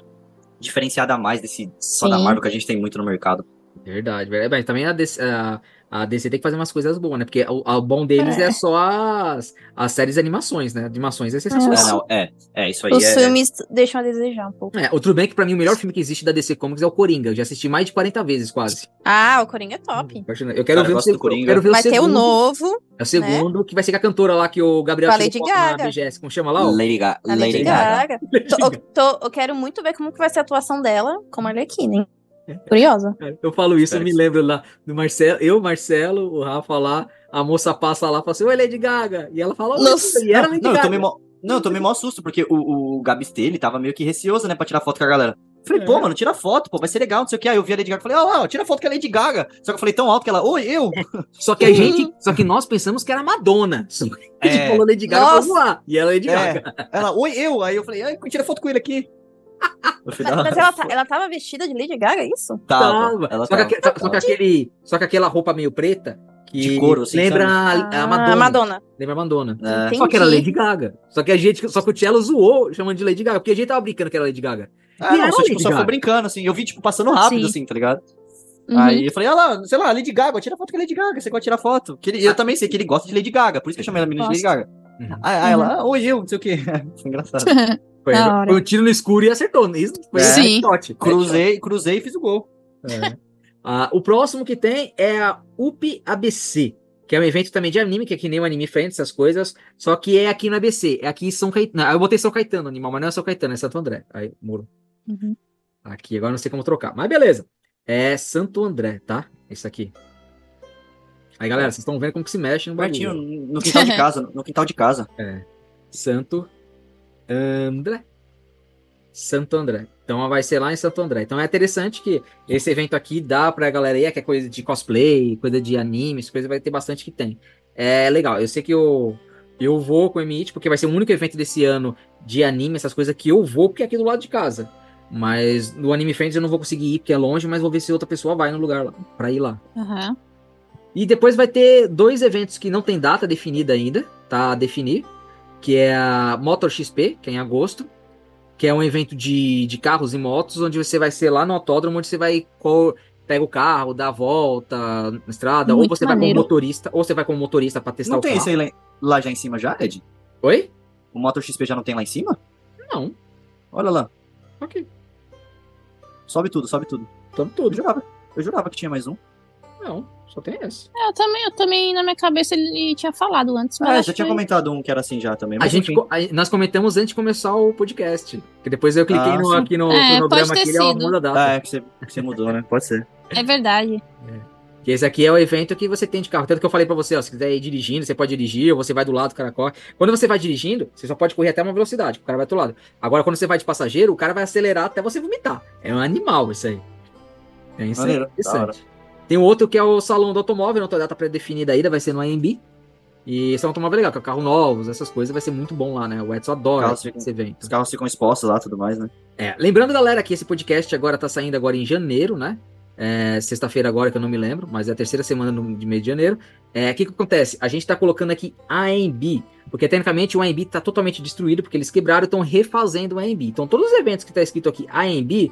diferenciada a mais desse só da. Marvel que a gente tem muito no mercado. Verdade, verdade. Mas também a, DC a, A DC tem que fazer umas coisas boas, né? Porque o, o bom deles é, É. só as, as séries de animações, né? Animações é É, sensacional. não, é, é, isso aí Os é. filmes deixam a desejar um pouco. É, outro bem que pra mim o melhor filme que existe da DC Comics é o Coringa. Eu já assisti mais de 40 vezes quase. Ah, o Coringa é top. Eu quero Cara, eu ver o do segundo. Coringa. Eu quero ver Vai o ter o segundo. novo. É o segundo que vai ser com a cantora lá que o Gabriel Com a Lady Gaga. BGS. Como chama lá? ó? Lady, Ga A Lady, Lady Gaga. Lady Tô- Gaga. tô- eu quero muito ver como que vai ser a atuação dela como Arlequina, hein? Curiosa. Eu falo isso, eu me que lembro lá do Marcelo, eu, Marcelo, o Rafa lá, a moça passa lá e fala assim, oi Lady Gaga. E ela fala, Nossa. e era Não, Lady não, eu Gaga. tomei mó, não, eu tomei mó susto, porque o, o Gabistê, ele tava meio que receoso, né, pra tirar foto com a galera. Falei, É. pô, mano, tira foto, pô, vai ser legal, não sei o que. Aí eu vi a Lady Gaga e falei, ó, lá, ó, tira foto com a Lady Gaga. Só que eu falei tão alto que ela, oi, eu. Só que a gente, só que nós pensamos que era Madonna. Só que a gente É. falou Lady Gaga pra voar. E ela é Lady É. Gaga. Ela, oi, eu. Aí eu falei, ai, tira foto com ele aqui. Falei, Mas, "Ah, mas ela, tá- ela tava vestida de Lady Gaga, é isso? Tava, ela só, tava. que, só, só que aquele, só que aquela roupa meio preta que De couro, assim, lembra a, a Ah, Madonna. Madonna. Lembra a Madonna. É. Só que era. Lady Gaga. Só que a gente, só que o Cello zoou chamando de Lady Gaga, porque a gente tava brincando que era Lady Gaga. Ah, E não, era só, tipo, Lady só Gaga. foi brincando, assim. Eu vi, tipo, passando rápido, Sim. assim, tá ligado? Uhum. Aí eu falei, ah lá, sei lá, Lady Gaga, tira foto com a Lady Gaga, você gosta de tirar foto. Que ele- eu também sei que ele gosta de Lady Gaga, por isso que eu chamei ela menina de Lady Gaga. Uhum. Aí, aí ela, ah, oi, eu, não sei o quê. Foi engraçado. Foi, foi um tiro no escuro e acertou. Isso foi É. Sim. cruzei, cruzei e fiz o gol. É. Ah, o próximo que tem é a UP ABC, que é um evento também de anime, que é que nem o Anime Friends, essas coisas, só que é aqui no ABC, é aqui em São Caetano. Eu botei São Caetano, animal, mas não é São Caetano, é Santo André. Aí, muro. Uhum. Aqui, agora não sei como trocar, mas beleza. É Santo André, tá? Isso aqui. Aí, galera, vocês estão vendo como que se mexe no Pertinho, bagulho. no quintal de casa, no quintal de casa. Santo André. Santo André. Então vai ser lá em Santo André. Então é interessante que esse evento aqui dá pra galera aí, que é coisa de cosplay, coisa de animes, coisa vai ter bastante que tem. É legal. Eu sei que eu, eu vou com o MIT, porque vai ser o único evento desse ano de anime, essas coisas que eu vou, porque é aqui do lado de casa. Mas no Anime Friends eu não vou conseguir ir, porque é longe, mas vou ver se outra pessoa vai no lugar lá, pra ir lá. Aham. E depois vai ter dois eventos que não tem data definida ainda, tá a definir, que é a Motor XP, que é em agosto, que é um evento de, de carros e motos, onde você vai ser lá no autódromo, onde você vai pega o carro, dá a volta na estrada, Muito ou você vai maneiro. como motorista, ou você vai como motorista para testar Não o tem carro. isso aí lá, já em cima já, Ed? Oi? O Motor XP já não tem lá em cima? Não. Olha lá. Ok. Sobe tudo, sobe tudo. Tamo Eu tudo. jurava. Eu jurava que tinha mais um. Não, só tem esse. É, Eu também, eu também, na minha cabeça, ele tinha falado antes, mas Ah, já tinha que- comentado um que era assim já também. A gente, co- a- nós comentamos antes de começar o podcast. Que depois eu cliquei Ah, no, aqui no É, cronograma aqui, ele é muda a data. Ah, é que você, que você mudou, né? Pode ser. É verdade. Que esse aqui é o evento que você tem de carro. Tanto que eu falei pra você, ó, se quiser ir dirigindo, você pode dirigir, ou você vai do lado, o cara corre. Quando você vai dirigindo, você só pode correr até uma velocidade, o cara vai do lado. Agora, quando você vai de passageiro, o cara vai acelerar até você vomitar. É um animal isso aí. É isso aí. Maneiro, da Interessante. Tem outro que é o salão do automóvel, não tem data pré-definida ainda, vai ser no AMB. E esse é um automóvel legal, que é carro novos, essas coisas, vai ser muito bom lá, né? O Edson adora esse, ficam- evento. Os carros ficam expostos lá e tudo mais, né? É, lembrando, galera, que esse podcast agora tá saindo agora em janeiro, né? É, Sexta-feira agora, que eu não me lembro, mas é a terceira semana de mês de janeiro. É, O que, que acontece? A gente tá colocando aqui AMB, porque tecnicamente o AMB tá totalmente destruído, porque eles quebraram e estão refazendo o AMB. Então, todos os eventos que tá escrito aqui AMB,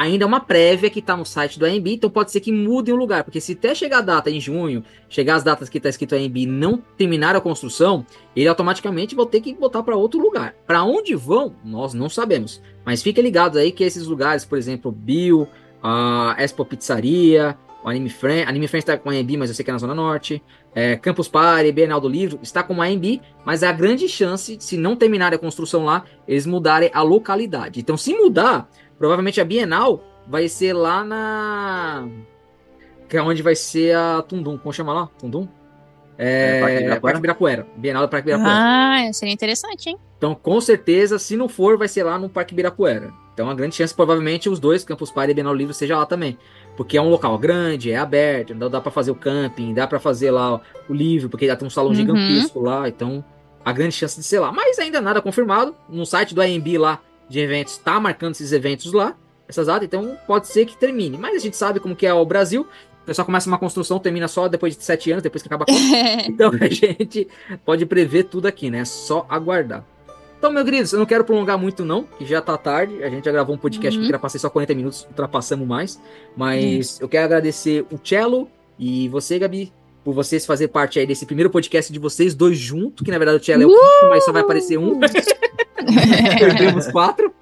ainda é uma prévia que tá no site do AMB, então pode ser que mude o lugar, porque se até chegar a data em junho, chegar as datas que tá escrito AMB não terminar a construção, ele automaticamente vai ter que botar para outro lugar. Para onde vão, nós não sabemos. Mas fiquem ligados aí que esses lugares, por exemplo, Bill, a Expo Pizzaria, o Anime Friends, Anime Friends está com a AMB, mas eu sei que é na Zona Norte, é, Campus Party, Bienal do Livro, está com a AMB, mas há grande chance, se não terminarem a construção lá, eles mudarem a localidade. Então, se mudar, provavelmente a Bienal vai ser lá na... Que é onde vai ser a Tundum, como chama lá? Tundum? É, É, Ibirapuera? Parque Ibirapuera. Bienal do Parque Ibirapuera. Ah, seria interessante, hein? Então, com certeza, se não for, vai ser lá no Parque Ibirapuera. Então, a grande chance, provavelmente, os dois, Campus Party e Bienal Livre, seja lá também. Porque é um local grande, é aberto, então dá pra fazer o camping, dá pra fazer lá o livro, porque já tem um salão Uhum. gigantesco lá, então a grande chance de ser lá. Mas ainda nada confirmado. No site do AMB lá de eventos, tá marcando esses eventos lá, essas datas, então pode ser que termine. Mas a gente sabe como que é o Brasil. O pessoal começa uma construção, termina só depois de sete anos, depois que acaba a conta. Então a gente pode prever tudo aqui, né? É só aguardar. Então, meu queridos, eu não quero prolongar muito, não, que já tá tarde. A gente já gravou um podcast Uhum. que ultrapassei só 40 minutos, ultrapassamos mais. Mas eu quero agradecer o Cello e você, Gabi, por vocês fazer parte aí desse primeiro podcast de vocês dois juntos, que na verdade o Tchela é o quinto, mas só vai aparecer um. Perdemos quatro.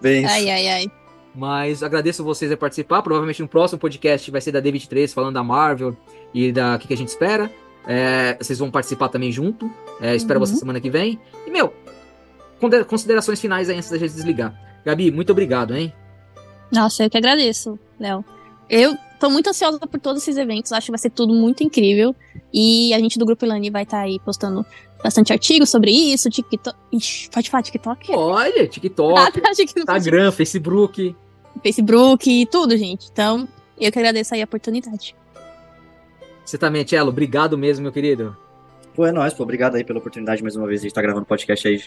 Bem, Ai, ai, ai. Mas agradeço vocês a participar. Provavelmente no próximo podcast vai ser da D23, falando da Marvel e da que, que a gente espera. É, vocês vão participar também junto. É, espero Uhum. vocês semana que vem. E, meu, considerações finais aí antes da gente desligar. Gabi, muito obrigado, hein? Nossa, eu que agradeço, Léo. Eu tô muito ansiosa por todos esses eventos, acho que vai ser tudo muito incrível. E a gente do Grupo Ilani vai estar aí postando bastante artigos sobre isso, TikTok. Ixi, pode falar TikTok? Olha, Ah, TikTok, tá, não podia. Instagram, Facebook. Facebook e tudo, gente. Então, eu que agradeço aí a oportunidade. Você também, Tchelo, obrigado mesmo, meu querido. Pô, é nóis, pô. Obrigado aí pela oportunidade mais uma vez de estar gravando podcast aí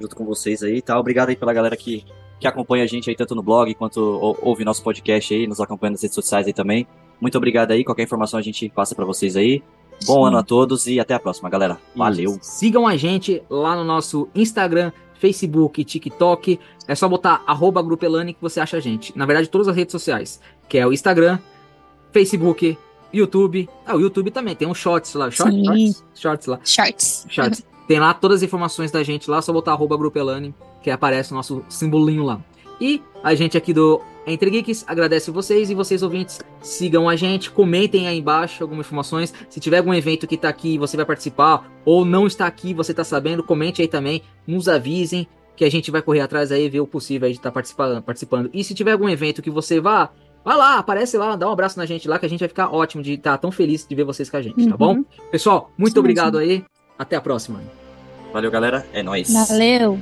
junto com vocês aí, tá? Obrigado aí pela galera que, que acompanha a gente aí tanto no blog quanto ou- ouve nosso podcast aí, nos acompanha nas redes sociais aí também. Muito obrigado aí. Qualquer informação a gente passa pra vocês aí. Bom ano a todos e até a próxima, galera. Valeu. Isso. Sigam a gente lá no nosso Instagram, Facebook, TikTok. É só botar arroba Grupo Elane que você acha a gente. Na verdade, todas as redes sociais. Que é o Instagram, Facebook, YouTube. Ah, o YouTube também. Tem um shorts lá. Short, Sim. shorts? Shorts lá. Shorts. Shorts. Tem lá todas as informações da gente lá. Só botar arroba Grupo Elane que aparece o nosso simbolinho lá. E a gente aqui do Entre Geeks agradece vocês e vocês ouvintes sigam a gente, comentem aí embaixo algumas informações. Se tiver algum evento que tá aqui e você vai participar ou não está aqui, você tá sabendo, comente aí também, nos avisem que a gente vai correr atrás aí ver o possível aí de estar participando, participando. E se tiver algum evento que você vá, vá lá, aparece lá, dá um abraço na gente lá que a gente vai ficar ótimo de estar tão feliz de ver vocês com a gente, tá bom? Uhum. Pessoal, muito Isso obrigado aí. Até a próxima. Valeu, galera. É nóis. Valeu.